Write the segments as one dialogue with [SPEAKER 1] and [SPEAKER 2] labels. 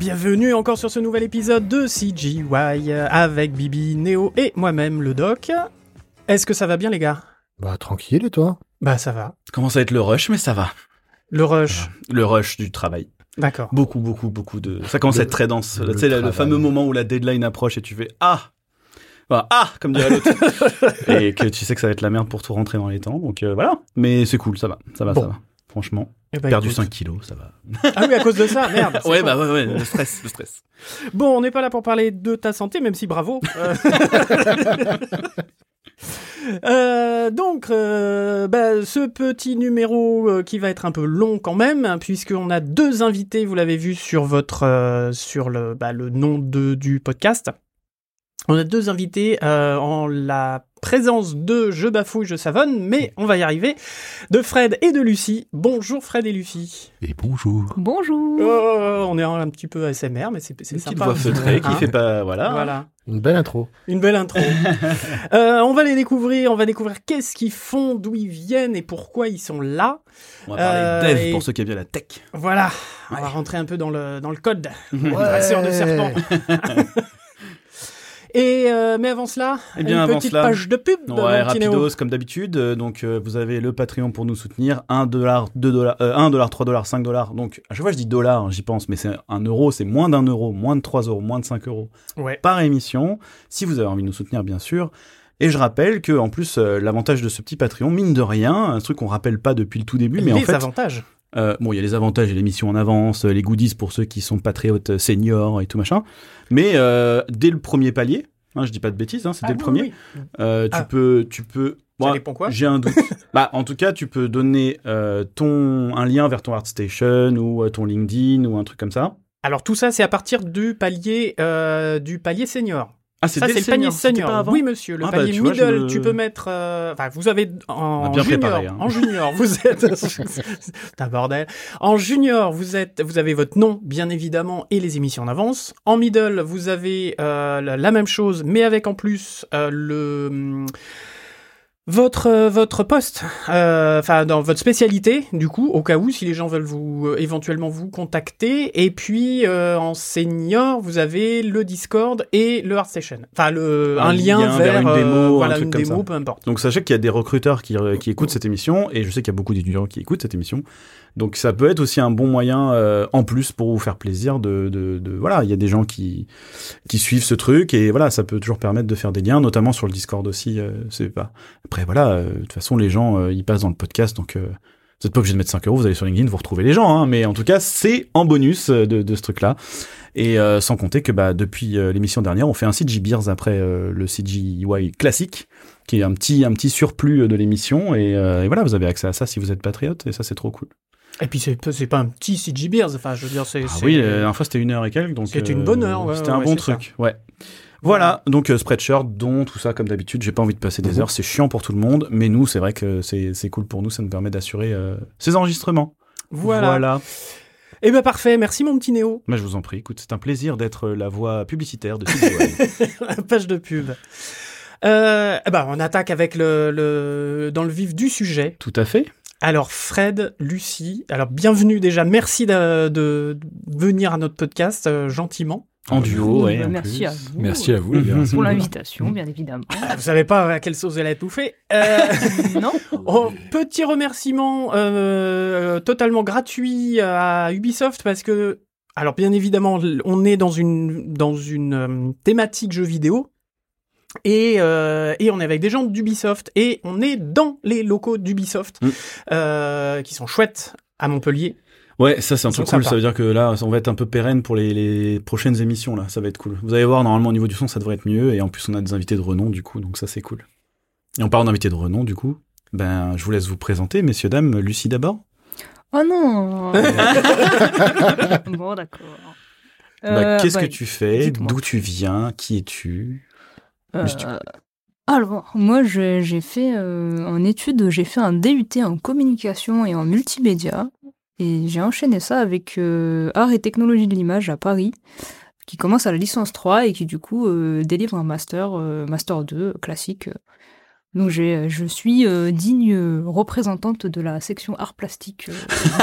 [SPEAKER 1] bienvenue encore sur ce nouvel épisode de CGY euh, avec Bibi, Néo et moi-même le doc. Est-ce que ça va bien les gars?
[SPEAKER 2] Bah tranquille et toi?
[SPEAKER 1] Bah ça va.
[SPEAKER 3] Commence à être le rush, mais ça va.
[SPEAKER 1] Le rush?
[SPEAKER 3] Le rush du travail.
[SPEAKER 1] D'accord.
[SPEAKER 3] Beaucoup, beaucoup, beaucoup de... Ça commence
[SPEAKER 2] Le-
[SPEAKER 3] à être très dense.
[SPEAKER 2] le
[SPEAKER 3] Tu sais, le, fameux moment où la deadline approche et tu fais « Ah !» Enfin, ah, comme dirait l'autre. et que tu sais que ça va être la merde pour tout rentrer dans les temps. Donc euh, voilà. Mais c'est cool, ça va. Ça va,
[SPEAKER 1] Bon.
[SPEAKER 3] ça va. Franchement.
[SPEAKER 1] Eh bah,
[SPEAKER 3] Perdu
[SPEAKER 1] écoute.
[SPEAKER 3] 5 kilos, ça va.
[SPEAKER 1] Ah oui, à cause de ça, merde.
[SPEAKER 3] Ouais, bah ouais, ouais, le stress, le stress.
[SPEAKER 1] Bon, on n'est pas là pour parler de ta santé, même si bravo. Euh, euh, donc, euh, bah, ce petit numéro qui va être un peu long quand même, hein, puisqu'on a deux invités, vous l'avez vu sur votre sur le, bah, le nom de, du podcast. On a deux invités euh, en la présence de Je bafouille, je savonne, mais on va y arriver, de Fred et de Lucie. Bonjour Fred et Lucie.
[SPEAKER 2] Et bonjour
[SPEAKER 4] Bonjour.
[SPEAKER 1] Oh, on est un petit peu ASMR, mais c'est c'est
[SPEAKER 3] Une petite
[SPEAKER 1] sympa.
[SPEAKER 3] voix feutrée qui
[SPEAKER 1] Hein
[SPEAKER 3] fait pas... Voilà.
[SPEAKER 1] Voilà.
[SPEAKER 2] Une belle intro.
[SPEAKER 1] Une belle intro. Euh, on va les découvrir, on va découvrir qu'est-ce qu'ils font, d'où ils viennent et pourquoi ils sont là.
[SPEAKER 3] On va parler
[SPEAKER 1] Euh,
[SPEAKER 3] dev
[SPEAKER 1] et-
[SPEAKER 3] pour ceux qui aiment bien la tech.
[SPEAKER 1] Voilà, on va rentrer un peu dans le, dans le code.
[SPEAKER 2] Ouais.
[SPEAKER 1] Dresseur de serpent. et euh, mais avant cela,
[SPEAKER 3] Eh bien,
[SPEAKER 1] une
[SPEAKER 3] avant
[SPEAKER 1] petite
[SPEAKER 3] cela-
[SPEAKER 1] page de pub.
[SPEAKER 3] Ouais,
[SPEAKER 1] Néo.
[SPEAKER 3] rapidos comme d'habitude. Euh, Donc euh, vous avez le Patreon pour nous soutenir, 1 dollar, 2 dollars, euh, 1 dollar, 3 dollars, 5 dollars. Donc à chaque fois je dis dollars, hein, j'y pense, mais c'est un euro, c'est moins d'un euro, moins de 3 euros, moins de 5 euros
[SPEAKER 1] Ouais.
[SPEAKER 3] par émission. Si vous avez envie de nous soutenir, bien sûr. Et je rappelle que en plus euh, l'avantage de ce petit Patreon, mine de rien, un truc qu'on rappelle pas depuis le tout début, mais
[SPEAKER 1] les
[SPEAKER 3] en fait,
[SPEAKER 1] avantages.
[SPEAKER 3] Euh, bon, il y a les avantages et l'émission en avance, euh, les goodies pour ceux qui sont patriotes euh, seniors et tout machin. Mais euh, dès le premier palier, hein, je dis pas de bêtises, hein, c'est dès
[SPEAKER 1] Ah
[SPEAKER 3] le premier.
[SPEAKER 1] oui.
[SPEAKER 3] Euh, tu
[SPEAKER 1] Ah.
[SPEAKER 3] peux, tu peux.
[SPEAKER 1] Ça
[SPEAKER 3] Moi,
[SPEAKER 1] dépend quoi
[SPEAKER 3] J'ai un doute. bah, en tout cas, tu peux donner euh, ton un lien vers ton ArtStation ou euh, ton LinkedIn ou un truc comme ça.
[SPEAKER 1] Alors tout ça, c'est à partir du palier euh, du palier senior.
[SPEAKER 3] Ah,
[SPEAKER 1] c'est le panier senior. Oui, monsieur. Le
[SPEAKER 3] Ah, bah, vois, je
[SPEAKER 1] middle,
[SPEAKER 3] me-
[SPEAKER 1] tu peux mettre. euh, Enfin, vous avez en
[SPEAKER 3] bien
[SPEAKER 1] junior.
[SPEAKER 3] préparé, hein.
[SPEAKER 1] En junior, vous êtes. c'est un bordel. En junior, vous êtes. Vous avez votre nom, bien évidemment, et les émissions en avance. En middle, vous avez euh, la, la même chose, mais avec en plus euh, le. Votre, euh, votre poste, euh, enfin dans votre spécialité, du coup, au cas où, si les gens veulent vous euh, éventuellement vous contacter. Et puis euh, en senior, vous avez le Discord et le ArtStation. Enfin, le,
[SPEAKER 3] Un
[SPEAKER 1] un lien,
[SPEAKER 3] lien vers une démo, un truc
[SPEAKER 1] une
[SPEAKER 3] comme
[SPEAKER 1] démo,
[SPEAKER 3] ça.
[SPEAKER 1] peu importe.
[SPEAKER 3] Donc sachez qu'il y a des recruteurs qui, qui écoutent cette émission et je sais qu'il y a beaucoup d'étudiants qui écoutent cette émission. Donc ça peut être aussi un bon moyen euh, en plus pour vous faire plaisir de, de, de- voilà il y a des gens qui qui suivent ce truc et voilà ça peut toujours permettre de faire des liens notamment sur le Discord aussi euh, c'est pas après voilà euh, de toute façon les gens euh, ils passent dans le podcast donc euh, vous n'êtes pas obligé de mettre 5 euros, vous allez sur LinkedIn, vous retrouvez les gens, hein, mais en tout cas, c'est en bonus euh, de, de ce truc-là. Et euh, sans compter que bah, depuis l'émission dernière, on fait un CG Beers après le CGY classique, qui est un petit, un petit surplus de l'émission. Et, et voilà, vous avez accès à ça si vous êtes patriote, et ça, c'est trop cool.
[SPEAKER 1] Et puis c'est pas un petit CG Beers, enfin je veux dire c'est.
[SPEAKER 3] Ah oui, la dernière fois, c'était une heure et quelques. donc
[SPEAKER 1] C'était
[SPEAKER 3] euh,
[SPEAKER 1] une bonne heure, ouais,
[SPEAKER 3] C'était
[SPEAKER 1] ouais,
[SPEAKER 3] un bon truc, ouais. Voilà, donc euh, Spreadshirt, dont tout ça comme d'habitude, j'ai pas envie de passer des
[SPEAKER 2] Mhm.
[SPEAKER 3] heures, c'est chiant pour tout le monde, mais nous, c'est vrai que c'est c'est cool pour nous, ça nous permet d'assurer euh, ces enregistrements.
[SPEAKER 1] Voilà.
[SPEAKER 3] voilà.
[SPEAKER 1] Eh ben parfait, merci mon petit Néo.
[SPEAKER 3] Moi, je vous en prie. Écoute, c'est un plaisir d'être la voix publicitaire de CGY.
[SPEAKER 1] Page de pub. Euh, eh ben, on attaque avec le, le dans le vif du sujet.
[SPEAKER 3] Tout à fait.
[SPEAKER 1] Alors Fred, Lucie, alors bienvenue déjà, merci de, de venir à notre podcast euh, gentiment.
[SPEAKER 3] En duo, ouais.
[SPEAKER 4] Bah, merci à vous.
[SPEAKER 2] Merci à vous.
[SPEAKER 4] Pour l'invitation, bien évidemment.
[SPEAKER 1] Ah, Vous savez pas à quelle sauce elle a tout fait. Euh,
[SPEAKER 4] non
[SPEAKER 1] oh, petit remerciement euh, totalement gratuit à Ubisoft parce que, alors bien évidemment, on est dans une dans une euh, thématique jeu vidéo. Et, euh, et on est avec des gens d'Ubisoft et on est dans les locaux d'Ubisoft
[SPEAKER 3] Mm.
[SPEAKER 1] euh, qui sont chouettes à Montpellier.
[SPEAKER 3] Ouais, ça c'est un truc cool. Ça veut dire que là, on va être un peu pérenne pour les, les prochaines émissions. Là, ça va être cool. Vous allez voir, normalement au niveau du son, ça devrait être mieux. Et en plus, on a des invités de renom, du coup, donc ça c'est cool. Et en parlant d'invités de renom, du coup, ben, je vous laisse vous présenter, messieurs dames. Lucie d'abord.
[SPEAKER 4] Oh non Bon, d'accord.
[SPEAKER 3] Bah,
[SPEAKER 4] Euh,
[SPEAKER 3] Qu'est-ce
[SPEAKER 4] bah,
[SPEAKER 3] que tu fais? D'où tu viens? Qui es-tu?
[SPEAKER 4] Euh,
[SPEAKER 3] tu-
[SPEAKER 4] alors, moi, j'ai fait euh, en études, j'ai fait un DUT en communication et en multimédia. Et j'ai enchaîné ça avec euh, art et technologie de l'image à Paris, qui commence à la licence 3 et qui du coup délivre un master, master 2 classique. Donc je suis euh, digne représentante de la section art plastique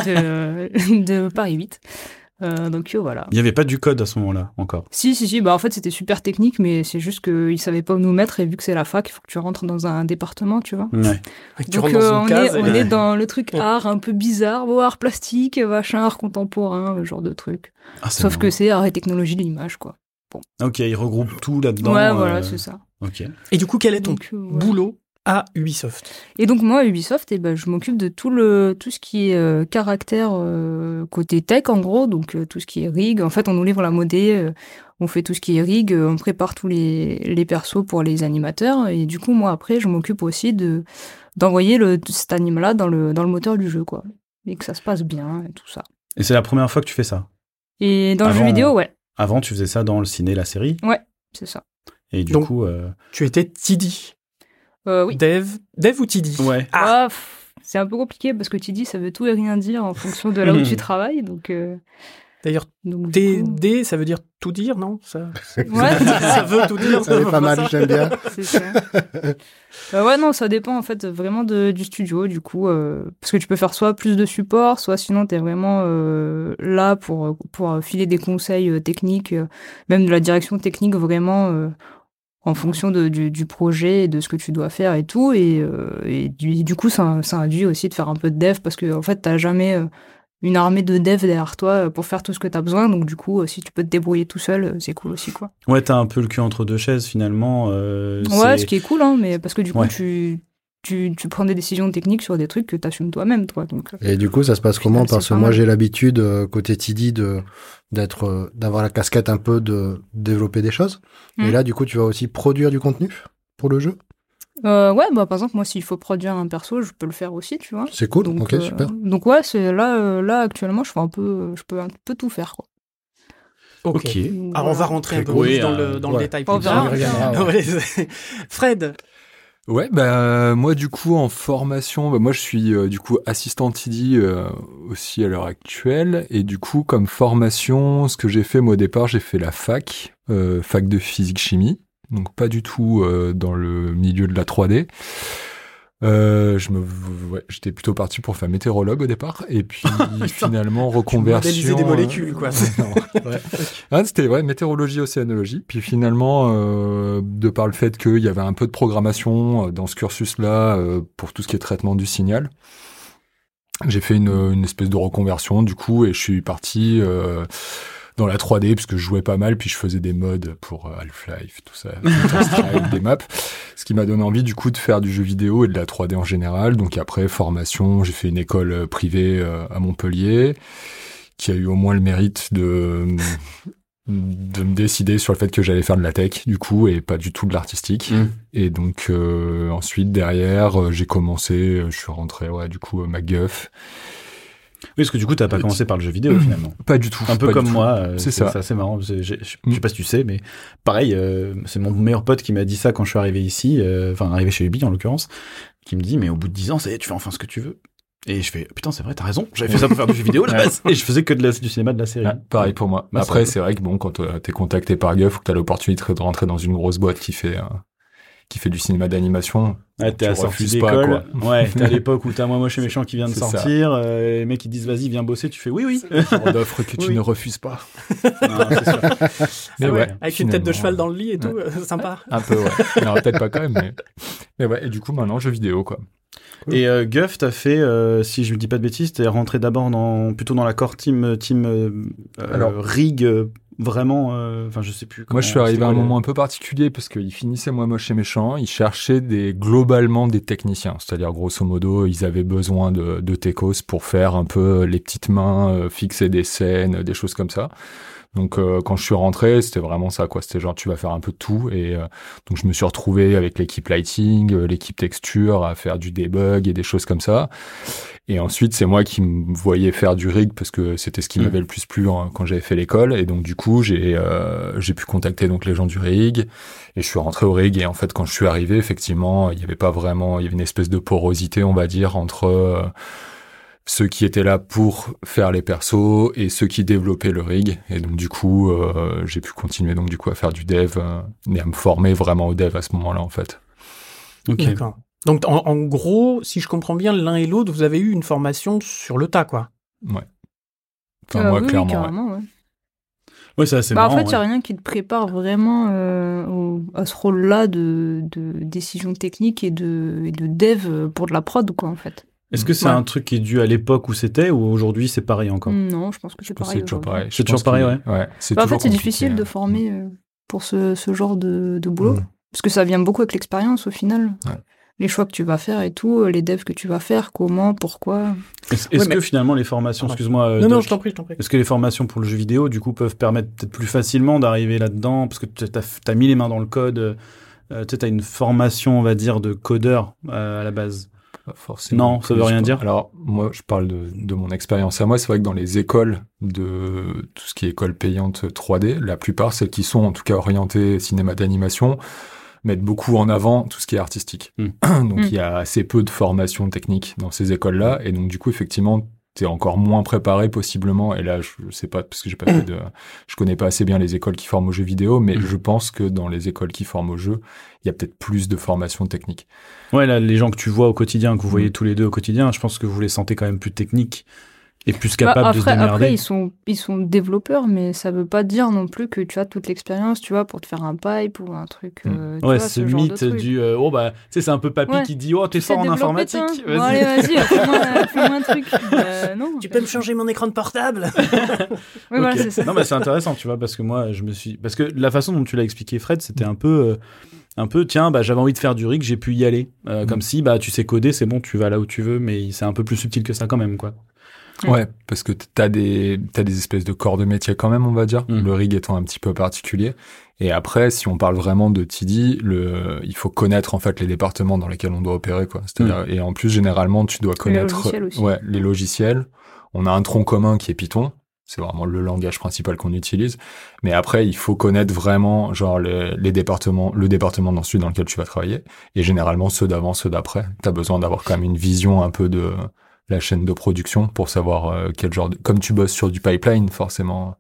[SPEAKER 4] euh, de, de Paris 8. Euh, donc euh, voilà.
[SPEAKER 3] Il n'y avait pas du code à ce moment-là encore.
[SPEAKER 4] Si, si, si, bah en fait c'était super technique, mais c'est juste qu'ils savaient pas où nous mettre, et vu que c'est la fac, il faut que tu rentres dans un département, tu vois.
[SPEAKER 3] Ouais.
[SPEAKER 1] Tu
[SPEAKER 4] Donc
[SPEAKER 1] dans
[SPEAKER 4] euh,
[SPEAKER 1] une
[SPEAKER 4] on,
[SPEAKER 1] case.
[SPEAKER 4] est, on est dans le truc
[SPEAKER 1] Ouais.
[SPEAKER 4] art un peu bizarre, bon, art plastique, machin, art contemporain, ce genre de truc.
[SPEAKER 3] Ah,
[SPEAKER 4] Sauf
[SPEAKER 3] marrant.
[SPEAKER 4] que c'est art et technologie de l'image, quoi.
[SPEAKER 3] Ok, ils regroupent tout là-dedans.
[SPEAKER 4] ouais,
[SPEAKER 3] euh,
[SPEAKER 4] voilà, c'est ça.
[SPEAKER 3] Ok.
[SPEAKER 1] Et du coup, quel est ton
[SPEAKER 4] Donc, euh,
[SPEAKER 1] boulot à Ubisoft
[SPEAKER 4] Et donc moi, à Ubisoft, eh ben, je m'occupe de tout, le, tout ce qui est euh, caractère euh, côté tech, en gros, donc euh, tout ce qui est rig. En fait, on nous livre la modée, euh, on fait tout ce qui est rig, euh, on prépare tous les, les persos pour les animateurs, et du coup, moi, après, je m'occupe aussi de d'envoyer le, cet anime-là dans le, dans le moteur du jeu, quoi. Et que ça se passe bien, et tout ça.
[SPEAKER 3] Et c'est la première fois que tu fais ça?
[SPEAKER 4] Et dans le jeu vidéo, ouais,
[SPEAKER 3] Avant, tu faisais ça dans le ciné, la série?
[SPEAKER 4] c'est ça.
[SPEAKER 3] Et du
[SPEAKER 1] Donc-
[SPEAKER 3] coup. euh,
[SPEAKER 1] Tu étais TD.
[SPEAKER 4] Euh, oui.
[SPEAKER 1] Dev, Dev ou TD
[SPEAKER 3] Ouais.
[SPEAKER 1] Ah.
[SPEAKER 4] Ah, c'est un peu compliqué parce que tu dis ça veut tout et rien dire en fonction de là où tu travailles, donc... euh,
[SPEAKER 1] D'ailleurs,
[SPEAKER 4] coup-
[SPEAKER 1] TD, ça veut dire tout dire, non? Ça,
[SPEAKER 4] Ouais,
[SPEAKER 1] ça veut tout dire.
[SPEAKER 2] Ça
[SPEAKER 1] veut
[SPEAKER 2] pas mal,
[SPEAKER 1] ça
[SPEAKER 2] j'aime bien.
[SPEAKER 4] C'est ça. Euh, ouais, non, ça dépend en fait vraiment de, du studio, du coup, euh, parce que tu peux faire soit plus de support, soit sinon t'es vraiment euh, là pour, pour filer des conseils euh, techniques, euh, même de la direction technique vraiment euh, en fonction de, du, du projet et de ce que tu dois faire et tout. Et, euh, et du, du coup, ça, ça induit aussi de faire un peu de dev parce que en fait, t'as jamais euh, une armée de dev derrière toi euh, pour faire tout ce que t'as besoin. Donc, du coup, si tu peux te débrouiller tout seul, c'est cool aussi, quoi.
[SPEAKER 3] Ouais, t'as un peu le cul entre deux chaises finalement. euh,
[SPEAKER 4] Ouais, ce qui est cool, hein, mais parce que du coup,
[SPEAKER 3] Ouais.
[SPEAKER 4] tu, tu, tu prends des décisions techniques sur des trucs que tu assumes toi-même, toi. Donc, euh,
[SPEAKER 2] Et du coup, ça se passe comment? Parce que moi, j'ai l'habitude, euh, côté de d'être, euh, d'avoir la casquette un peu de développer des choses. Et
[SPEAKER 4] Mhm.
[SPEAKER 2] là, du coup, tu vas aussi produire du contenu pour le jeu?
[SPEAKER 4] euh, ouais, bah, par exemple, moi, s'il faut produire un perso, je peux le faire aussi, tu vois.
[SPEAKER 2] C'est cool.
[SPEAKER 4] Donc,
[SPEAKER 2] ok,
[SPEAKER 4] euh,
[SPEAKER 2] super.
[SPEAKER 4] donc ouais, c'est là, euh, là actuellement, je fais un peu, je peux un peu tout faire, quoi.
[SPEAKER 1] Ok. Alors, on va rentrer un peu
[SPEAKER 3] Oui,
[SPEAKER 1] plus dans,
[SPEAKER 3] euh,
[SPEAKER 1] le, dans
[SPEAKER 2] ouais.
[SPEAKER 1] le détail. Plus tard.
[SPEAKER 2] Ouais.
[SPEAKER 1] Fred,
[SPEAKER 5] Ouais, bah moi du coup en formation, bah, moi je suis euh, du coup assistant TD euh, aussi à l'heure actuelle et du coup comme formation, ce que j'ai fait moi au départ, j'ai fait la fac, euh, fac de physique chimie, donc pas du tout euh, dans le milieu de la 3D. Euh, je me, ouais, j'étais plutôt parti pour faire météorologue au départ et puis finalement reconversion.
[SPEAKER 1] des
[SPEAKER 5] euh,
[SPEAKER 1] molécules, quoi.
[SPEAKER 5] non. Ah, c'était ouais, météorologie, océanologie. Puis finalement, euh, de par le fait qu'il y avait un peu de programmation euh, dans ce cursus-là euh, pour tout ce qui est traitement du signal, j'ai fait une, une espèce de reconversion du coup et je suis parti euh, dans la 3D puisque je jouais pas mal puis je faisais des mods pour euh, Half-Life, tout ça, des maps. Ce qui m'a donné envie du coup de faire du jeu vidéo et de la 3D en général. Donc après, formation, j'ai fait une école euh, privée euh, à Montpellier qui a eu au moins le mérite de de me décider sur le fait que j'allais faire de la tech du coup et pas du tout de l'artistique
[SPEAKER 3] Mm.
[SPEAKER 5] et donc euh, ensuite derrière j'ai commencé je suis rentré ouais du coup MacGuff
[SPEAKER 3] Oui, parce que du coup, t'as pas commencé par le jeu vidéo finalement.
[SPEAKER 5] pas du tout
[SPEAKER 3] Un peu comme moi. euh,
[SPEAKER 5] C'est ça.
[SPEAKER 3] C'est assez marrant. Je, je
[SPEAKER 5] Mm.
[SPEAKER 3] sais pas si tu sais, mais pareil, euh, c'est mon meilleur pote qui m'a dit ça quand je suis arrivé ici, euh, enfin arrivé chez Ubi en l'occurrence, qui me dit mais au bout de 10 ans, ça y est, tu fais enfin ce que tu veux. Et je fais putain, c'est vrai, t'as raison. J'avais fait ça pour faire du jeu vidéo à la base, et je faisais que de la- du cinéma, de la série.
[SPEAKER 5] Ah, pareil pour moi après c'est vrai que bon quand euh, t'es contacté par Guff ou que t'as l'opportunité de rentrer dans une grosse boîte qui fait euh, qui fait du cinéma d'animation
[SPEAKER 3] Ouais, t'es
[SPEAKER 5] tu
[SPEAKER 3] à sortie
[SPEAKER 5] refuses pas,
[SPEAKER 3] d'école.
[SPEAKER 5] quoi.
[SPEAKER 3] Ouais, t'es à l'époque où t'as moi moche et méchant qui vient de sortir. euh, les mecs qui disent vas-y, viens bosser. Tu fais oui, oui.
[SPEAKER 5] genre d'offre que tu
[SPEAKER 1] Oui.
[SPEAKER 5] ne refuses pas
[SPEAKER 3] Non, sûr.
[SPEAKER 5] mais
[SPEAKER 1] Ah ouais,
[SPEAKER 5] ouais,
[SPEAKER 1] avec une tête de cheval dans le lit et tout, euh, sympa.
[SPEAKER 5] un peu ouais non peut-être pas quand même mais mais ouais et du coup maintenant jeu vidéo quoi
[SPEAKER 3] Et euh, Guff, t'as fait, euh, si je ne dis pas de bêtises, t'es rentré d'abord dans plutôt dans la core team, team euh, euh,
[SPEAKER 5] Alors-
[SPEAKER 3] rig, euh, vraiment. euh, Enfin, je sais plus.
[SPEAKER 5] Moi, je suis arrivé à un moment un peu particulier parce qu'ils finissaient moi moche et méchant. Ils cherchaient des, globalement des techniciens. C'est-à-dire, grosso modo, ils avaient besoin de, de techos pour faire un peu les petites mains, euh, fixer des scènes, des choses comme ça. Donc, euh, quand je suis rentré, c'était vraiment ça, quoi. C'était genre, tu vas faire un peu de tout. Et euh, donc, je me suis retrouvé avec l'équipe lighting, euh, l'équipe texture, à faire du debug et des choses comme ça. Et ensuite, c'est moi qui me voyais faire du rig parce que c'était ce qui
[SPEAKER 3] Mm.
[SPEAKER 5] m'avait le plus plu hein, quand j'avais fait l'école. Et donc, du coup, j'ai euh, j'ai pu contacter donc les gens du rig et je suis rentré au rig. Et en fait, quand je suis arrivé, effectivement, il y avait pas vraiment, il y avait une espèce de porosité, on va dire, entre euh, ceux qui étaient là pour faire les persos et ceux qui développaient le rig. Et donc, du coup, euh, j'ai pu continuer donc du coup à faire du dev euh, et à me former vraiment au dev à ce moment-là, en fait.
[SPEAKER 3] Ok.
[SPEAKER 1] D'accord. Donc en, en gros, si je comprends bien, l'un et l'autre, vous avez eu une formation sur le tas, quoi.
[SPEAKER 5] Enfin,
[SPEAKER 4] Euh,
[SPEAKER 5] moi,
[SPEAKER 4] oui, oui,
[SPEAKER 5] clairement. ouais.
[SPEAKER 4] carrément, ouais.
[SPEAKER 3] Ouais, c'est assez
[SPEAKER 4] Bah, en fait, il n'y a
[SPEAKER 3] ouais.
[SPEAKER 4] rien qui te prépare vraiment euh, au- à ce rôle-là de, de décision technique et de, et de dev pour de la prod, quoi, en fait.
[SPEAKER 3] Est-ce que c'est
[SPEAKER 1] Ouais.
[SPEAKER 3] un truc qui est dû à l'époque où c'était ou aujourd'hui c'est pareil encore?
[SPEAKER 4] Non, je pense que c'est pareil.
[SPEAKER 5] C'est toujours pareil.
[SPEAKER 3] C'est
[SPEAKER 5] Je
[SPEAKER 3] toujours pareil,
[SPEAKER 5] ouais. C'est
[SPEAKER 4] Bah, en fait, c'est difficile de former euh, pour ce, ce genre de, de boulot.
[SPEAKER 5] Mm.
[SPEAKER 4] Parce que ça vient beaucoup avec l'expérience au final.
[SPEAKER 5] Ouais.
[SPEAKER 4] Les choix que tu vas faire et tout, les devs que tu vas faire, comment, pourquoi.
[SPEAKER 3] Est-ce est-ce
[SPEAKER 1] Ouais, mais-
[SPEAKER 3] que finalement les formations, excuse-moi, euh,
[SPEAKER 1] non, je t'en prie, je t'en prie.
[SPEAKER 3] est-ce que les formations pour le jeu vidéo du coup peuvent permettre peut-être plus facilement d'arriver là-dedans? Parce que tu as, mis les mains dans le code, euh, euh, tu as une formation on va dire de codeur euh, à la base.
[SPEAKER 5] Forcément
[SPEAKER 3] Non, ça veut rien dire.
[SPEAKER 5] Alors, moi, je parle de, de mon expérience à moi. C'est vrai que dans les écoles de tout ce qui est école payante 3D, la plupart, celles qui sont en tout cas orientées cinéma d'animation, mettent beaucoup en avant tout ce qui est artistique.
[SPEAKER 3] Mm.
[SPEAKER 5] donc,
[SPEAKER 4] Mm.
[SPEAKER 5] il y a assez peu de formation technique dans ces écoles-là. Et donc, du coup, effectivement, t'es encore moins préparé possiblement. Et là, je sais pas, parce que j'ai pas fait de, je connais pas assez bien les écoles qui forment aux jeux vidéo, mais
[SPEAKER 3] Mm.
[SPEAKER 5] je pense que dans les écoles qui forment aux jeux, il y a peut-être plus de formation technique.
[SPEAKER 3] Ouais, là, les gens que tu vois au quotidien, que vous voyez
[SPEAKER 5] Mm.
[SPEAKER 3] tous les deux au quotidien, je pense que vous les sentez quand même plus techniques et plus
[SPEAKER 4] Bah,
[SPEAKER 3] capables de se
[SPEAKER 4] après,
[SPEAKER 3] démerder.
[SPEAKER 4] après, ils sont, ils sont développeurs, mais ça veut pas dire non plus que tu as toute l'expérience, tu vois, pour te faire un pipe ou un truc.
[SPEAKER 5] Mm.
[SPEAKER 4] euh, tu
[SPEAKER 3] Ouais,
[SPEAKER 4] vois,
[SPEAKER 3] ce
[SPEAKER 4] genre de
[SPEAKER 3] mythe
[SPEAKER 4] truc.
[SPEAKER 3] du euh, oh bah tu sais c'est un peu papy
[SPEAKER 4] Ouais.
[SPEAKER 3] qui dit oh t'es fort en informatique.
[SPEAKER 4] toi Bon, allez, vas-y, fais-moi fais-moi un truc. Bah, non.
[SPEAKER 1] Tu peux me changer mon écran de portable
[SPEAKER 4] Oui, voilà,
[SPEAKER 3] Ok.
[SPEAKER 4] c'est ça.
[SPEAKER 3] Non, mais c'est intéressant, tu vois, parce que moi, je me suis. Parce que la façon dont tu l'as expliqué, Fred, c'était un peu. euh, Un peu, tiens, bah, j'avais envie de faire du rig, j'ai pu y aller. Euh,
[SPEAKER 5] Mm.
[SPEAKER 3] Comme si, bah, tu sais coder, c'est bon, tu vas là où tu veux, mais c'est un peu plus subtil que ça quand même, quoi.
[SPEAKER 4] Mm.
[SPEAKER 5] Ouais, parce que t'as des t'as des espèces de corps de métier quand même, on va dire.
[SPEAKER 3] Mm.
[SPEAKER 5] Le rig étant un petit peu particulier. Et après, si on parle vraiment de TD, le il faut connaître en fait les départements dans lesquels on doit opérer, quoi. C'est-à-dire et en plus généralement tu dois connaître
[SPEAKER 4] logiciels aussi.
[SPEAKER 5] ouais les logiciels. On a un tronc commun qui est Python. C'est vraiment le langage principal qu'on utilise. Mais après, il faut connaître vraiment, genre, les, les départements, le département celui dans lequel tu vas travailler. Et généralement, ceux d'avant, ceux d'après. T'as besoin d'avoir quand même une vision un peu de la chaîne de production pour savoir euh, quel genre de... Comme tu bosses sur du pipeline, forcément.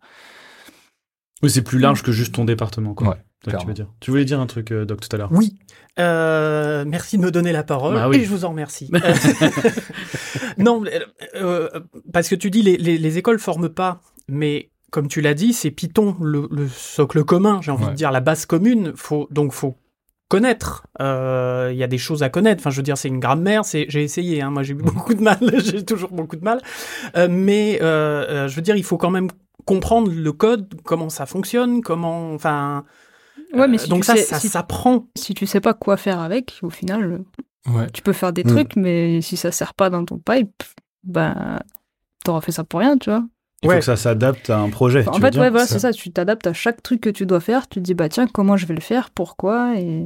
[SPEAKER 3] Oui, c'est plus large que juste ton département, quoi.
[SPEAKER 5] Ouais,
[SPEAKER 3] tu veux dire. Tu voulais dire un truc, euh, Doc, tout à l'heure?
[SPEAKER 1] Oui. Euh, merci de me donner la parole
[SPEAKER 3] Bah oui.
[SPEAKER 1] et je vous en remercie. Non, euh, parce que tu dis les, les, les écoles forment pas, mais comme tu l'as dit, c'est Python le, le socle commun. J'ai envie
[SPEAKER 5] Ouais.
[SPEAKER 1] de dire la base commune. Faut donc faut connaître. Euh, Il y a des choses à connaître. Enfin, je veux dire, c'est une grammaire. C'est j'ai essayé. Hein, moi, j'ai eu beaucoup de mal. j'ai toujours beaucoup de mal. Euh, mais euh, euh, je veux dire, il faut quand même comprendre le code, comment ça fonctionne, comment. Enfin.
[SPEAKER 4] Ouais, mais si
[SPEAKER 1] donc
[SPEAKER 4] tu
[SPEAKER 1] ça,
[SPEAKER 4] sais-
[SPEAKER 1] ça
[SPEAKER 4] si-
[SPEAKER 1] s'apprend.
[SPEAKER 4] Si tu sais pas quoi faire avec, au final,
[SPEAKER 5] Ouais.
[SPEAKER 4] tu peux faire des
[SPEAKER 2] Mm.
[SPEAKER 4] trucs, mais si ça sert pas dans ton pipe, bah, t'auras fait ça pour rien, tu vois.
[SPEAKER 3] Il
[SPEAKER 1] Ouais.
[SPEAKER 3] faut que ça s'adapte à un projet.
[SPEAKER 4] En
[SPEAKER 3] tu
[SPEAKER 4] fait, ouais, voilà,
[SPEAKER 5] ça.
[SPEAKER 4] c'est ça. Tu t'adaptes à chaque truc que tu dois faire. Tu te dis, bah tiens, comment je vais le faire, pourquoi, et,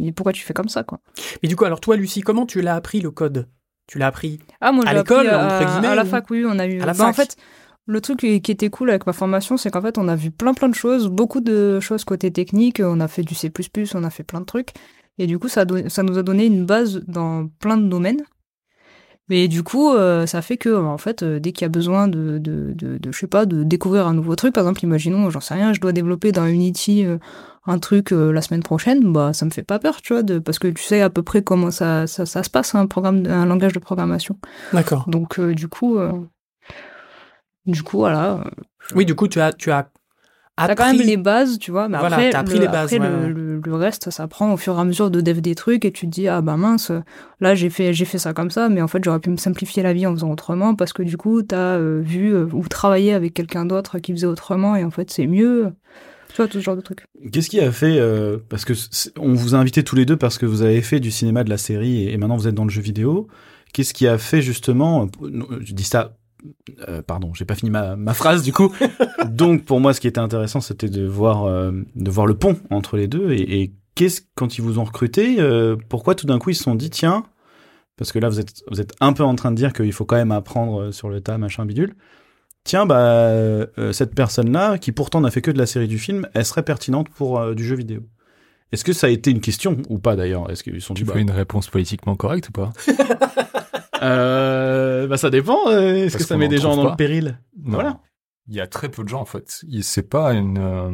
[SPEAKER 4] et pourquoi tu fais comme ça, quoi.
[SPEAKER 1] Mais du coup, alors toi, Lucie, comment tu l'as appris le code? Tu l'as appris
[SPEAKER 4] Ah, moi,
[SPEAKER 1] À l'école,
[SPEAKER 4] à,
[SPEAKER 1] entre guillemets,
[SPEAKER 4] à la
[SPEAKER 1] ou-
[SPEAKER 4] fac, oui, on a eu.
[SPEAKER 1] À la
[SPEAKER 4] bah, en fait, le truc qui était cool avec ma formation, c'est qu'en fait, on a vu plein plein de choses, beaucoup de choses côté technique. On a fait du C++, on a fait plein de trucs, et du coup, ça, ça nous a donné une base dans plein de domaines. Mais du coup, euh, ça fait que, en fait, euh, dès qu'il y a besoin de, de, de, de, je sais pas, de découvrir un nouveau truc, par exemple, imaginons, j'en sais rien, je dois développer dans Unity euh, un truc la semaine prochaine, bah, ça me fait pas peur, tu vois, de, parce que tu sais à peu près comment ça, ça, ça se passe, un programme, un langage de programmation.
[SPEAKER 1] D'accord.
[SPEAKER 4] Donc, du coup, du coup, voilà.
[SPEAKER 1] Oui, du coup, tu as, tu as
[SPEAKER 4] T'as
[SPEAKER 1] appris.
[SPEAKER 4] quand même les bases, tu vois, mais
[SPEAKER 1] Voilà,
[SPEAKER 4] après,
[SPEAKER 1] t'as appris
[SPEAKER 4] le,
[SPEAKER 1] les bases,
[SPEAKER 4] après,
[SPEAKER 1] ouais,
[SPEAKER 4] le,
[SPEAKER 1] ouais.
[SPEAKER 4] le- le reste, ça prend au fur et à mesure de dev des trucs et tu te dis, ah bah mince, là j'ai fait, j'ai fait ça comme ça, mais en fait j'aurais pu me simplifier la vie en faisant autrement parce que du coup t'as euh, vu euh, ou travaillé avec quelqu'un d'autre qui faisait autrement et en fait c'est mieux. Tu vois, tout ce genre de trucs.
[SPEAKER 3] Qu'est-ce qui a fait euh, Parce que on vous a invité tous les deux parce que vous avez fait du cinéma, de la série, et, et maintenant vous êtes dans le jeu vidéo. Qu'est-ce qui a fait justement euh, Je dis ça. Euh, pardon, j'ai pas fini ma, ma phrase du coup. Donc pour moi, ce qui était intéressant, c'était de voir euh, de voir le pont entre les deux. Et, et qu'est-ce quand ils vous ont recruté euh, Pourquoi tout d'un coup ils se sont dit tiens Parce que là vous êtes vous êtes un peu en train de dire qu'il faut quand même apprendre sur le tas, machin bidule. Tiens, bah euh, cette personne-là, qui pourtant n'a fait que de la série du film, elle serait pertinente pour euh, du jeu vidéo. Est-ce que ça a été une question ou pas d'ailleurs? Est-ce qu'ils sont dit
[SPEAKER 5] Tu
[SPEAKER 3] bah,
[SPEAKER 5] fais une réponse politiquement correcte ou pas?
[SPEAKER 3] euh, bah ça dépend. euh, Est-ce que ça met des gens dans
[SPEAKER 5] pas.
[SPEAKER 3] le péril?
[SPEAKER 5] Non.
[SPEAKER 3] Voilà.
[SPEAKER 5] Il y a très peu de gens en fait. Il- C'est pas une. euh,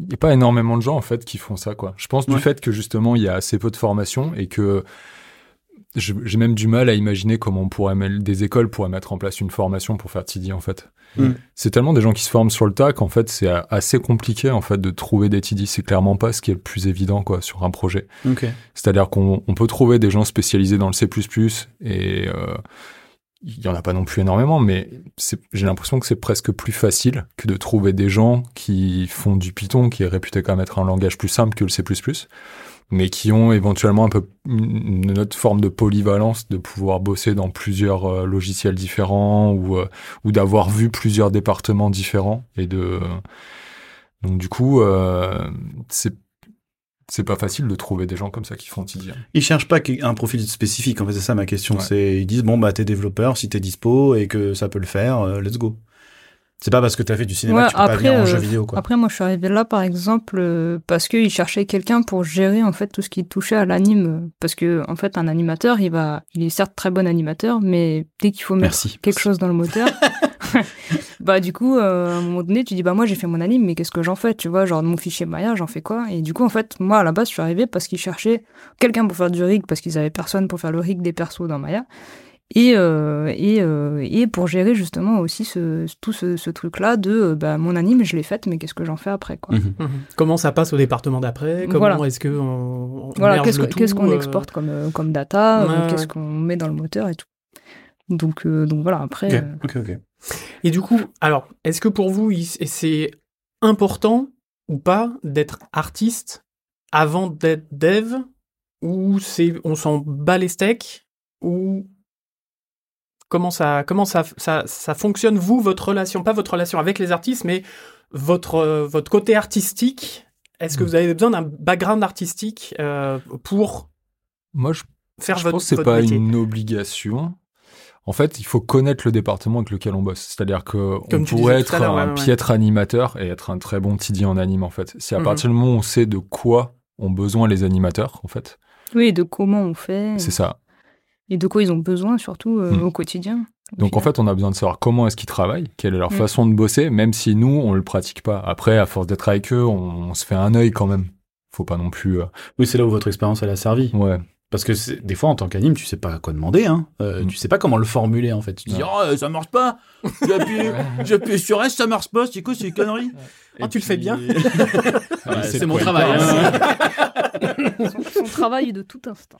[SPEAKER 5] il n'y a pas énormément de gens en fait qui font ça quoi. Je pense
[SPEAKER 3] Ouais.
[SPEAKER 5] du fait que justement il y a assez peu de formation et que j'ai même du mal à imaginer comment on pourrait mettre- des écoles pourraient mettre en place une formation pour faire TD en fait.
[SPEAKER 3] Mm.
[SPEAKER 5] C'est tellement des gens qui se forment sur le tas qu'en fait c'est assez compliqué en fait de trouver des TD. C'est clairement pas ce qui est le plus évident quoi sur un projet.
[SPEAKER 3] Ok.
[SPEAKER 5] C'est-à-dire qu'on on peut trouver des gens spécialisés dans le C++ et euh, il y en a pas non plus énormément, mais j'ai l'impression que c'est presque plus facile que de trouver des gens qui font du Python, qui est réputé quand même être un langage plus simple que le C++, mais qui ont éventuellement un peu une autre forme de polyvalence, de pouvoir bosser dans plusieurs euh, logiciels différents ou, euh, ou d'avoir vu plusieurs départements différents et de donc du coup euh, c'est c'est pas facile de trouver des gens comme ça qui font hein.
[SPEAKER 3] Ils cherchent pas un profil spécifique, en fait, c'est ça ma question.
[SPEAKER 5] Ouais.
[SPEAKER 3] C'est, ils disent, bon, bah, t'es développeur, si t'es dispo et que ça peut le faire, euh, let's go. C'est pas parce que t'as fait du cinéma
[SPEAKER 4] Ouais,
[SPEAKER 3] que tu peux pas
[SPEAKER 4] après,
[SPEAKER 3] venir en
[SPEAKER 4] euh,
[SPEAKER 3] jeu vidéo, quoi.
[SPEAKER 4] Après, moi, je suis arrivée là, par exemple, euh, parce qu'ils cherchaient quelqu'un pour gérer, en fait, tout ce qui touchait à l'anime. Parce que, en fait, un animateur, il va, il est certes très bon animateur, mais dès qu'il faut mettre
[SPEAKER 3] Merci.
[SPEAKER 4] quelque chose dans le moteur, bah, du coup, euh, à un moment donné, tu dis, bah, moi, j'ai fait mon anime, mais qu'est-ce que j'en fais? Tu vois, genre, mon fichier Maya, j'en fais quoi? Et du coup, en fait, moi, à la base, je suis arrivée parce qu'ils cherchaient quelqu'un pour faire du rig, parce qu'ils avaient personne pour faire le rig des persos dans Maya. Et, euh, et, euh, et pour gérer justement aussi ce, tout ce, ce truc-là de euh, bah, mon anime, je l'ai faite, mais qu'est-ce que j'en fais après quoi.
[SPEAKER 3] Mhm.
[SPEAKER 1] Mhm. Comment ça passe au département d'après? Comment
[SPEAKER 4] Voilà.
[SPEAKER 1] est-ce que on, on
[SPEAKER 4] Voilà, qu'est-ce
[SPEAKER 1] le
[SPEAKER 4] que-
[SPEAKER 1] tout,
[SPEAKER 4] qu'est-ce qu'on
[SPEAKER 1] euh,
[SPEAKER 4] exporte comme, comme data,
[SPEAKER 1] Ouais, ouais.
[SPEAKER 4] qu'est-ce qu'on met dans le moteur et tout. Donc, euh, donc voilà, après.
[SPEAKER 3] Ok,
[SPEAKER 4] euh,
[SPEAKER 3] ok, ok.
[SPEAKER 1] Et du coup, alors, est-ce que pour vous, c'est important ou pas d'être artiste avant d'être dev? Ou c'est on s'en bat les steaks? Ou comment ça, comment ça, ça, ça fonctionne, vous, votre relation Pas votre relation avec les artistes, mais votre, euh, votre côté artistique. Est-ce que
[SPEAKER 5] Mm.
[SPEAKER 1] vous avez besoin d'un background artistique euh, pour
[SPEAKER 5] Moi, je
[SPEAKER 1] faire
[SPEAKER 5] je
[SPEAKER 1] votre,
[SPEAKER 5] pense que c'est pas
[SPEAKER 1] métier?
[SPEAKER 5] une obligation. En fait, il faut connaître le département avec lequel on bosse. C'est-à-dire que on
[SPEAKER 1] Comme tu
[SPEAKER 5] pourrait être un
[SPEAKER 1] ouais, ouais.
[SPEAKER 5] piètre animateur et être un très bon TD en anime, en fait. C'est à
[SPEAKER 1] Mhm.
[SPEAKER 5] partir du moment où on sait de quoi ont besoin les animateurs, en fait.
[SPEAKER 4] Oui, et de comment on fait.
[SPEAKER 5] C'est ça.
[SPEAKER 4] Et de quoi ils ont besoin, surtout euh,
[SPEAKER 5] Mm.
[SPEAKER 4] au quotidien. au
[SPEAKER 5] Donc en fait, on a besoin de savoir comment est-ce qu'ils travaillent, quelle est leur
[SPEAKER 4] Mm.
[SPEAKER 5] façon de bosser, même si nous, on le pratique pas. Après, à force d'être avec eux, on, on se fait un œil quand même. Faut pas non plus. euh,
[SPEAKER 3] Oui, c'est là où votre expérience, elle a servi.
[SPEAKER 5] Ouais.
[SPEAKER 3] Parce que des fois, en tant qu'anime, tu sais pas quoi demander, hein. Euh,
[SPEAKER 5] Mm.
[SPEAKER 3] Tu sais pas comment le formuler, en fait. Tu dis,
[SPEAKER 5] Ouais.
[SPEAKER 3] oh, ça marche pas. J'appuie, sur S, ça marche pas. C'est quoi, c'est une connerie?
[SPEAKER 1] Ah, tu le fais bien.
[SPEAKER 3] Ouais,
[SPEAKER 5] c'est
[SPEAKER 3] mon travail.
[SPEAKER 5] il
[SPEAKER 3] hein.
[SPEAKER 4] son, son travail de tout instant.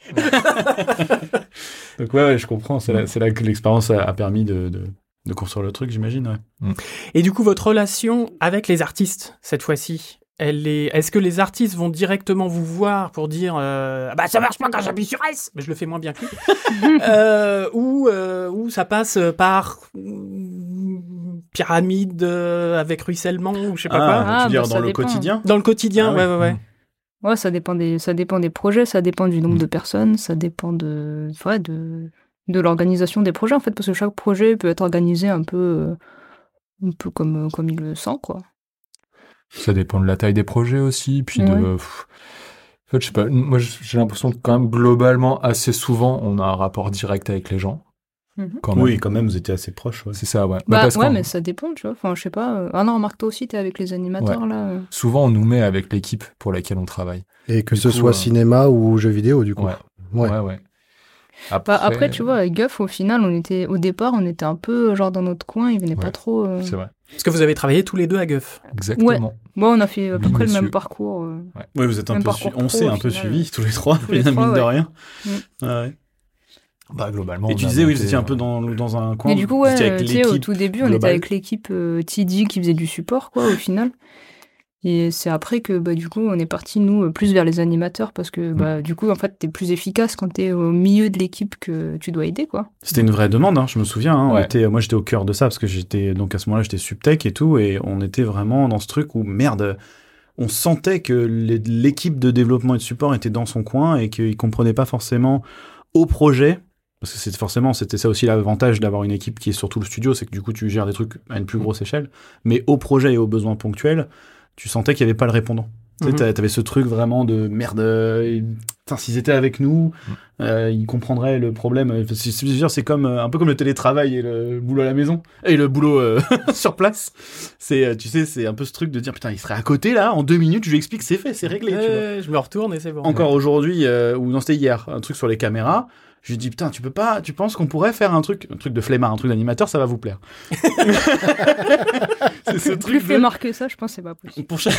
[SPEAKER 3] Donc ouais, ouais, je comprends. C'est là, que l'expérience a, a permis de, de, de construire le truc, j'imagine. Ouais.
[SPEAKER 1] Et du coup, votre relation avec les artistes, cette fois-ci, elle est... est-ce que les artistes vont directement vous voir pour dire euh, Ah bah ça marche pas quand j'appuie sur S? Mais je le fais moins bien que lui. euh, ou, euh, ou ça passe par pyramide euh, avec ruissellement ou je sais pas quoi.
[SPEAKER 3] Ah,
[SPEAKER 4] Ah,
[SPEAKER 3] tu veux dire
[SPEAKER 4] bah,
[SPEAKER 3] dans le
[SPEAKER 4] dépend.
[SPEAKER 3] quotidien?
[SPEAKER 1] Dans le quotidien,
[SPEAKER 3] Ah
[SPEAKER 1] ouais,
[SPEAKER 3] ouais.
[SPEAKER 1] ouais, ouais.
[SPEAKER 4] Ouais, ça dépend des, ça dépend des projets, ça dépend du nombre
[SPEAKER 5] Mm.
[SPEAKER 4] de personnes, ça dépend de, ouais, de, de l'organisation des projets en fait, parce que chaque projet peut être organisé un peu, un peu comme, comme il le sent, quoi.
[SPEAKER 5] Ça dépend de la taille des projets aussi, puis de. Pff, En fait, je sais pas. Moi, j'ai l'impression que quand même globalement, assez souvent, on a un rapport direct avec les gens.
[SPEAKER 4] Mhm.
[SPEAKER 5] Quand.
[SPEAKER 3] Oui, quand même, vous étiez assez proche. Ouais.
[SPEAKER 5] C'est ça, ouais.
[SPEAKER 4] Bah,
[SPEAKER 5] parce
[SPEAKER 4] ouais, mais ça dépend, tu vois. Enfin, je sais pas. euh, Ah non, remarque toi aussi, t'es avec les animateurs là. euh.
[SPEAKER 5] Souvent, on nous met avec l'équipe pour laquelle on travaille.
[SPEAKER 2] Et que
[SPEAKER 5] Du
[SPEAKER 2] ce
[SPEAKER 5] coup,
[SPEAKER 2] soit
[SPEAKER 5] euh,
[SPEAKER 2] cinéma ou jeux vidéo, du coup.
[SPEAKER 5] Ouais.
[SPEAKER 2] Ouais.
[SPEAKER 5] Ouais, ouais.
[SPEAKER 4] Bah, après, tu vois, avec Guff, au final, on était, au départ, on était un peu euh, genre dans notre coin, il venait
[SPEAKER 5] Ouais.
[SPEAKER 4] pas trop. euh,
[SPEAKER 5] C'est vrai.
[SPEAKER 1] Parce que vous avez travaillé tous les deux à Guff.
[SPEAKER 5] Exactement.
[SPEAKER 4] Bon, on a fait à peu près le même parcours. euh.
[SPEAKER 3] Oui, vous êtes un peu, on s'est un peu suivis tous les trois,
[SPEAKER 4] Tous les
[SPEAKER 3] mine
[SPEAKER 4] trois,
[SPEAKER 3] de
[SPEAKER 4] ouais.
[SPEAKER 3] rien.
[SPEAKER 4] Mm.
[SPEAKER 3] Ouais, ouais.
[SPEAKER 5] Bah, globalement.
[SPEAKER 3] Et
[SPEAKER 5] on
[SPEAKER 3] tu disais, oui, vous étiez un
[SPEAKER 5] euh,
[SPEAKER 3] peu dans, dans un coin.
[SPEAKER 4] Mais du coup, ouais, euh,
[SPEAKER 3] avec
[SPEAKER 4] au tout début, on était avec l'équipe euh, TD qui faisait du support, quoi, au final. Et c'est après que, bah, du coup, on est parti, nous, euh, plus vers les animateurs, parce que, bah, du coup, en fait, t'es plus efficace quand t'es au milieu de l'équipe que tu dois aider, quoi.
[SPEAKER 3] C'était une vraie demande, hein, je me souviens. hein, on était, moi, j'étais au cœur de ça parce que j'étais donc à ce moment-là, j'étais subtech et tout, et on était vraiment dans ce truc où merde, on sentait que l'équipe de développement et de support était dans son coin et qu'ils comprenaient pas forcément au projet. Parce que c'est forcément, c'était ça aussi l'avantage d'avoir une équipe qui est sur tout le studio, c'est que du coup tu gères des trucs à une plus grosse échelle. Mais au projet et aux besoins ponctuels, tu sentais qu'il n'y avait pas le répondant. Tu sais,
[SPEAKER 1] Mhm.
[SPEAKER 3] t'a- t'avais ce truc vraiment de merde. euh, s'ils étaient avec nous,
[SPEAKER 5] Mhm.
[SPEAKER 3] euh, ils comprendraient le problème. C'est comme euh, un peu comme le télétravail et le boulot à la maison et le boulot euh, sur place. C'est, tu sais, c'est un peu ce truc de dire putain, il serait à côté là, en deux minutes, je lui explique, c'est fait, c'est réglé. tu vois.
[SPEAKER 1] Je me retourne et c'est bon.
[SPEAKER 3] Encore aujourd'hui, ou non, c'était hier, un truc sur les caméras. Je lui dis putain, tu peux pas, tu penses qu'on pourrait faire un truc, un truc de flemmard, un truc d'animateur, ça va vous plaire. c'est ce
[SPEAKER 4] Plus
[SPEAKER 3] truc.
[SPEAKER 4] fait
[SPEAKER 3] de-
[SPEAKER 4] marquer ça, je pense que c'est pas possible.
[SPEAKER 3] Pour chaque,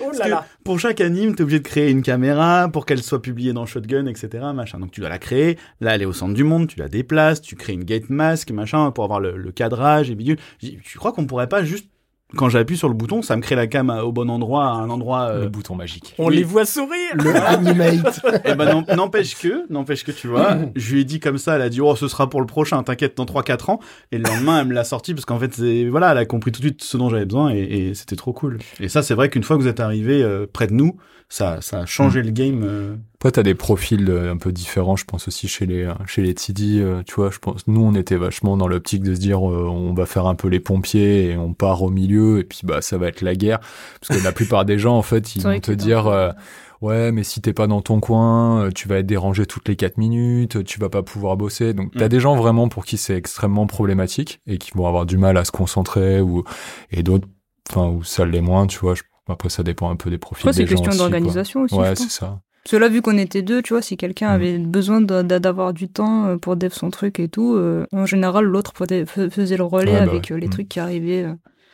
[SPEAKER 1] Oh là
[SPEAKER 3] que
[SPEAKER 1] là.
[SPEAKER 3] pour chaque anime, t'es obligé de créer une caméra pour qu'elle soit publiée dans Shotgun, etc. Machin. Donc tu dois la créer. Là, elle est au centre du monde. Tu la déplaces. Tu crées une gate mask, machin, pour avoir le, le cadrage et bidule. Je dis, Tu crois qu'on pourrait pas juste, quand j'appuie sur le bouton, ça me crée la cam au bon endroit, à un endroit. euh,
[SPEAKER 5] Le bouton magique.
[SPEAKER 1] On
[SPEAKER 3] Oui.
[SPEAKER 1] les voit sourire.
[SPEAKER 2] Le animate.
[SPEAKER 3] Eh ben n'em- n'empêche que, n'empêche que tu vois, je lui ai dit comme ça, elle a dit oh ce sera pour le prochain, t'inquiète dans 3-4 ans. Et le lendemain elle me l'a sorti parce qu'en fait c'est voilà, elle a compris tout de suite ce dont j'avais besoin et, et c'était trop cool. Et ça c'est vrai qu'une fois que vous êtes arrivé euh, près de nous, ça ça a changé le game. euh.
[SPEAKER 5] Après, t'as des profils euh, un peu différents, je pense aussi chez les euh, chez les TD. euh, tu vois, je pense nous on était vachement dans l'optique de se dire euh, on va faire un peu les pompiers et on part au milieu et puis bah ça va être la guerre parce que la plupart des gens en fait ils vont te dire euh, ouais mais si t'es pas dans ton coin tu vas être dérangé toutes les 4 minutes tu vas pas pouvoir bosser donc t'as
[SPEAKER 3] Mm.
[SPEAKER 5] des gens vraiment pour qui c'est extrêmement problématique et qui vont avoir du mal à se concentrer ou et d'autres enfin où ça l'est moins tu vois je- après ça dépend un peu des profils
[SPEAKER 4] Après, c'est
[SPEAKER 5] des gens
[SPEAKER 4] question
[SPEAKER 5] aussi, quoi.
[SPEAKER 4] d'organisation aussi.
[SPEAKER 5] ouais c'est ça
[SPEAKER 4] Parce que là, vu qu'on était deux, tu vois, si quelqu'un
[SPEAKER 5] Mm.
[SPEAKER 4] avait besoin de- de- d'avoir du temps euh, pour dev son truc et tout, euh, en général, l'autre faisait faisait le relais
[SPEAKER 5] Ouais, bah
[SPEAKER 4] avec
[SPEAKER 5] ouais.
[SPEAKER 4] euh, les
[SPEAKER 5] Mm.
[SPEAKER 4] trucs qui arrivaient.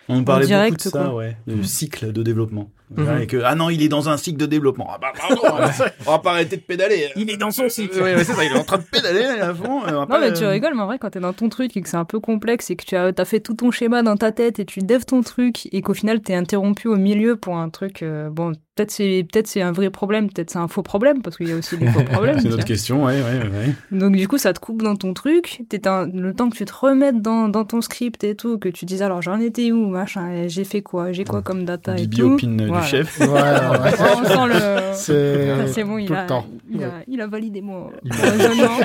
[SPEAKER 3] On parlait
[SPEAKER 4] direct,
[SPEAKER 3] beaucoup de ça,
[SPEAKER 4] quoi.
[SPEAKER 3] ouais, du cycle de développement.
[SPEAKER 1] Mhm.
[SPEAKER 3] Et que ah non il est dans un cycle de développement. Ah bah pardon, on va pas arrêter de pédaler.
[SPEAKER 1] Il est dans son cycle.
[SPEAKER 3] Ouais, ouais, c'est ça, il est en train de pédaler à fond. on va
[SPEAKER 4] Non,
[SPEAKER 3] pas,
[SPEAKER 4] mais tu
[SPEAKER 3] euh,
[SPEAKER 4] rigoles, mais en vrai, quand t'es dans ton truc et que c'est un peu complexe et que tu as, as fait tout ton schéma dans ta tête et tu devs ton truc et qu'au final t'es interrompu au milieu pour un truc, euh, bon, peut-être c'est peut-être c'est un vrai problème, peut-être c'est un faux problème parce qu'il y a aussi des faux problèmes.
[SPEAKER 3] C'est notre question, ouais, ouais, ouais.
[SPEAKER 4] Donc du coup, ça te coupe dans ton truc. T'es un- le temps que tu te remettes dans, dans ton script et tout, que tu dises alors j'en étais où, machin, et j'ai fait quoi, j'ai quoi comme data et
[SPEAKER 3] Bibi
[SPEAKER 4] tout.
[SPEAKER 3] opine euh,
[SPEAKER 4] Voilà.
[SPEAKER 3] du chef.
[SPEAKER 2] Ouais, ouais.
[SPEAKER 4] On sent le.
[SPEAKER 2] C'est
[SPEAKER 4] Ah, c'est bon, il
[SPEAKER 2] tout
[SPEAKER 4] a,
[SPEAKER 2] le temps.
[SPEAKER 4] il, a, il a validé mon raisonnement.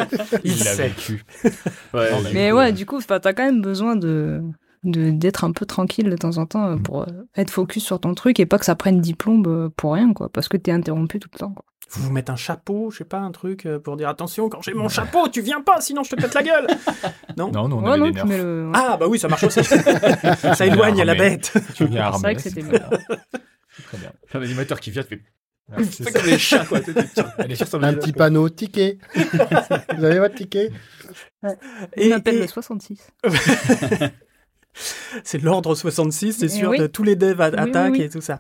[SPEAKER 1] Il
[SPEAKER 5] l'a
[SPEAKER 1] sait.
[SPEAKER 5] vécu.
[SPEAKER 3] Ouais, mais-
[SPEAKER 4] ouais, du coup, t'as quand même besoin de d'être un peu tranquille de temps en temps euh,
[SPEAKER 5] Mm.
[SPEAKER 4] pour euh, être focus sur ton truc et pas que ça prenne 10 plombes euh, pour rien, quoi, parce que t'es interrompu tout le temps. Quoi.
[SPEAKER 1] Vous vous mettez un chapeau, je sais pas, un truc pour dire attention, quand j'ai mon chapeau, tu viens pas, sinon je te pète la gueule. Non?
[SPEAKER 5] Non, non, on
[SPEAKER 4] Ouais,
[SPEAKER 5] avait
[SPEAKER 4] non,
[SPEAKER 5] des nerfs.
[SPEAKER 4] le. ouais.
[SPEAKER 1] Ah bah oui, ça marche aussi. ça éloigne la bête.
[SPEAKER 4] C'est vrai que c'était
[SPEAKER 5] très
[SPEAKER 4] bien.
[SPEAKER 5] bien. Très bien.
[SPEAKER 3] Un animateur qui vient, tu fais
[SPEAKER 5] Ouais, c'est
[SPEAKER 3] c'est
[SPEAKER 5] ça.
[SPEAKER 3] comme les chats, quoi.
[SPEAKER 2] Un petit panneau ticket. Vous avez votre ticket
[SPEAKER 4] On appelle le 66.
[SPEAKER 1] C'est l'ordre 66, c'est
[SPEAKER 4] Eh
[SPEAKER 1] sûr,
[SPEAKER 4] oui.
[SPEAKER 1] de tous les devs attaquent
[SPEAKER 4] oui, oui.
[SPEAKER 1] et tout ça.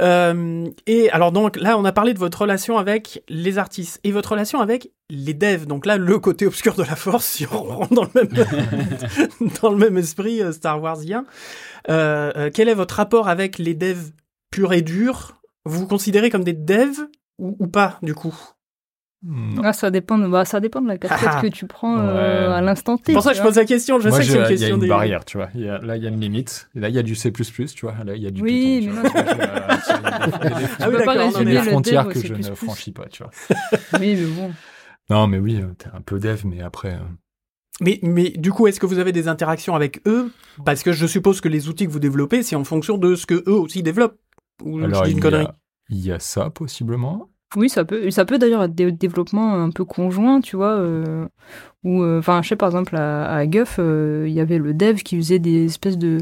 [SPEAKER 1] Euh, et alors donc là, on a parlé de votre relation avec les artistes et votre relation avec les devs. Donc là, le côté obscur de la force, si on rentre dans le même, dans le même esprit euh, Star Warsien. Euh, euh, quel est votre rapport avec les devs purs et durs Vous vous considérez comme des devs ou, ou pas, du coup?
[SPEAKER 5] Non.
[SPEAKER 4] Ah, ça dépend, de, bah, ça dépend de la casquette
[SPEAKER 1] Ah.
[SPEAKER 4] que tu prends euh,
[SPEAKER 5] Ouais.
[SPEAKER 4] à l'instant T.
[SPEAKER 1] C'est pour ça que je pose la question. Je
[SPEAKER 5] Moi,
[SPEAKER 1] sais que c'est une
[SPEAKER 5] il y a
[SPEAKER 1] question
[SPEAKER 5] une
[SPEAKER 1] des...
[SPEAKER 5] barrière, tu vois. Il y a- là, il y a une limite. Et là, il y a du C++, tu vois. Là, il y a du
[SPEAKER 4] Oui,
[SPEAKER 5] Python, tu
[SPEAKER 4] mais
[SPEAKER 5] vois.
[SPEAKER 4] non, tu-
[SPEAKER 5] Il y a- il y a des-
[SPEAKER 1] Ah oui, d'accord,
[SPEAKER 5] Il y a des frontières
[SPEAKER 4] dev
[SPEAKER 5] que je ne franchis pas, tu vois.
[SPEAKER 4] Oui, mais bon.
[SPEAKER 5] Non, mais oui, euh, t'es un peu dev, mais après... euh,
[SPEAKER 1] Mais, mais du coup, est-ce que vous avez des interactions avec eux? Parce que je suppose que les outils que vous développez, c'est en fonction de ce que eux aussi développent. Ou je
[SPEAKER 5] Alors,
[SPEAKER 1] dis
[SPEAKER 5] il
[SPEAKER 1] une
[SPEAKER 5] y,
[SPEAKER 1] connerie.
[SPEAKER 5] a, il y a ça, possiblement.
[SPEAKER 4] Oui, ça peut, ça peut d'ailleurs être des développements un peu conjoints, tu vois. euh, ou, euh, enfin, je sais par exemple à, à Guff, euh, il y avait le dev qui faisait des espèces de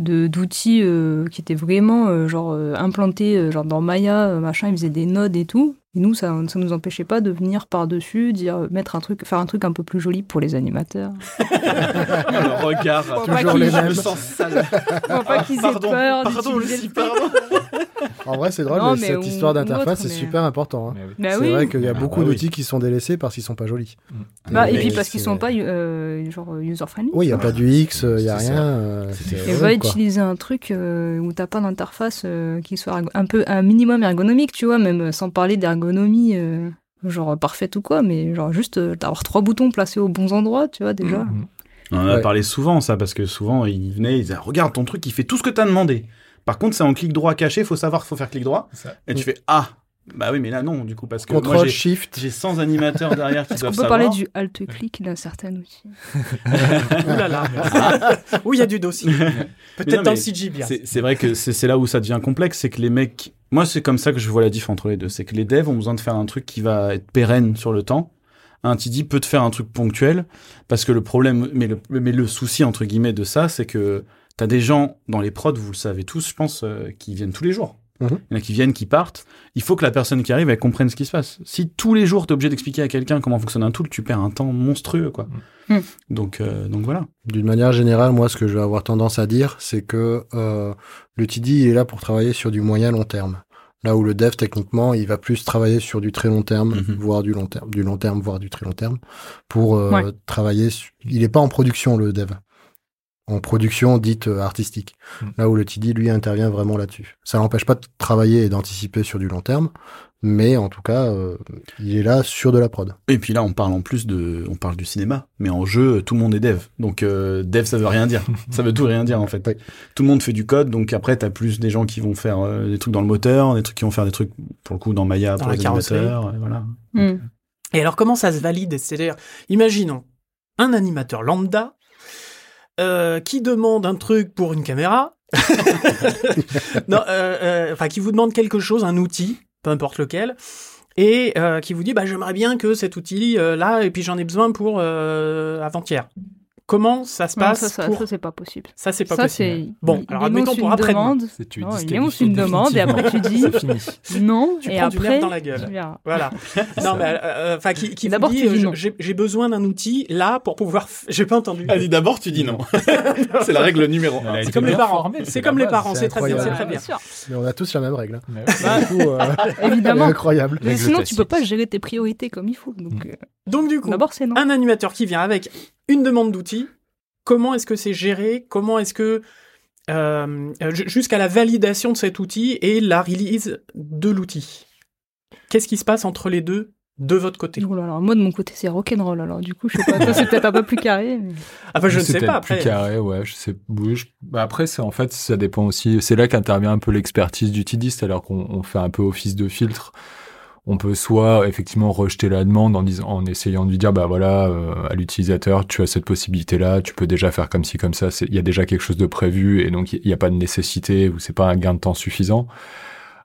[SPEAKER 4] de- d'outils euh, qui étaient vraiment euh, genre euh, implantés euh, genre dans Maya machin ils faisaient des nodes et tout et nous ça ça nous empêchait pas de venir par dessus dire mettre un truc faire un truc un peu plus joli pour les animateurs
[SPEAKER 3] Le regard.
[SPEAKER 4] Pas
[SPEAKER 2] Toujours les
[SPEAKER 3] Je me
[SPEAKER 2] mêmes.
[SPEAKER 3] sens sale.
[SPEAKER 4] Pas qu'ils aient
[SPEAKER 3] Pardon,
[SPEAKER 4] peur
[SPEAKER 3] pardon, Lucie, pardon.
[SPEAKER 2] En vrai, c'est drôle,
[SPEAKER 4] Non,
[SPEAKER 2] mais
[SPEAKER 4] mais
[SPEAKER 2] cette histoire d'interface, c'est
[SPEAKER 4] mais-
[SPEAKER 2] super important. hein.
[SPEAKER 5] Oui.
[SPEAKER 4] bah
[SPEAKER 2] c'est
[SPEAKER 4] oui
[SPEAKER 2] vrai qu'il y a
[SPEAKER 3] Ah,
[SPEAKER 2] beaucoup
[SPEAKER 3] bah oui.
[SPEAKER 2] d'outils qui sont délaissés parce qu'ils sont pas jolis.
[SPEAKER 4] Bah, et puis parce qu'ils sont pas euh, genre user friendly
[SPEAKER 2] Oui, il n'y a pas du X, il n'y a rien. euh,
[SPEAKER 4] Et va utiliser un truc euh, où t'as pas d'interface euh, qui soit un peu un minimum ergonomique, tu vois, même euh, sans parler d'ergonomie euh, genre parfaite ou quoi, mais genre juste euh, d'avoir trois boutons placés aux bons endroits, tu vois déjà.
[SPEAKER 5] Mhm.
[SPEAKER 3] On en a
[SPEAKER 2] Ouais.
[SPEAKER 3] parlé souvent, ça, parce que souvent, ils venaient, ils disaient, regarde, ton truc, il fait tout ce que t'as demandé. Par contre, c'est en clic droit caché, faut savoir, faut faire clic droit.
[SPEAKER 5] Ça.
[SPEAKER 3] Et tu fais, ah, Bah oui, mais là non, du coup, parce que moi
[SPEAKER 2] Contrôle
[SPEAKER 3] j'ai
[SPEAKER 2] Shift.
[SPEAKER 3] j'ai 100 animateurs derrière qui
[SPEAKER 4] Est-ce qu'on
[SPEAKER 3] doivent
[SPEAKER 4] peut
[SPEAKER 3] savoir.
[SPEAKER 4] parler du alt-click d'un certain outil
[SPEAKER 1] Ouh là là. Où il y a du dossier.
[SPEAKER 3] Mais non,
[SPEAKER 1] Peut-être dans le CG bien.
[SPEAKER 3] C'est c'est vrai que c'est c'est là où ça devient complexe, c'est que les mecs. Moi, c'est comme ça que je vois la diff entre les deux. C'est que les devs ont besoin de faire un truc qui va être pérenne sur le temps. Un TD peut te faire un truc ponctuel, parce que le problème, mais le, mais le souci entre guillemets de ça, c'est que t'as des gens dans les prods, vous le savez tous, je pense, euh, qui viennent tous les jours.
[SPEAKER 2] Mhm.
[SPEAKER 3] Il y en a qui viennent, qui partent. Il faut que la personne qui arrive, elle comprenne ce qui se passe. Si tous les jours, t'es obligé d'expliquer à quelqu'un comment fonctionne un tool, tu perds un temps monstrueux, quoi.
[SPEAKER 4] Mhm.
[SPEAKER 3] Donc, euh, donc voilà.
[SPEAKER 2] D'une manière générale, moi, ce que je vais avoir tendance à dire, c'est que euh, le TD il est là pour travailler sur du moyen long terme. Là où le dev, techniquement, il va plus travailler sur du très long terme,
[SPEAKER 3] Mhm.
[SPEAKER 2] voire du long terme, du long terme, voire du très long terme, pour euh,
[SPEAKER 4] Ouais.
[SPEAKER 2] travailler. su- Il n'est pas en production, le dev. En production dite euh, artistique.
[SPEAKER 5] Mhm.
[SPEAKER 2] Là où le TD, lui, intervient vraiment là-dessus. Ça n'empêche pas de travailler et d'anticiper sur du long terme, mais en tout cas, euh, il est là sur de la prod.
[SPEAKER 3] Et puis là, on parle en plus de, on parle du cinéma, mais en jeu, tout le monde est dev. Donc euh, dev, ça veut rien dire. ça veut tout rien dire en fait.
[SPEAKER 2] Oui.
[SPEAKER 3] Tout le monde fait du code, donc après, t'as plus des gens qui vont faire euh, des trucs dans le moteur, des trucs qui vont faire des trucs pour le coup dans Maya
[SPEAKER 1] Dans
[SPEAKER 3] pour les animateurs, voilà.
[SPEAKER 4] Hmm.
[SPEAKER 1] Et alors, comment ça se valide? C'est-à-dire, imaginons un animateur lambda euh, qui demande un truc pour une caméra, non, euh, euh, enfin, qui vous demande quelque chose, un outil, peu importe lequel, et qui vous dit, bah, j'aimerais bien que cet outil là, et puis j'en ai besoin pour avant-hier. Comment ça se
[SPEAKER 4] Non,
[SPEAKER 1] passe
[SPEAKER 4] ça, ça,
[SPEAKER 1] pour...
[SPEAKER 4] ça, c'est pas possible.
[SPEAKER 1] Ça, c'est pas
[SPEAKER 4] ça,
[SPEAKER 1] possible.
[SPEAKER 4] c'est.
[SPEAKER 1] Bon,
[SPEAKER 4] il
[SPEAKER 1] alors admettons pour après-demain.
[SPEAKER 4] demande.
[SPEAKER 5] C'est tu
[SPEAKER 4] Non, il
[SPEAKER 5] disqualifies
[SPEAKER 4] énonce une demande et après tu dis
[SPEAKER 5] C'est fini.
[SPEAKER 4] non
[SPEAKER 1] Tu
[SPEAKER 4] et
[SPEAKER 1] prends du nerf
[SPEAKER 4] après
[SPEAKER 1] dans la gueule. Voilà. non, mais euh, enfin, qui, qui
[SPEAKER 4] d'abord,
[SPEAKER 1] dit,
[SPEAKER 4] tu dis
[SPEAKER 1] euh,
[SPEAKER 4] non.
[SPEAKER 1] j'ai j'ai besoin d'un outil là pour pouvoir. f- J'ai pas entendu.
[SPEAKER 3] Vas-y, d'abord, tu dis non. c'est la règle numéro un.
[SPEAKER 1] C'est comme les parents. C'est comme les parents. C'est très bien. C'est très bien.
[SPEAKER 4] sûr.
[SPEAKER 2] Mais on a tous la même règle. hein.
[SPEAKER 1] Bah,
[SPEAKER 2] Du euh,
[SPEAKER 4] Évidemment.
[SPEAKER 2] incroyable.
[SPEAKER 4] Mais sinon, tu peux pas gérer tes priorités comme il faut. Donc, euh,
[SPEAKER 1] Donc du coup,
[SPEAKER 4] d'abord, c'est non.
[SPEAKER 1] un animateur qui vient avec une demande d'outil, comment est-ce que c'est géré? Comment est-ce que euh, ju- jusqu'à la validation de cet outil et la release de l'outil? Qu'est-ce qui se passe entre les deux de votre côté?
[SPEAKER 4] Oh là là, moi de mon côté c'est rock'n'roll alors du coup je sais pas toi c'est peut-être un peu plus carré mais...
[SPEAKER 1] Ah je ne
[SPEAKER 5] C'est
[SPEAKER 1] sais pas
[SPEAKER 5] Plus
[SPEAKER 1] après.
[SPEAKER 5] carré, ouais, je sais. oui, je- bah, après, c'est en fait, ça dépend aussi. C'est là qu'intervient un peu l'expertise du TD, c'est-à-dire qu'on on fait un peu office de filtre. On peut soit effectivement rejeter la demande en, disant, en essayant de lui dire, bah voilà, euh, à l'utilisateur, tu as cette possibilité-là, tu peux déjà faire comme ci, comme ça, il y a déjà quelque chose de prévu et donc il n'y a pas de nécessité ou c'est pas un gain de temps suffisant.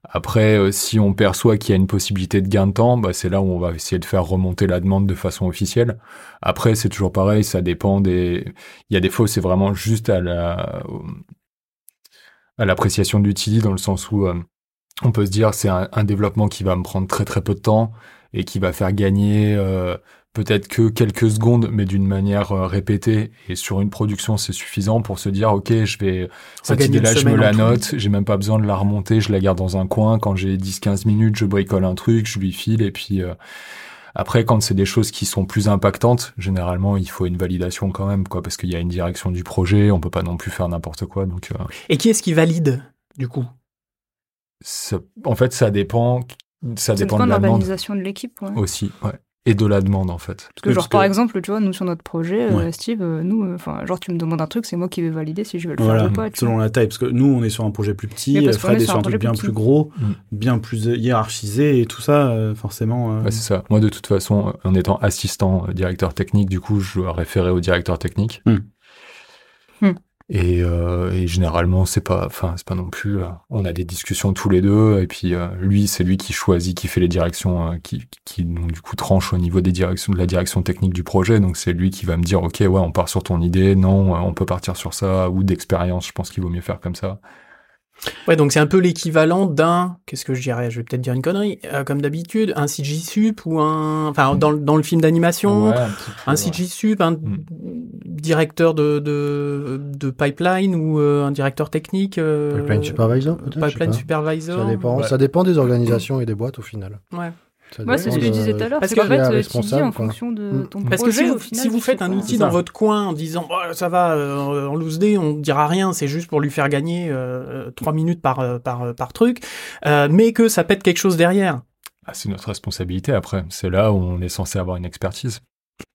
[SPEAKER 5] Après, euh, si on perçoit qu'il y a une possibilité de gain de temps, bah, c'est là où on va essayer de faire remonter la demande de façon officielle. Après, c'est toujours pareil, ça dépend des. Il y a des fois c'est vraiment juste à la à l'appréciation de l'utilité dans le sens où euh, on peut se dire c'est un, un développement qui va me prendre très très peu de temps et qui va faire gagner euh, peut-être que quelques secondes, mais d'une manière euh, répétée. Et sur une production, c'est suffisant pour se dire ok, je vais cette idée-là, je me la note, j'ai même pas besoin de la remonter, je la garde dans un coin. Quand j'ai 10-15 minutes, je bricole un truc, je lui file et puis. euh, après, quand c'est des choses qui sont plus impactantes, généralement, il faut une validation quand même, quoi, parce qu'il y a une direction du projet, on peut pas non plus faire n'importe quoi. Donc, euh,
[SPEAKER 1] Et qui est-ce qui valide du coup?
[SPEAKER 5] Ça- en fait, ça dépend, ça
[SPEAKER 4] ça
[SPEAKER 5] dépend de la demande
[SPEAKER 4] l'organisation de l'équipe ouais.
[SPEAKER 5] aussi, ouais, et de la demande en fait.
[SPEAKER 4] Parce que
[SPEAKER 3] Oui,
[SPEAKER 4] genre
[SPEAKER 3] parce
[SPEAKER 4] par
[SPEAKER 3] que-
[SPEAKER 4] exemple tu vois nous sur notre projet euh. Steve euh, nous euh, enfin genre tu me demandes un truc c'est moi qui vais valider si je vais le
[SPEAKER 3] Voilà,
[SPEAKER 4] faire ou pas
[SPEAKER 3] selon
[SPEAKER 4] vois.
[SPEAKER 3] la taille, parce que nous, on est sur un projet plus petit, Fred
[SPEAKER 4] est
[SPEAKER 3] est
[SPEAKER 4] sur un
[SPEAKER 3] un truc
[SPEAKER 4] projet
[SPEAKER 3] bien
[SPEAKER 4] plus
[SPEAKER 3] gros,
[SPEAKER 5] Mm.
[SPEAKER 3] bien plus hiérarchisé et tout ça, euh, forcément. euh,
[SPEAKER 5] Ouais, c'est ça. Moi, de toute façon, en étant assistant directeur technique, du coup, je dois référer au directeur technique.
[SPEAKER 3] Hmm.
[SPEAKER 4] Hmm.
[SPEAKER 5] Et, euh, et généralement, c'est pas, enfin, c'est pas non plus. euh, on a des discussions tous les deux, et puis euh, lui, c'est lui qui choisit, qui fait les directions, qui, qui du coup tranche au niveau des directions de la direction technique du projet. Donc c'est lui qui va me dire, ok, ouais, on part sur ton idée, non, on peut partir sur ça, ou d'expérience. Je pense qu'il vaut mieux faire comme ça.
[SPEAKER 1] Ouais, donc c'est un peu l'équivalent d'un, qu'est-ce que je dirais Je vais peut-être dire une connerie, euh, comme d'habitude, un CG Sup ou un, enfin dans, le- dans le film d'animation,
[SPEAKER 5] Ouais, un
[SPEAKER 1] un
[SPEAKER 5] ouais.
[SPEAKER 1] CG Sup, un directeur de, de, de pipeline ou euh, un directeur technique. euh,
[SPEAKER 2] Pipeline supervisor, peut-être
[SPEAKER 1] Pipeline supervisor.
[SPEAKER 2] Ça dépend,
[SPEAKER 5] Ouais.
[SPEAKER 2] ça dépend des organisations et des boîtes au final.
[SPEAKER 1] Ouais.
[SPEAKER 4] Ouais, c'est ce que je disais
[SPEAKER 2] de-
[SPEAKER 4] tout à l'heure
[SPEAKER 1] Parce
[SPEAKER 4] qu'en fait euh, tu dis en fonction de
[SPEAKER 2] Mm.
[SPEAKER 4] ton
[SPEAKER 1] Parce que
[SPEAKER 4] projet
[SPEAKER 1] si vous,
[SPEAKER 4] au final
[SPEAKER 1] si vous
[SPEAKER 4] tu
[SPEAKER 1] faites un outil dans votre coin en disant Oh, ça va euh, en loose day, on ne dira rien, c'est juste pour lui faire gagner euh, trois minutes par, euh, par, euh, par truc, euh, mais que ça pète quelque chose derrière.
[SPEAKER 5] Ah, c'est notre responsabilité après. C'est là où on est censé avoir une expertise.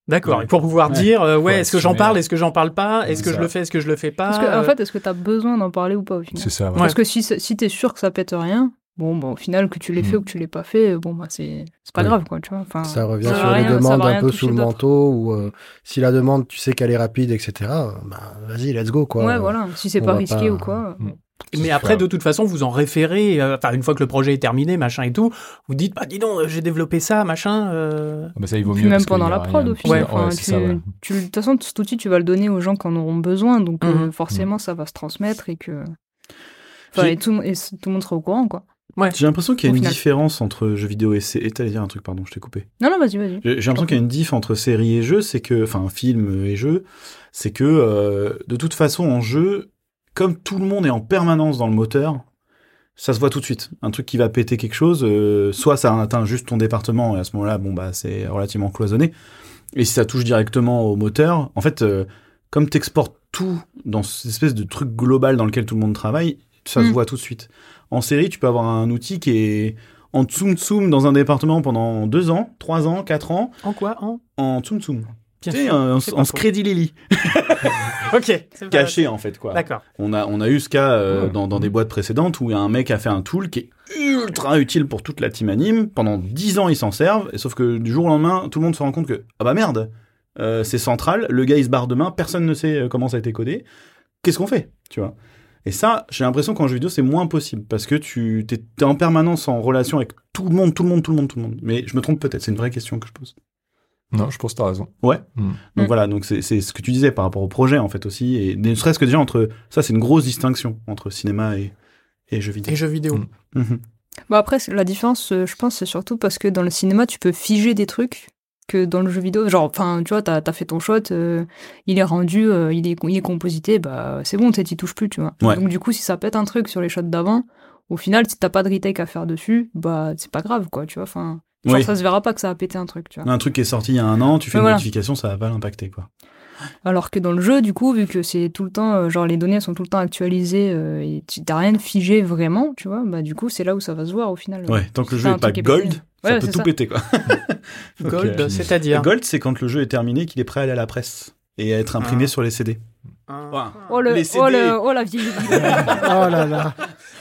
[SPEAKER 1] D'accord.
[SPEAKER 3] Ouais.
[SPEAKER 1] Et pour pouvoir
[SPEAKER 3] Ouais.
[SPEAKER 1] dire euh, ouais, est-ce que j'en parle, est-ce que j'en parle pas, est-ce que je le fais, est-ce que je le fais pas.
[SPEAKER 4] Parce que, en
[SPEAKER 1] euh,
[SPEAKER 4] fait, est-ce que t'as besoin d'en parler ou pas au final
[SPEAKER 5] C'est ça. ouais.
[SPEAKER 4] Parce que si, si t'es sûr que ça pète rien, Bon, bah, au final, que tu l'aies fait ou que tu l'aies pas fait, bon, bah, c'est c'est pas
[SPEAKER 2] Oui.
[SPEAKER 4] grave, quoi, tu vois. Enfin,
[SPEAKER 2] Ça revient
[SPEAKER 4] ça
[SPEAKER 2] sur les
[SPEAKER 4] rien-
[SPEAKER 2] demandes un peu sous le manteau ou euh, si la demande, tu sais qu'elle est rapide, etc. euh, Bah, vas-y, let's go quoi.
[SPEAKER 4] Ouais, voilà. Si c'est pas risqué
[SPEAKER 2] pas-
[SPEAKER 4] ou quoi.
[SPEAKER 5] Mm.
[SPEAKER 1] Mais après, de toute façon, vous en référez, euh, enfin, une fois que le projet est terminé, machin et tout, vous dites, bah, dis donc, j'ai développé ça, machin, euh,
[SPEAKER 5] Ah bah ça, il vaut mieux.
[SPEAKER 4] même pendant la prod, au final.
[SPEAKER 5] pire. Ouais,
[SPEAKER 4] Enfin,
[SPEAKER 5] c'est
[SPEAKER 4] tu,
[SPEAKER 5] ça, ouais.
[SPEAKER 4] tu- de toute façon, cet outil, tu vas le donner aux gens qui en auront besoin. Donc, euh,
[SPEAKER 1] Mhm.
[SPEAKER 4] forcément, ça va se transmettre et que. Enfin, et tout, et tout le monde sera au courant, quoi.
[SPEAKER 3] J'ai l'impression qu'il y a
[SPEAKER 4] Au
[SPEAKER 3] une
[SPEAKER 4] final.
[SPEAKER 3] différence entre jeux vidéo et séries. Et t'allais dire un truc, pardon, je t'ai coupé.
[SPEAKER 4] Non, non, vas-y, vas-y.
[SPEAKER 3] J'ai j'ai l'impression qu'il y a une diff entre série et jeu, c'est que, enfin, film et jeu, c'est que, euh, de toute façon, en jeu, comme tout le monde est en permanence dans le moteur, ça se voit tout de suite. Un truc qui va péter quelque chose, euh, soit ça atteint juste ton département, et à ce moment-là, bon, bah, c'est relativement cloisonné. Et si ça touche directement au moteur, en fait, euh, comme t'exportes tout dans cette espèce de truc global dans lequel tout le monde travaille, ça se
[SPEAKER 4] Mm.
[SPEAKER 3] voit tout de suite. En série, tu peux avoir un outil qui est en tsum tsum dans un département pendant deux ans, trois ans, quatre ans,
[SPEAKER 1] en quoi, en?
[SPEAKER 3] en tsum tsum. Tu sais, en, en Lily.
[SPEAKER 1] Ok.
[SPEAKER 3] Caché, en fait, quoi.
[SPEAKER 1] D'accord.
[SPEAKER 3] On a, on a eu ce cas euh, dans, dans des boîtes précédentes où un mec a fait un tool qui est ultra utile pour toute la team anime. Pendant 10 ans, ils s'en servent. Et sauf que du jour au lendemain, tout le monde se rend compte que, ah bah merde, euh, c'est central, le gars il se barre demain, personne ne sait euh, comment ça a été codé. Qu'est-ce qu'on fait, tu vois? Et ça, j'ai l'impression qu'en jeu vidéo, c'est moins possible parce que tu t'es en permanence en relation avec tout le monde, tout le monde, tout le monde, tout le monde. Mais je me trompe peut-être, c'est une vraie question que je pose.
[SPEAKER 5] Non, je pense que t'as raison.
[SPEAKER 3] Ouais.
[SPEAKER 5] Mm.
[SPEAKER 3] Donc
[SPEAKER 4] Mm.
[SPEAKER 3] voilà, donc c'est c'est ce que tu disais par rapport au projet en fait aussi, et ne serait-ce que déjà entre ça, c'est une grosse distinction entre cinéma et, et jeux vidéo.
[SPEAKER 1] Et jeux vidéo.
[SPEAKER 5] Mm.
[SPEAKER 3] Mhm.
[SPEAKER 4] Bah après, la différence, euh, je pense, c'est surtout parce que dans le cinéma, tu peux figer des trucs que dans le jeu vidéo. Genre, enfin, tu vois, t'as as fait ton shot, euh, il est rendu, euh, il, est, il est composité, bah c'est bon, tu t'y touches plus, tu vois.
[SPEAKER 3] Ouais.
[SPEAKER 4] Donc du coup, si ça pète un truc sur les shots d'avant, au final, si t'as pas de retake à faire dessus, bah c'est pas grave, quoi, tu vois. Enfin,
[SPEAKER 3] Oui.
[SPEAKER 4] ça se verra pas que ça a pété un truc, tu vois.
[SPEAKER 3] Un truc qui est sorti il y a un an, tu fais une
[SPEAKER 4] voilà.
[SPEAKER 3] notification, ça va pas l'impacter quoi.
[SPEAKER 4] Alors que dans le jeu, du coup, vu que c'est tout le temps, euh, genre les données sont tout le temps actualisées euh, et tu t'as rien de figé vraiment, tu vois, bah du coup, c'est là où ça va se voir au final.
[SPEAKER 3] Ouais, tant que le jeu
[SPEAKER 4] t'as un
[SPEAKER 3] est pas gold, ça
[SPEAKER 4] Ouais,
[SPEAKER 3] peut tout
[SPEAKER 4] ça.
[SPEAKER 3] péter quoi.
[SPEAKER 1] Gold,
[SPEAKER 5] Ok.
[SPEAKER 1] c'est-à-dire.
[SPEAKER 3] Gold, c'est quand le jeu est terminé, qu'il est prêt à aller à la presse et à être imprimé
[SPEAKER 1] Ah.
[SPEAKER 3] sur les CD.
[SPEAKER 1] Ah.
[SPEAKER 4] Oh, le,
[SPEAKER 3] Les
[SPEAKER 4] oh, le, oh la vieille.
[SPEAKER 2] Oh là là.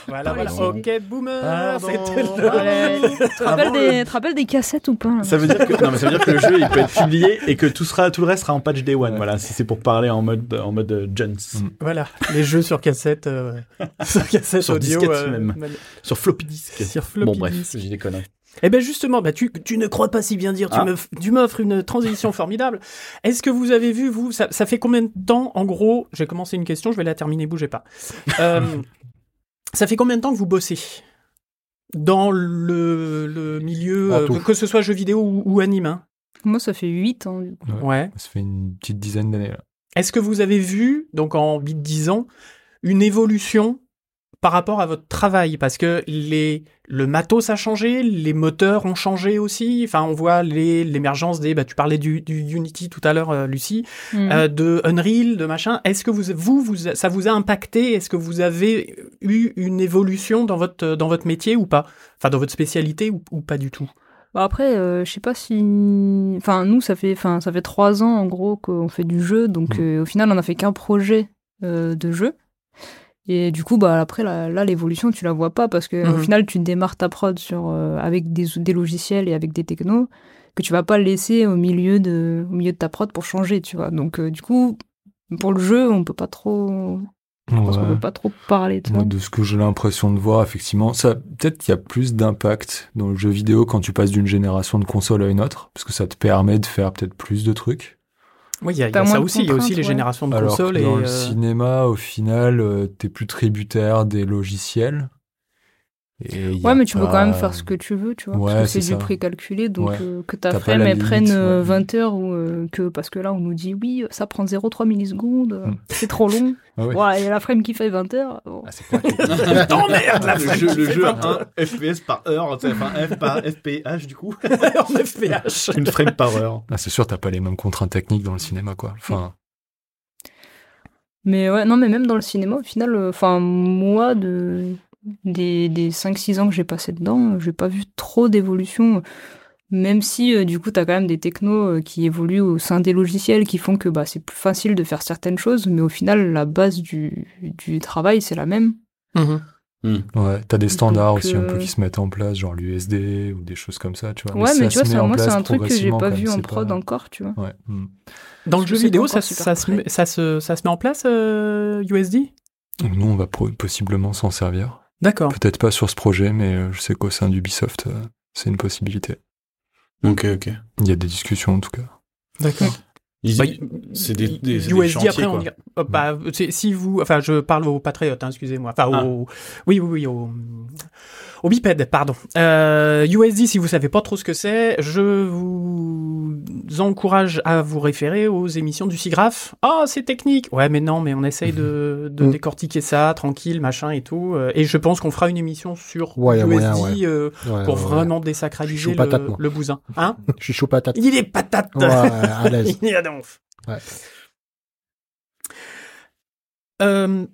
[SPEAKER 1] Voilà, voilà. Ok, boomer. C'était le...
[SPEAKER 4] les- Tu te rappelles des, tu te rappelles des cassettes ou pas là
[SPEAKER 3] Ça veut dire que non, mais ça veut dire que le jeu il peut être publié et que tout sera tout le reste sera en patch day one. Voilà, si c'est pour parler en mode en mode euh, Jones.
[SPEAKER 5] Mm.
[SPEAKER 1] Voilà, les jeux sur cassette, euh, sur cassette
[SPEAKER 3] Sur
[SPEAKER 1] audio,
[SPEAKER 3] disquette
[SPEAKER 1] euh,
[SPEAKER 3] même.
[SPEAKER 1] man-
[SPEAKER 3] Sur floppy disk.
[SPEAKER 1] Sur floppy
[SPEAKER 3] bon bref,
[SPEAKER 1] disk.
[SPEAKER 3] j'ai des conneries.
[SPEAKER 1] Eh ben justement, bah tu, tu ne crois pas si bien dire, tu
[SPEAKER 3] Ah.
[SPEAKER 1] me f- tu m'offres une transition formidable. Est-ce que vous avez vu, vous, ça, ça fait combien de temps, en gros, j'ai commencé une question, je vais la terminer, bougez pas. Euh, ça fait combien de temps que vous bossez dans le, le milieu, euh, que ce soit jeu vidéo ou, ou anime hein?
[SPEAKER 4] Moi, ça fait 8 ans. du coup.
[SPEAKER 5] Ouais.
[SPEAKER 1] Ouais.
[SPEAKER 5] Ça fait une petite dizaine d'années là.
[SPEAKER 1] Est-ce que vous avez vu, donc en 8-10 ans, une évolution par rapport à votre travail Parce que les, le matos a changé, les moteurs ont changé aussi. Enfin, on voit les- l'émergence des... Bah, tu parlais du, du Unity tout à l'heure, euh, Lucie,
[SPEAKER 4] Mhm.
[SPEAKER 1] euh, de Unreal, de machin. Est-ce que vous, vous, vous, ça vous a impacté? Est-ce que vous avez eu une évolution dans votre, dans votre métier ou pas? Enfin, dans votre spécialité ou, ou pas du tout?
[SPEAKER 4] Bah après, euh, je sais pas si. Enfin, nous, ça fait, enfin, ça fait 3 ans en gros qu'on fait du jeu, donc
[SPEAKER 5] Mhm.
[SPEAKER 4] euh, au final, on a fait qu'un projet euh, de jeu. Et du coup, bah après, là, l'évolution, tu la vois pas parce que au
[SPEAKER 1] Mhm.
[SPEAKER 4] final, tu démarres ta prod sur, euh, avec des, des logiciels et avec des technos que tu vas pas laisser au milieu de, au milieu de ta prod pour changer, tu vois. Donc, euh, du coup, pour le jeu, on peut pas trop. Je pense qu'on
[SPEAKER 5] Ouais.
[SPEAKER 4] peut pas trop parler de.
[SPEAKER 5] Moi, de ce que j'ai l'impression de voir, effectivement, ça, peut-être qu'il y a plus d'impact dans le jeu vidéo quand tu passes d'une génération de console à une autre, parce que ça te permet de faire peut-être plus de trucs.
[SPEAKER 1] Oui, il y a, il y a ça aussi. Il y a aussi les
[SPEAKER 4] ouais.
[SPEAKER 1] générations de
[SPEAKER 5] Alors
[SPEAKER 1] consoles
[SPEAKER 5] que
[SPEAKER 1] et...
[SPEAKER 5] dans le
[SPEAKER 1] euh,
[SPEAKER 5] cinéma, au final, euh, t'es plus tributaire des logiciels. Et
[SPEAKER 4] Ouais, mais tu peux quand même faire ce que tu veux, tu vois.
[SPEAKER 5] Ouais,
[SPEAKER 4] parce que
[SPEAKER 5] c'est
[SPEAKER 4] du précalculé, donc
[SPEAKER 5] Ouais.
[SPEAKER 4] euh, que ta frame, elle prenne euh,
[SPEAKER 5] ouais.
[SPEAKER 4] 20 heures ou euh, que. Parce que là, on nous dit oui, ça prend 0,3 millisecondes, euh,
[SPEAKER 5] Mm.
[SPEAKER 4] c'est trop long.
[SPEAKER 5] Ah ouais.
[SPEAKER 4] Il y a la frame qui fait 20 heures. bon.
[SPEAKER 5] Ah, c'est
[SPEAKER 1] Oh merde, la
[SPEAKER 3] le
[SPEAKER 1] frame
[SPEAKER 3] jeu,
[SPEAKER 1] qui
[SPEAKER 3] le jeu à 1 FPS par heure, enfin F par FPH du coup.
[SPEAKER 1] en FPH.
[SPEAKER 3] Une frame par heure.
[SPEAKER 5] Ah, c'est sûr, t'as pas les mêmes contraintes techniques dans le cinéma, quoi. Enfin,
[SPEAKER 4] Mais ouais, non, mais même dans le cinéma, au final, euh, enfin, moi, de, des, des 5-6 ans que j'ai passé dedans, euh, j'ai pas vu trop d'évolution. Même si, euh, du coup, t'as quand même des technos euh, qui évoluent au sein des logiciels qui font que bah, c'est plus facile de faire certaines choses, mais au final, la base du, du travail, c'est la même.
[SPEAKER 1] Mhm.
[SPEAKER 5] Ouais, t'as des standards
[SPEAKER 4] Donc,
[SPEAKER 5] aussi un peu qui se mettent en place, genre l'USD ou des choses comme ça, tu vois.
[SPEAKER 4] Ouais, mais,
[SPEAKER 5] ça
[SPEAKER 4] tu vois,
[SPEAKER 5] se met
[SPEAKER 4] ça,
[SPEAKER 5] en
[SPEAKER 4] moi, c'est
[SPEAKER 5] place
[SPEAKER 4] un truc que j'ai pas vu en prod
[SPEAKER 5] pas-
[SPEAKER 4] encore, tu vois.
[SPEAKER 5] Ouais. hmm.
[SPEAKER 1] Dans le
[SPEAKER 4] Je
[SPEAKER 1] jeu vidéo, ça, ça, se met, ça, se, ça se met en place, euh, USD
[SPEAKER 5] Donc nous, on va possiblement s'en servir.
[SPEAKER 1] D'accord.
[SPEAKER 5] Peut-être pas sur ce projet, mais euh, je sais qu'au sein d'Ubisoft, euh, c'est une possibilité.
[SPEAKER 3] Ok, ok.
[SPEAKER 5] Il y a des discussions en tout cas.
[SPEAKER 1] D'accord. Bah,
[SPEAKER 3] c'est des, des, c'est des
[SPEAKER 1] USD après on dirait- euh, bah, c'est- si vous enfin je parle aux patriotes hein, excusez-moi enfin
[SPEAKER 3] Ah.
[SPEAKER 1] au oui oui oui au au bipède pardon euh, USD si vous savez pas trop ce que c'est je vous encourage à vous référer aux émissions du SIGRAPH ah c'est technique ouais mais non mais on essaye de, de
[SPEAKER 2] Mm.
[SPEAKER 1] décortiquer ça tranquille machin et tout euh, et je pense qu'on fera une émission sur
[SPEAKER 2] Ouais, y
[SPEAKER 1] USD
[SPEAKER 2] moyen, ouais.
[SPEAKER 1] euh,
[SPEAKER 2] Ouais,
[SPEAKER 1] pour vraiment désacraliser le,
[SPEAKER 2] patate, moi.
[SPEAKER 1] le bousin hein
[SPEAKER 2] Je suis chaud patate.
[SPEAKER 1] il est patate
[SPEAKER 2] Ouais, à l'aise. Ouais.
[SPEAKER 1] Euh,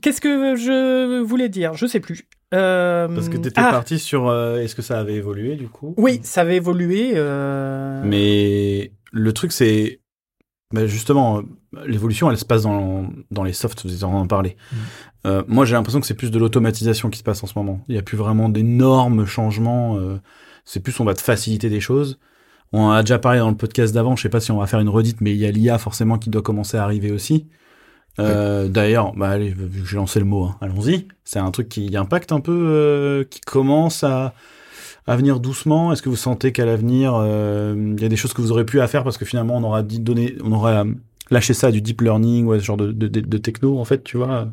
[SPEAKER 1] Qu'est-ce que je voulais dire? Je sais plus. Euh,
[SPEAKER 3] Parce que t'étais
[SPEAKER 1] ah,
[SPEAKER 3] parti sur euh, est-ce que ça avait évolué du coup?
[SPEAKER 1] Oui, ça avait évolué. euh,
[SPEAKER 3] Mais le truc, c'est. bah, justement, l'évolution, elle se passe dans, dans les softs, vous en parlé.
[SPEAKER 5] Mm.
[SPEAKER 3] Euh, moi, j'ai l'impression que c'est plus de l'automatisation qui se passe en ce moment. Il n'y a plus vraiment d'énormes changements. euh, c'est plus, on va te faciliter des choses. On en a déjà parlé dans le podcast d'avant, je sais pas si on va faire une redite, mais il y a l'IA forcément qui doit commencer à arriver aussi. Euh, D'ailleurs, bah allez, vu que j'ai lancé le mot, hein, allons-y. C'est un truc qui impacte un peu, euh, qui commence à, à venir doucement. Est-ce que vous sentez qu'à l'avenir, euh, il y a des choses que vous aurez pu à faire parce que finalement on aura dit donné, on aura lâché ça à du deep learning ou à ce genre de, de, de- de techno en fait, tu vois?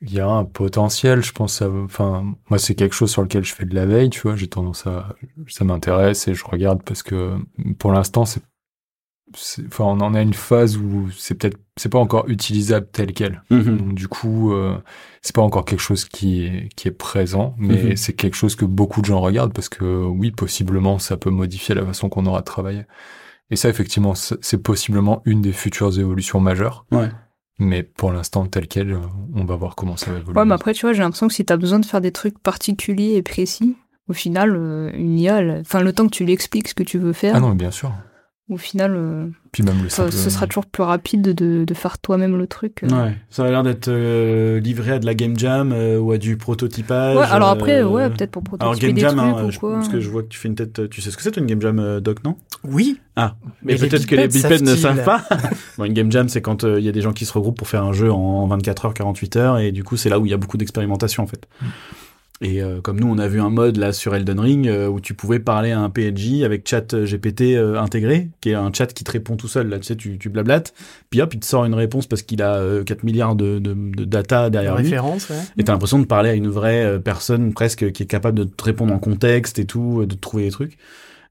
[SPEAKER 5] Il y a un potentiel, je pense. Enfin, moi, c'est quelque chose sur lequel je fais de la veille, tu vois. J'ai tendance à, ça m'intéresse et je regarde parce que pour l'instant, c'est, enfin, on en a une phase où c'est peut-être, c'est pas encore utilisable tel quel. Donc, du coup, euh, c'est pas encore quelque chose qui est, qui est présent, mais
[SPEAKER 3] Mhm.
[SPEAKER 5] c'est quelque chose que beaucoup de gens regardent parce que oui, possiblement, ça peut modifier la façon qu'on aura de travailler. Et ça, effectivement, c'est c'est possiblement une des futures évolutions majeures.
[SPEAKER 3] Ouais.
[SPEAKER 5] Mais pour l'instant, tel quel, euh, on va voir comment ça va évoluer.
[SPEAKER 4] Ouais, mais après, tu vois, j'ai l'impression que si t'as besoin de faire des trucs particuliers et précis, au final, euh, une IA, enfin, le temps que tu lui expliques ce que tu veux faire,
[SPEAKER 5] Ah non, mais bien sûr.
[SPEAKER 4] Au final, euh,
[SPEAKER 5] Puis même le
[SPEAKER 4] ça-
[SPEAKER 5] simple...
[SPEAKER 4] ce sera toujours plus rapide de, de faire toi-même le truc. euh.
[SPEAKER 3] Ouais, ça a l'air d'être euh, livré à de la game jam euh, ou à du prototypage.
[SPEAKER 4] Ouais, alors après,
[SPEAKER 3] euh,
[SPEAKER 4] ouais, peut-être pour
[SPEAKER 3] Alors
[SPEAKER 4] prototyper
[SPEAKER 3] game
[SPEAKER 4] des
[SPEAKER 3] jam,
[SPEAKER 4] trucs
[SPEAKER 3] hein,
[SPEAKER 4] ou
[SPEAKER 3] je-
[SPEAKER 4] quoi.
[SPEAKER 3] parce que je vois que tu fais une tête. Tu sais ce que c'est toi, une game jam, euh, Doc, non?
[SPEAKER 1] Oui.
[SPEAKER 3] Ah,
[SPEAKER 1] Mais
[SPEAKER 3] peut-être que les
[SPEAKER 1] bipèdes
[SPEAKER 3] bipèdes ne savent pas. bon, une game jam, c'est quand euh, il y a des gens qui se regroupent pour faire un jeu en 24 heures, 48 heures, et du coup, c'est là où il y a beaucoup d'expérimentation en fait.
[SPEAKER 5] Mm.
[SPEAKER 3] Et euh, comme nous, on a vu un mode là sur Elden Ring euh, où tu pouvais parler à un PNJ avec chat euh, GPT euh, intégré, qui est un chat qui te répond tout seul. Là, tu sais, tu, tu blablates, puis hop, il te sort une réponse parce qu'il a euh, 4 milliards de, de, de data derrière lui.
[SPEAKER 1] référence, ouais.
[SPEAKER 3] Et t'as l'impression de parler à une vraie personne presque qui est capable de te répondre en contexte et tout, de te trouver des trucs.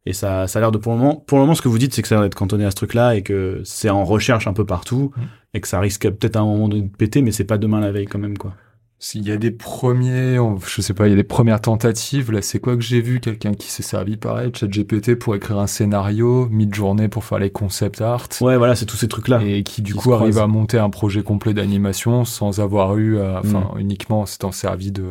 [SPEAKER 3] Et ça, ça a l'air de pour le moment, pour le moment, ce que vous dites, c'est que ça a l'air d'être cantonné à ce truc-là et que c'est en recherche un peu partout
[SPEAKER 5] Mm.
[SPEAKER 3] et que ça risque peut-être à un moment de péter, mais c'est pas demain la veille quand même, quoi.
[SPEAKER 5] S'il y a des premiers, je sais pas, il y a des premières tentatives, là, c'est quoi que j'ai vu? Quelqu'un qui s'est servi pareil, ChatGPT pour écrire un scénario, mid-journée pour faire les concept art.
[SPEAKER 3] Ouais, voilà, c'est tous ces trucs-là.
[SPEAKER 5] Et qui du
[SPEAKER 3] qui
[SPEAKER 5] coup arrive à monter un projet complet d'animation sans avoir eu, à- enfin
[SPEAKER 3] Mm.
[SPEAKER 5] uniquement en s'étant servi de.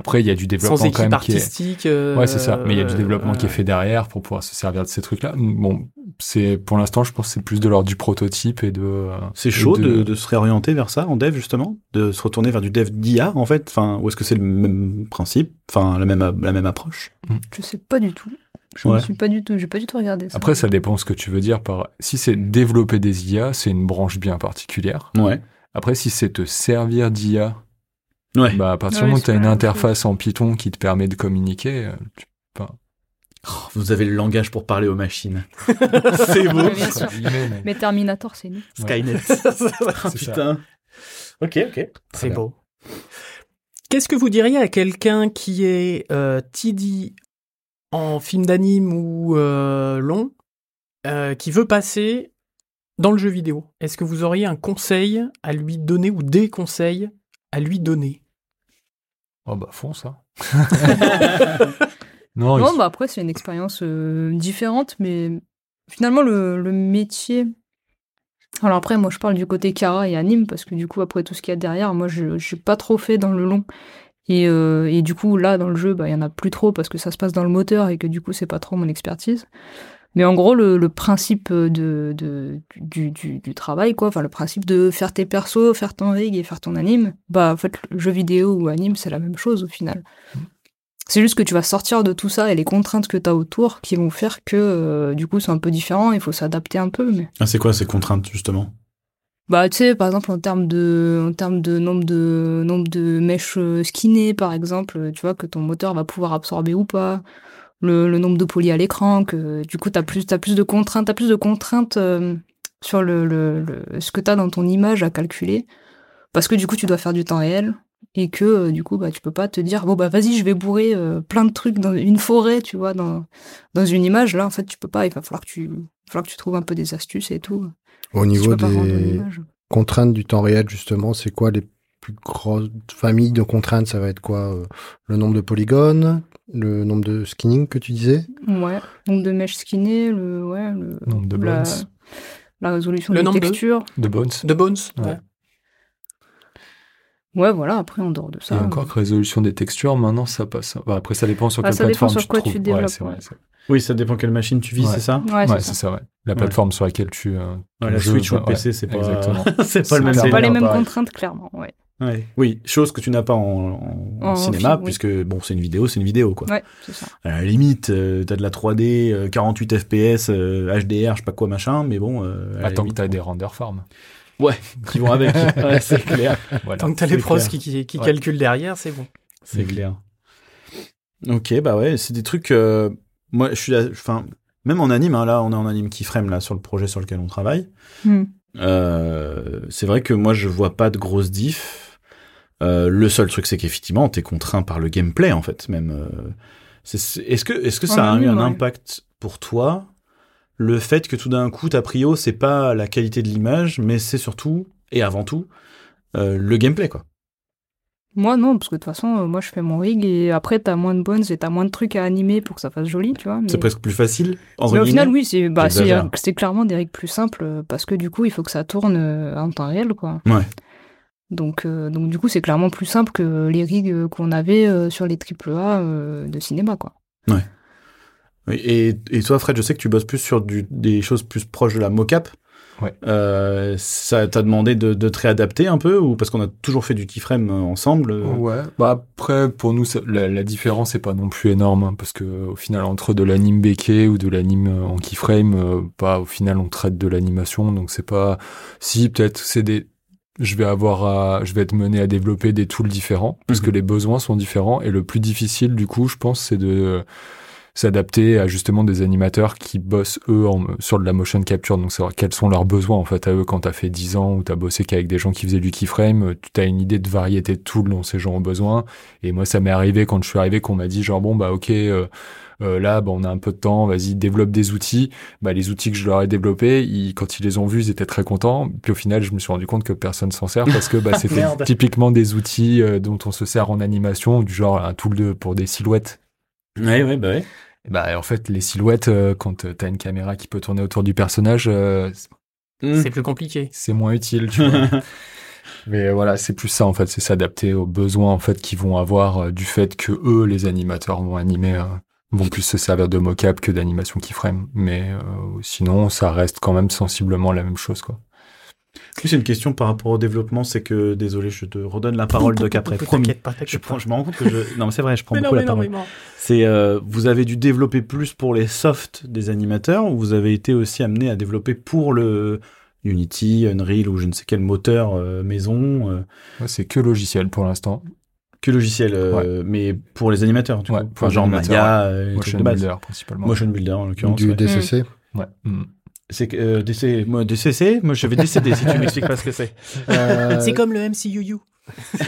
[SPEAKER 5] Après, il y a du
[SPEAKER 1] Sans
[SPEAKER 5] développement quand
[SPEAKER 1] équipe
[SPEAKER 5] même qui est.
[SPEAKER 1] artistique. euh,
[SPEAKER 5] Ouais, c'est ça. Mais il y a du développement qui est
[SPEAKER 1] euh,
[SPEAKER 5] fait derrière pour pouvoir se servir de ces trucs-là. Bon, c'est pour l'instant, je pense que c'est plus de l'ordre du prototype et de. euh,
[SPEAKER 3] C'est chaud de... de se réorienter vers ça en dev justement, de se retourner vers du dev d'IA en fait? Enfin, ou est-ce que c'est le même principe, enfin la même la même approche?
[SPEAKER 4] Je sais pas du tout. Je ne
[SPEAKER 3] Ouais.
[SPEAKER 4] suis pas du tout, j'ai pas du tout regardé ça.
[SPEAKER 5] Après, ça dépend ce que tu veux dire par. Si c'est développer des IA, c'est une branche bien particulière.
[SPEAKER 3] Ouais.
[SPEAKER 5] Après, si c'est te servir d'IA,
[SPEAKER 3] Ouais.
[SPEAKER 5] bah à partir du moment où tu as
[SPEAKER 4] pas
[SPEAKER 5] une interface en Python qui te permet de communiquer, euh, tu-
[SPEAKER 3] Oh, vous avez le langage pour parler aux machines. c'est beau.
[SPEAKER 5] Mais-
[SPEAKER 4] Mais Terminator, c'est nous.
[SPEAKER 3] Skynet. Putain. Ok, ok.
[SPEAKER 1] C'est beau. Qu'est-ce que vous diriez à quelqu'un qui est euh, TD en film d'anime ou euh, long, euh, qui veut passer dans le jeu vidéo? Est-ce que vous auriez un conseil à lui donner ou des conseils à lui donner?
[SPEAKER 5] Oh bah fonce, hein. non,
[SPEAKER 4] Non,
[SPEAKER 5] il-
[SPEAKER 4] bah après, c'est une expérience euh, différente, mais finalement, le, le métier. Alors après, moi, je parle du côté Kara et anime, parce que du coup, après tout ce qu'il y a derrière, moi, je n'ai pas trop fait dans le long. Et, euh, et du coup, là, dans le jeu, bah, il y en a plus trop, parce que ça se passe dans le moteur et que du coup, c'est pas trop mon expertise. Mais en gros, le, le principe de, de, du, du, du travail, quoi, enfin le principe de faire tes persos, faire ton rig et faire ton anime, bah en fait, le jeu vidéo ou anime, c'est la même chose au final. C'est juste que tu vas sortir de tout ça et les contraintes que tu as autour qui vont faire que euh, du coup c'est un peu différent, il faut s'adapter un peu. Mais...
[SPEAKER 3] Ah, c'est quoi ces contraintes, justement?
[SPEAKER 4] Bah tu sais, par exemple en termes de, en termes de nombre de nombre de mèches euh, skinnées, par exemple, tu vois que ton moteur va pouvoir absorber ou pas, le, le nombre de polis à l'écran, que du coup t'as plus t'as plus de contraintes, t'as plus de contraintes euh, sur le, le, le- ce que t'as dans ton image à calculer, parce que du coup tu dois faire du temps réel et que euh, du coup bah tu peux pas te dire bon bah vas-y je vais bourrer euh, plein de trucs dans une forêt tu vois dans dans une image. Là en fait tu peux pas. Il va falloir que tu falloir que tu trouves un peu des astuces et tout.
[SPEAKER 2] Au
[SPEAKER 4] tu
[SPEAKER 2] niveau des contraintes du temps réel, justement, c'est quoi les plus grosses familles de contraintes? Ça va être quoi Le nombre de polygones? Le nombre de skinning que tu disais
[SPEAKER 4] Ouais, nombre de mèches skinnées, le, ouais, le,
[SPEAKER 5] Nombre de
[SPEAKER 4] la,
[SPEAKER 5] bones.
[SPEAKER 4] la résolution
[SPEAKER 1] Le
[SPEAKER 4] des
[SPEAKER 1] nombre de-
[SPEAKER 4] textures.
[SPEAKER 5] De Bones.
[SPEAKER 1] De Bones
[SPEAKER 5] Ouais.
[SPEAKER 1] ouais.
[SPEAKER 4] Ouais, voilà, après, en dehors de ça.
[SPEAKER 5] Et encore que résolution des textures, maintenant ça passe. Bah, après, ça dépend sur
[SPEAKER 4] Ah,
[SPEAKER 5] quelle
[SPEAKER 4] ça dépend
[SPEAKER 5] plateforme
[SPEAKER 4] sur
[SPEAKER 5] tu
[SPEAKER 4] quoi
[SPEAKER 5] trouves.
[SPEAKER 4] tu développes,
[SPEAKER 5] Ouais, vrai.
[SPEAKER 3] Oui, ça dépend quelle machine tu vises,
[SPEAKER 5] Ouais.
[SPEAKER 3] c'est ça
[SPEAKER 4] Ouais,
[SPEAKER 5] Ouais,
[SPEAKER 4] c'est ça.
[SPEAKER 5] ça, ouais. La plateforme sur laquelle tu. euh,
[SPEAKER 3] La
[SPEAKER 5] jeu,
[SPEAKER 3] Switch ou le
[SPEAKER 5] ouais,
[SPEAKER 3] PC, c'est pas,
[SPEAKER 5] Exactement.
[SPEAKER 3] c'est pas
[SPEAKER 5] C'est
[SPEAKER 3] le même
[SPEAKER 5] pas
[SPEAKER 4] C'est pas les mêmes contraintes, clairement, ouais.
[SPEAKER 3] Ouais. Oui, chose que tu n'as pas en, en
[SPEAKER 4] En
[SPEAKER 3] cinéma,
[SPEAKER 4] film, oui.
[SPEAKER 3] puisque bon, c'est une vidéo, c'est une vidéo, quoi.
[SPEAKER 4] Ouais, c'est ça.
[SPEAKER 3] À la limite, euh, t'as de la 3D, euh, 48 FPS, euh, HDR, je sais pas quoi machin, mais bon. Euh,
[SPEAKER 5] Attends que
[SPEAKER 3] limite,
[SPEAKER 5] t'as des render farms.
[SPEAKER 3] qui vont avec. ouais, c'est clair.
[SPEAKER 5] Voilà.
[SPEAKER 1] Tant que t'as les pros
[SPEAKER 3] clair.
[SPEAKER 1] qui, qui, qui
[SPEAKER 5] Ouais.
[SPEAKER 1] calculent derrière, c'est bon.
[SPEAKER 3] C'est clair. Ok, bah ouais, c'est des trucs. euh, moi, je suis, là- enfin, même en anime, hein, là, on est en anime qui frame là sur le projet sur lequel on travaille.
[SPEAKER 4] Hmm.
[SPEAKER 3] Euh, c'est vrai que moi, je vois pas de grosse diff. Euh, le seul truc, c'est qu'effectivement, t'es contraint par le gameplay, en fait, même. euh, Est-ce que, est-ce que
[SPEAKER 4] En
[SPEAKER 3] ça a eu un
[SPEAKER 4] ouais.
[SPEAKER 3] impact pour toi le fait que tout d'un coup, ta prio, c'est pas la qualité de l'image, mais c'est surtout et avant tout euh, le gameplay, quoi.
[SPEAKER 4] Moi, non, parce que de toute façon, moi, je fais mon rig et après, t'as moins de bones et t'as moins de trucs à animer pour que ça fasse joli, tu vois. Mais,
[SPEAKER 3] C'est presque plus facile. entre
[SPEAKER 4] mais au final, oui, c'est bah, c'est clairement des rigs plus simples parce que du coup, il faut que ça tourne en temps réel, quoi.
[SPEAKER 3] Ouais.
[SPEAKER 4] Donc, euh, donc du coup, c'est clairement plus simple que les rigs qu'on avait euh, sur les AAA euh, de cinéma, quoi.
[SPEAKER 3] Oui, Et, et toi, Fred, je sais que tu bosses plus sur du, des choses plus proches de la mocap.
[SPEAKER 5] Ouais.
[SPEAKER 3] Euh, ça t'a demandé de, de te réadapter un peu ou parce qu'on a toujours fait du keyframe ensemble
[SPEAKER 5] Ouais. Bah après, pour nous, ça- la, la différence n'est pas non plus énorme, hein, parce que au final, entre de l'anime béquet ou de l'anime en keyframe, euh, bah, au final, on traite de l'animation, donc c'est pas. Si peut-être c'est des. Je vais avoir à, je vais être mené à développer des tools différents, parce
[SPEAKER 3] Mhm.
[SPEAKER 5] que les besoins sont différents, et le plus difficile, du coup, je pense, c'est de s'adapter à justement des animateurs qui bossent eux en- sur de la motion capture. Donc savoir quels sont leurs besoins en fait à eux quand t'as fait 10 ans ou t'as bossé qu'avec des gens qui faisaient du keyframe euh, tu as une idée de variété de tools dont ces gens ont besoin. Et moi ça m'est arrivé quand je suis arrivé qu'on m'a dit genre bon bah ok euh, euh, là bah, on a un peu de temps vas-y développe des outils. Bah les outils que je leur ai développés ils, quand ils les ont vus ils étaient très contents. Puis au final je me suis rendu compte que personne s'en sert parce que bah, c'était typiquement des outils euh, dont on se sert en animation du genre un tool de, pour des silhouettes
[SPEAKER 3] Ouais, ouais, bah ouais.
[SPEAKER 5] et Bah, en fait, les silhouettes, euh, quand euh, t'as une caméra qui peut tourner autour du personnage, euh,
[SPEAKER 3] Mm.
[SPEAKER 1] C'est plus compliqué.
[SPEAKER 5] c'est moins utile, tu vois. Mais voilà, c'est plus ça, en fait, c'est s'adapter aux besoins, en fait, qu'ils vont avoir euh, du fait que eux, les animateurs, vont animer, euh, vont plus se servir de mocap que d'animation keyframe. Mais euh, sinon, ça reste quand même sensiblement la même chose, quoi.
[SPEAKER 3] Plus, c'est une question par rapport au développement, c'est que, désolé, je te redonne la parole Doc après, promis.
[SPEAKER 1] Pas,
[SPEAKER 3] Je, prends, je me rends compte que je... Non, mais c'est vrai, je prends
[SPEAKER 1] Mais
[SPEAKER 3] beaucoup
[SPEAKER 1] non,
[SPEAKER 3] la parole. C'est, euh, vous avez dû développer plus pour les softs des animateurs ou vous avez été aussi amené à développer pour le Unity, Unreal ou je ne sais quel moteur euh, maison euh,
[SPEAKER 5] Ouais, c'est que logiciel pour l'instant.
[SPEAKER 3] Que logiciel, euh, mais pour les animateurs, du
[SPEAKER 5] Ouais,
[SPEAKER 3] coup.
[SPEAKER 5] pour
[SPEAKER 3] Enfin,
[SPEAKER 5] les
[SPEAKER 3] genre
[SPEAKER 5] animateurs,
[SPEAKER 3] Maya,
[SPEAKER 5] Motion
[SPEAKER 3] de.
[SPEAKER 5] Builder, principalement.
[SPEAKER 3] Motion Builder, en l'occurrence.
[SPEAKER 2] Du
[SPEAKER 3] ouais.
[SPEAKER 2] DCC
[SPEAKER 5] Ouais.
[SPEAKER 3] C'est que, euh, DC, moi, DCC, moi j'avais décédé si tu m'expliques pas ce que c'est.
[SPEAKER 2] Euh,
[SPEAKER 1] C'est comme le MCUU.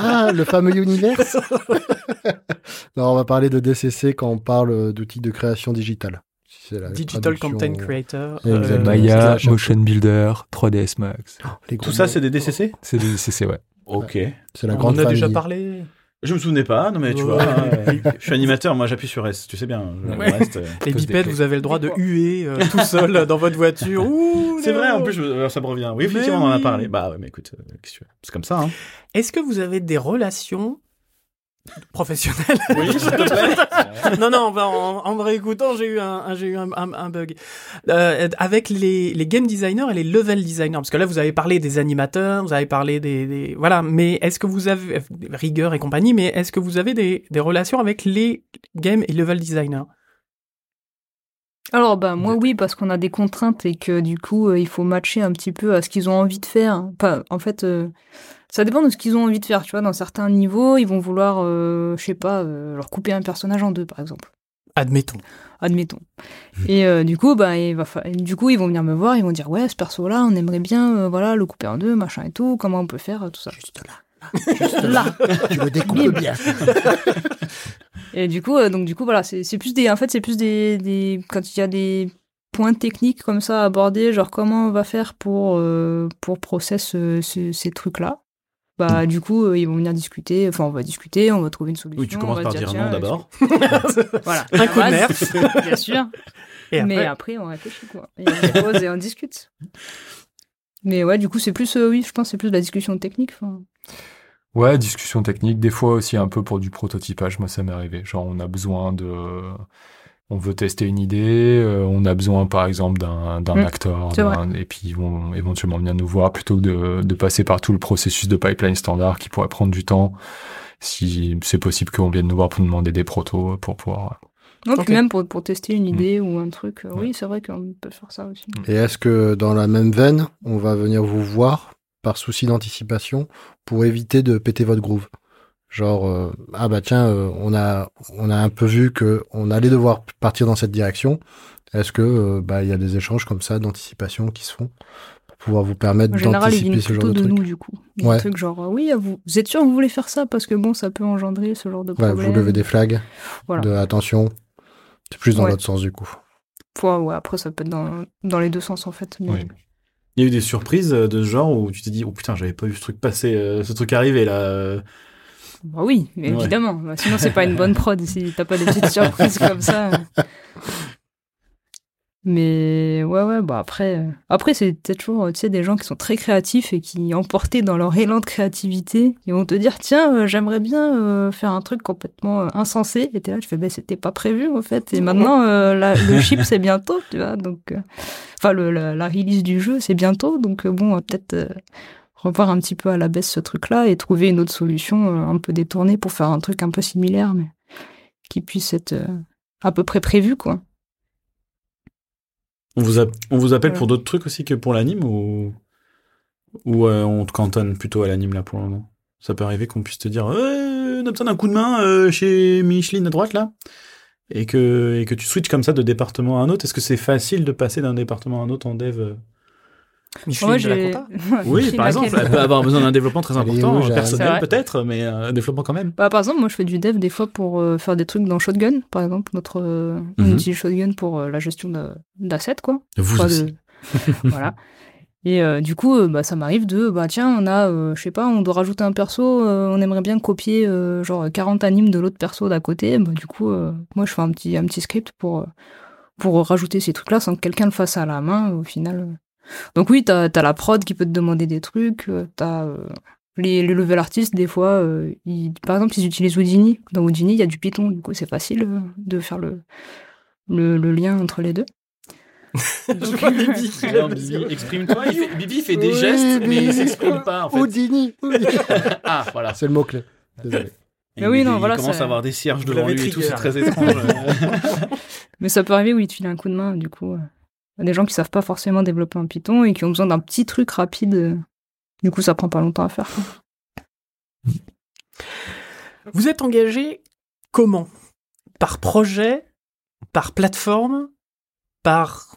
[SPEAKER 2] Ah, le fameux univers Non, on va parler de DCC quand on parle d'outils de création digitale. Si c'est la
[SPEAKER 1] Digital
[SPEAKER 2] traduction-
[SPEAKER 1] Content Creator.
[SPEAKER 2] Exactement.
[SPEAKER 5] Maya, Motion Builder, 3ds Max.
[SPEAKER 2] Les
[SPEAKER 3] Tout ça, c'est des DCC
[SPEAKER 5] C'est des CC, ouais.
[SPEAKER 3] Ok.
[SPEAKER 2] c'est la
[SPEAKER 1] On
[SPEAKER 2] grande
[SPEAKER 1] en a
[SPEAKER 2] famille.
[SPEAKER 1] déjà parlé.
[SPEAKER 3] Je me souvenais pas, non mais tu vois, euh, je suis animateur, moi j'appuie sur S, tu sais bien.
[SPEAKER 1] Ouais.
[SPEAKER 3] reste, euh,
[SPEAKER 1] Les bipèdes, vous avez le droit de huer euh, tout seul dans votre voiture.
[SPEAKER 3] C'est vrai, en plus, je me- alors, ça me revient. Oui, effectivement,
[SPEAKER 1] Mais
[SPEAKER 3] on en a
[SPEAKER 1] oui.
[SPEAKER 3] parlé. Bah ouais, mais écoute, euh, c'est comme ça. Hein.
[SPEAKER 1] Est-ce que vous avez des relations professionnel.
[SPEAKER 3] Oui, s'il te plaît.
[SPEAKER 1] non, non, en, en me réécoutant, j'ai eu un, un- j'ai eu un, un- un bug. Euh, avec les, les game designers et les level designers, parce que là, vous avez parlé des animateurs, vous avez parlé des, des- voilà, mais est-ce que vous avez rigueur et compagnie, mais est-ce que vous avez des, des relations avec les game et level designers?
[SPEAKER 4] Alors bah moi oui parce qu'on a des contraintes et que du coup euh, il faut matcher un petit peu à ce qu'ils ont envie de faire. Enfin, en fait euh, ça dépend de ce qu'ils ont envie de faire, tu vois, dans certains niveaux, ils vont vouloir euh, je sais pas euh, leur couper un personnage en deux par exemple.
[SPEAKER 1] Admettons.
[SPEAKER 4] Admettons. Et euh, du coup bah il va fa- et du coup ils vont venir me voir, ils vont dire ouais ce perso là, on aimerait bien euh, voilà le couper en deux, machin et tout, comment on peut faire tout ça.
[SPEAKER 2] Juste là. Juste là. tu le découpes bien.
[SPEAKER 4] Et du coup, euh, donc du coup, voilà, c'est plus des, en fait, c'est plus des, des, quand il y a des points techniques comme ça à aborder, genre comment on va faire pour euh, pour process euh, ce- ces trucs-là. Bah, du coup, euh, ils vont venir discuter. Enfin, on va discuter, on va trouver une solution.
[SPEAKER 3] Oui, tu
[SPEAKER 4] on
[SPEAKER 3] commences
[SPEAKER 4] va
[SPEAKER 3] par dire non
[SPEAKER 4] euh,
[SPEAKER 3] d'abord.
[SPEAKER 4] Voilà.
[SPEAKER 1] Un coup de nerf.
[SPEAKER 4] bien sûr.
[SPEAKER 1] Et
[SPEAKER 4] Mais
[SPEAKER 1] après,
[SPEAKER 4] après, on réfléchit quoi. Et on se pose et on discute. Mais ouais, du coup, c'est plus, euh, oui, je pense, que c'est plus de la discussion technique. enfin.
[SPEAKER 5] Ouais, discussion technique, des fois aussi un peu pour du prototypage, moi ça m'est arrivé. Genre on a besoin de... On veut tester une idée, euh, on a besoin par exemple d'un
[SPEAKER 4] Mm,
[SPEAKER 5] acteur, et puis ils vont éventuellement venir nous voir plutôt que de, de passer par tout le processus de pipeline standard qui pourrait prendre du temps. Si c'est possible qu'on vienne nous voir pour nous demander des protos pour pouvoir...
[SPEAKER 4] Non, puis
[SPEAKER 1] Ok.
[SPEAKER 4] même pour, pour tester une
[SPEAKER 5] Mm.
[SPEAKER 4] idée ou un truc, euh,
[SPEAKER 5] Ouais.
[SPEAKER 4] oui, c'est vrai qu'on peut faire ça aussi.
[SPEAKER 2] Et est-ce que dans la même veine, on va venir vous voir par souci d'anticipation pour éviter de péter votre groove? Genre, euh, ah bah tiens, euh, on, a, on a un peu vu que on allait devoir partir dans cette direction. Est-ce que euh, bah il y a des échanges comme ça d'anticipation qui se font pour pouvoir vous permettre d'anticiper ce genre de
[SPEAKER 4] de,
[SPEAKER 2] truc?
[SPEAKER 4] nous, du coup. Il y a
[SPEAKER 2] Ouais.
[SPEAKER 4] un truc genre, euh, oui, vous, vous êtes sûr que vous voulez faire ça? Parce que bon, ça peut engendrer ce genre de
[SPEAKER 2] Ouais,
[SPEAKER 4] problème.
[SPEAKER 2] vous levez des flags
[SPEAKER 4] Voilà.
[SPEAKER 2] de attention. C'est plus dans
[SPEAKER 4] Ouais.
[SPEAKER 2] l'autre sens du coup.
[SPEAKER 4] Ouais, ouais, après, ça peut être dans, dans les deux sens, en fait. mais-
[SPEAKER 5] Oui.
[SPEAKER 3] Il y a eu des surprises de ce genre où tu t'es dit, oh putain, j'avais pas vu ce truc passer, euh, ce truc arriver là.
[SPEAKER 4] Bah oui, mais
[SPEAKER 3] Ouais.
[SPEAKER 4] évidemment. Bah, sinon, c'est pas une bonne prod si t'as pas des petites surprises comme ça. Mais ouais, ouais, bah après, euh, après c'est peut-être toujours, tu sais, des gens qui sont très créatifs et qui, emportés dans leur élan de créativité, ils vont te dire, tiens, euh, j'aimerais bien euh, faire un truc complètement insensé. Et t'es là, tu fais, ben, c'était pas prévu, en fait. Et maintenant, la- le chip, c'est bientôt, tu vois. Donc, enfin, la, la release du jeu, c'est bientôt. Donc, bon, peut-être revoir un petit peu à la baisse ce truc-là et trouver une autre solution euh, un peu détournée pour faire un truc un peu similaire, mais qui puisse être euh, à peu près prévu, quoi.
[SPEAKER 3] On vous, a- on vous appelle
[SPEAKER 4] Voilà.
[SPEAKER 3] pour d'autres trucs aussi que pour l'anime ou, ou euh, on te cantonne plutôt à l'anime là pour le moment? Ça peut arriver qu'on puisse te dire euh, on a besoin d'un coup de main euh, chez Micheline à droite là et que, et que tu switches comme ça de département à un autre. Est-ce que c'est facile de passer d'un département à un autre en dev
[SPEAKER 1] Micheline
[SPEAKER 4] Moi,
[SPEAKER 1] de la compta.
[SPEAKER 3] Oui, par exemple, elle peut avoir besoin d'un développement très important,
[SPEAKER 4] C'est
[SPEAKER 3] personnel peut-être, mais euh, un développement quand même.
[SPEAKER 4] Bah, par exemple, moi, je fais du dev des fois pour euh, faire des trucs dans Shotgun, par exemple. Notre, euh, On
[SPEAKER 3] Mhm.
[SPEAKER 4] utilise Shotgun pour euh, la gestion d'assets, quoi.
[SPEAKER 3] Vous aussi.
[SPEAKER 4] de- voilà. Et euh, du coup, euh, bah, ça m'arrive de, bah tiens, on a, euh, je sais pas, on doit rajouter un perso, euh, on aimerait bien copier euh, genre 40 animes de l'autre perso d'à côté. Bah, du coup, euh, moi, je fais un petit, un petit script pour, euh, pour rajouter ces trucs-là sans que quelqu'un le fasse à la main, au final. Donc oui, t'as as la prod qui peut te demander des trucs, euh, t'as euh, les, les level artistes, des fois, euh, ils- par exemple, ils utilisent Houdini. Dans Houdini, il y a du Python, du coup, c'est facile euh, de faire le, le, le lien entre les deux.
[SPEAKER 1] Je vois Bibi qui
[SPEAKER 3] Bibi, exprime-toi. Il fait- Bibi fait
[SPEAKER 2] Oui,
[SPEAKER 3] des gestes, mais il s'exprime pas en fait.
[SPEAKER 2] Houdini
[SPEAKER 3] Ah, voilà.
[SPEAKER 2] C'est le mot-clé. Désolé.
[SPEAKER 4] Mais oui, non,
[SPEAKER 3] il
[SPEAKER 4] voilà,
[SPEAKER 3] commence
[SPEAKER 4] ça-
[SPEAKER 3] à avoir des cierges devant lui et tout, c'est très étrange.
[SPEAKER 4] Mais ça peut arriver où ils te filent un coup de main, du coup. Des gens qui savent pas forcément développer en Python et qui ont besoin d'un petit truc rapide. Du coup, ça prend pas longtemps à faire. quoi.
[SPEAKER 1] Vous êtes engagé comment? Par projet? Par plateforme? Par.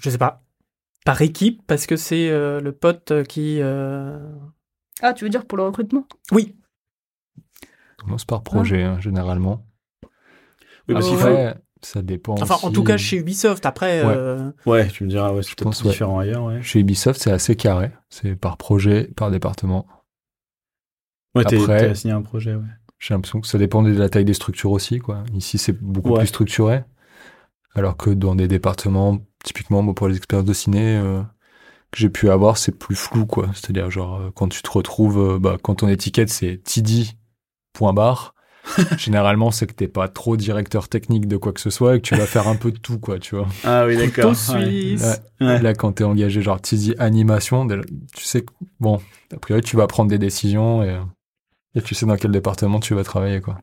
[SPEAKER 1] Je sais pas. Par équipe? Parce que c'est euh, le pote qui. euh,
[SPEAKER 4] Ah, tu veux dire pour le recrutement?
[SPEAKER 1] Oui.
[SPEAKER 5] On commence par projet, hein, généralement.
[SPEAKER 3] Oui, parce qu'il faut-
[SPEAKER 5] ça dépend.
[SPEAKER 1] Enfin, en tout cas, chez Ubisoft. Après.
[SPEAKER 5] Ouais.
[SPEAKER 1] euh,
[SPEAKER 3] Ouais, tu me diras, ouais, c'est peut-être
[SPEAKER 5] pense, ouais.
[SPEAKER 3] différent ailleurs, ouais.
[SPEAKER 5] Chez Ubisoft, c'est assez carré. C'est par projet, par département.
[SPEAKER 3] Ouais, t'es assigné à un projet, ouais.
[SPEAKER 5] J'ai l'impression que ça dépend de la taille des structures aussi. Quoi. Ici, c'est beaucoup
[SPEAKER 3] Ouais.
[SPEAKER 5] plus structuré. Alors que dans des départements, typiquement, pour les expériences de ciné euh, que j'ai pu avoir, c'est plus flou. quoi. C'est-à-dire, genre, euh, quand tu te retrouves, euh, bah, quand ton étiquette, c'est TD, point barre, généralement, c'est que t'es pas trop directeur technique de quoi que ce soit et que tu vas faire un peu de tout, quoi, tu vois.
[SPEAKER 3] Ah oui, d'accord. Ouais.
[SPEAKER 5] Là, quand t'es engagé, genre, tu dis animation, tu sais que, bon, a priori, tu vas prendre des décisions et, et tu sais dans quel département tu vas travailler, quoi.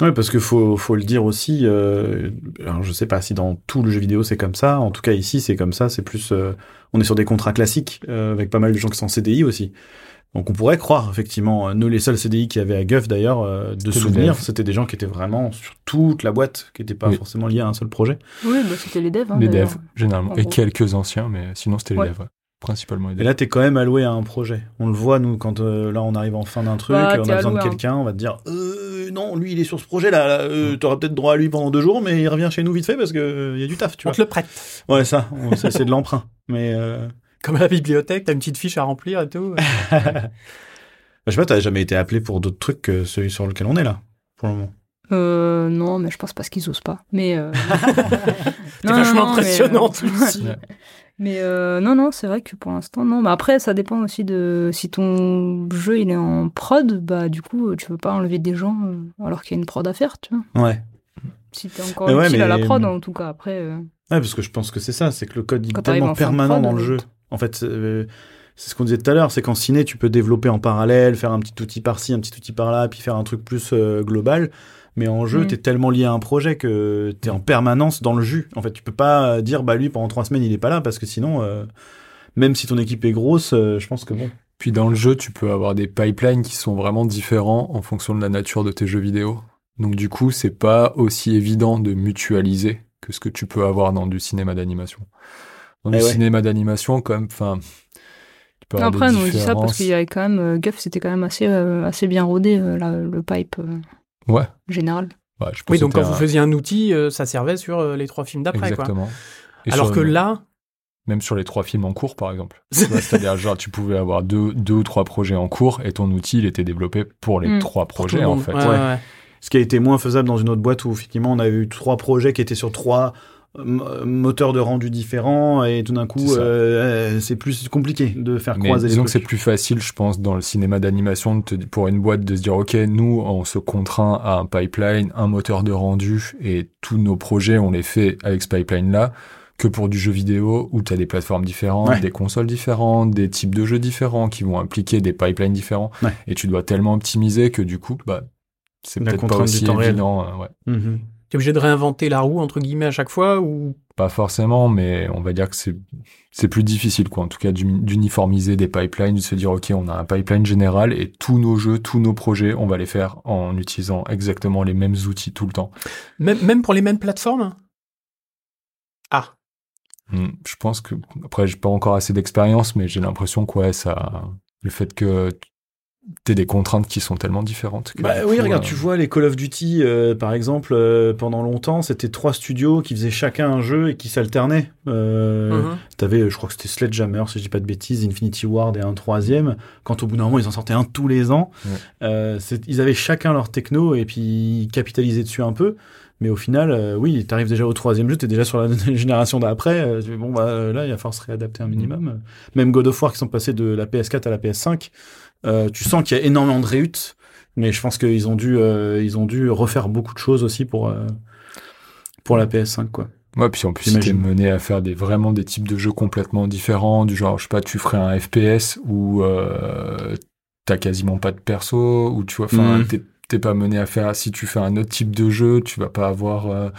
[SPEAKER 3] Ouais, parce que faut, faut le dire aussi. Euh, alors je sais pas si dans tout le jeu vidéo c'est comme ça. En tout cas ici c'est comme ça. C'est plus, euh, on est sur des contrats classiques euh, avec pas mal de gens qui sont en CDI aussi. Donc on pourrait croire effectivement. euh, Nous les seuls CDI qu'il y avait à Guff d'ailleurs euh, de souvenirs, c'était des gens qui étaient vraiment sur toute la boîte, qui n'étaient pas
[SPEAKER 5] Oui.
[SPEAKER 3] forcément liés à un seul projet.
[SPEAKER 4] Oui, bah, c'était les devs. hein,
[SPEAKER 5] les devs, généralement.
[SPEAKER 4] En
[SPEAKER 5] Et
[SPEAKER 4] gros.
[SPEAKER 5] quelques anciens, mais sinon, c'était les
[SPEAKER 4] Ouais.
[SPEAKER 5] devs, ouais. Principalement les
[SPEAKER 3] Et là t'es quand même alloué à un projet. On le voit nous quand euh, là on arrive en fin d'un truc,
[SPEAKER 4] Bah,
[SPEAKER 3] on a besoin de quelqu'un, on va te dire euh, non lui il est sur ce projet là, là euh, t'auras peut-être droit à lui pendant deux jours, mais il revient chez nous vite fait parce que euh, il y a du taf, tu
[SPEAKER 1] On
[SPEAKER 3] vois.
[SPEAKER 1] te le prête.
[SPEAKER 3] Ouais, ça, on- c'est c'est de l'emprunt. Mais euh,
[SPEAKER 1] Comme à la bibliothèque, t'as une petite fiche à remplir et tout.
[SPEAKER 3] bah, je sais pas, t'as jamais été appelé pour d'autres trucs que celui sur lequel on est là, pour le moment?
[SPEAKER 4] Euh, non, mais je pense parce qu'ils osent pas. Mais euh... Non,
[SPEAKER 1] vachement
[SPEAKER 4] non,
[SPEAKER 1] impressionnant
[SPEAKER 4] euh,
[SPEAKER 1] tout aussi.
[SPEAKER 5] Ouais.
[SPEAKER 4] Mais euh, non, non, c'est vrai que pour l'instant, non. Mais après, ça dépend aussi de si ton jeu il est en prod, bah du coup, tu veux pas enlever des gens euh, alors qu'il y a une prod à faire, tu vois.
[SPEAKER 3] Ouais.
[SPEAKER 4] Si t'es encore
[SPEAKER 3] Mais ouais,
[SPEAKER 4] utile à la prod, en tout cas, après. euh,
[SPEAKER 3] Ouais, parce que je pense que c'est ça, c'est que le code il est tellement permanent
[SPEAKER 4] prod,
[SPEAKER 3] dans le
[SPEAKER 4] euh,
[SPEAKER 3] jeu. En fait, euh, c'est ce qu'on disait tout à l'heure, c'est qu'en ciné, tu peux développer en parallèle, faire un petit outil par-ci, un petit outil par-là, puis faire un truc plus euh, global. Mais en jeu,
[SPEAKER 4] Mm.
[SPEAKER 3] t'es tellement lié à un projet que t'es en permanence dans le jus. En fait, tu peux pas euh, dire, bah lui, pendant trois semaines, il est pas là, parce que sinon, euh, même si ton équipe est grosse, je pense que bon.
[SPEAKER 5] Puis dans le jeu, tu peux avoir des pipelines qui sont vraiment différents en fonction de la nature de tes jeux vidéo. Donc du coup, c'est pas aussi évident de mutualiser que ce que tu peux avoir dans du cinéma d'animation. Dans
[SPEAKER 3] Eh
[SPEAKER 5] du
[SPEAKER 3] ouais.
[SPEAKER 5] cinéma d'animation, quand même, enfin, tu peux avoir
[SPEAKER 4] Après, on dit ça parce qu'il y avait quand même. euh, Guff, c'était quand même assez, euh, assez bien rodé, euh, le pipe euh,
[SPEAKER 5] Ouais.
[SPEAKER 4] général.
[SPEAKER 5] Ouais, je
[SPEAKER 1] Oui, donc quand vous faisiez un outil, euh, ça servait sur euh, les trois films d'après.
[SPEAKER 5] Exactement.
[SPEAKER 1] Alors que là,
[SPEAKER 5] Même sur les trois films en cours, par exemple. C'est-à-dire, genre, tu pouvais avoir deux, deux ou trois projets en cours et ton outil, il était développé pour les
[SPEAKER 4] Mm.
[SPEAKER 5] trois
[SPEAKER 1] pour tout
[SPEAKER 5] projets,
[SPEAKER 1] le
[SPEAKER 5] en
[SPEAKER 1] monde.
[SPEAKER 5] fait.
[SPEAKER 1] Ouais, ouais, ouais.
[SPEAKER 3] Ce qui a été moins faisable dans une autre boîte où effectivement on avait eu trois projets qui étaient sur trois m- moteurs de rendu différents et tout d'un coup
[SPEAKER 5] C'est
[SPEAKER 3] euh, euh, c'est plus compliqué de faire
[SPEAKER 5] Mais
[SPEAKER 3] croiser
[SPEAKER 5] disons
[SPEAKER 3] les
[SPEAKER 5] que c'est plus facile, je pense, dans le cinéma d'animation, pour une boîte de se dire, OK, nous, on se contraint à un pipeline, un moteur de rendu, et tous nos projets, on les fait avec ce pipeline-là, que pour du jeu vidéo, où tu as des plateformes différentes,
[SPEAKER 3] Ouais.
[SPEAKER 5] des consoles différentes, des types de jeux différents, qui vont impliquer des pipelines différents,
[SPEAKER 3] Ouais.
[SPEAKER 5] et tu dois tellement optimiser que du coup, bah, c'est peut-être pas aussi évident. euh, ouais.
[SPEAKER 3] Mhm.
[SPEAKER 1] T'es obligé de réinventer la roue, entre guillemets, à chaque fois ou?
[SPEAKER 5] Pas forcément, mais on va dire que c'est plus difficile, quoi. En tout cas, d'uni- d'uniformiser des pipelines, de se dire, OK, on a un pipeline général et tous nos jeux, tous nos projets, on va les faire en utilisant exactement les mêmes outils tout le temps.
[SPEAKER 1] même, même pour les mêmes plateformes? Ah,
[SPEAKER 5] Hmm, Je pense que, après, j'ai pas encore assez d'expérience, mais j'ai l'impression que, ouais, ça, le fait que t'aies des contraintes qui sont tellement différentes. que
[SPEAKER 3] Bah oui, regarde,
[SPEAKER 5] euh,
[SPEAKER 3] tu vois les Call of Duty, euh, par exemple, euh, pendant longtemps, c'était trois studios qui faisaient chacun un jeu et qui s'alternaient. Euh,
[SPEAKER 1] mhm.
[SPEAKER 3] T'avais, je crois que c'était Sledgehammer, si je dis pas de bêtises, Infinity Ward et un troisième. Quand au bout d'un moment, ils en sortaient un tous les ans,
[SPEAKER 5] Ouais.
[SPEAKER 3] euh, ils avaient chacun leur techno et puis ils capitalisaient dessus un peu. Mais au final, euh, oui, t'arrives déjà au troisième jeu, t'es déjà sur la génération d'après. euh, tu bon, bah là, il va falloir se réadapter un minimum. Même God of War qui sont passés de la PS4 à la PS5, euh, tu sens qu'il y a énormément de réhutes. Mais je pense qu'ils ont dû, euh, ils ont dû refaire beaucoup de choses aussi pour euh, pour la PS5, quoi.
[SPEAKER 5] Ouais, puis en plus,
[SPEAKER 3] J'imagine.
[SPEAKER 5] mené à faire des, vraiment des types de jeux complètement différents, du genre, je sais pas, tu ferais un FPS où t'as quasiment pas de perso, ou tu vois, enfin, t'es- t'es pas mené à faire, si tu fais un autre type de jeu, tu vas pas avoir...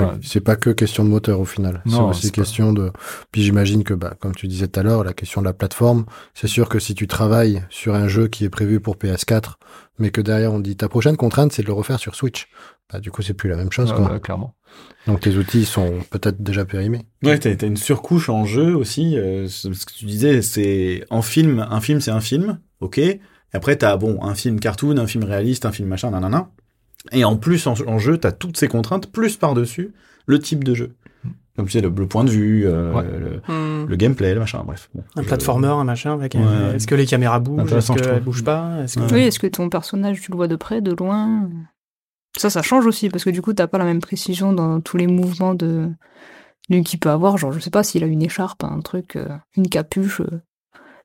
[SPEAKER 5] euh, c'est
[SPEAKER 2] pas que question de moteur au final. C'est aussi
[SPEAKER 5] c'est pas-
[SPEAKER 2] question de. Puis j'imagine que, bah, comme tu disais tout à l'heure, la question de la plateforme, c'est sûr que si tu travailles sur un jeu qui est prévu pour PS4, mais que derrière on dit ta prochaine contrainte c'est de le refaire sur Switch, bah, du coup c'est plus la même chose.
[SPEAKER 5] ouais,
[SPEAKER 2] quoi.
[SPEAKER 5] ouais, clairement.
[SPEAKER 2] Donc tes outils sont peut-être déjà périmés.
[SPEAKER 3] Ouais, t'as, t'as une surcouche en jeu aussi. euh, ce ce que tu disais, c'est en film, un film, c'est un film, ok. Et après, t'as bon, un film cartoon, un film réaliste, un film machin, nanana. Et en plus, en, en jeu, t'as toutes ces contraintes, plus par-dessus, le type de jeu. Comme tu sais, le, le point de vue, euh,
[SPEAKER 5] Ouais.
[SPEAKER 3] le,
[SPEAKER 1] Hmm.
[SPEAKER 3] le gameplay, le machin, bref. Bon,
[SPEAKER 1] Un
[SPEAKER 3] Je-
[SPEAKER 1] platformer, un machin, avec.
[SPEAKER 3] Ouais.
[SPEAKER 1] euh, Est-ce que les caméras bougent Est-ce qu'elles
[SPEAKER 3] trouve.
[SPEAKER 1] bougent pas Est-ce que-.
[SPEAKER 4] Oui, est-ce que ton personnage, tu le vois de près, de loin? Ça, ça change aussi, parce que du coup, t'as pas la même précision dans tous les mouvements de lui qu'il peut avoir. Genre, je sais pas s'il a une écharpe, un truc, euh, une capuche. euh,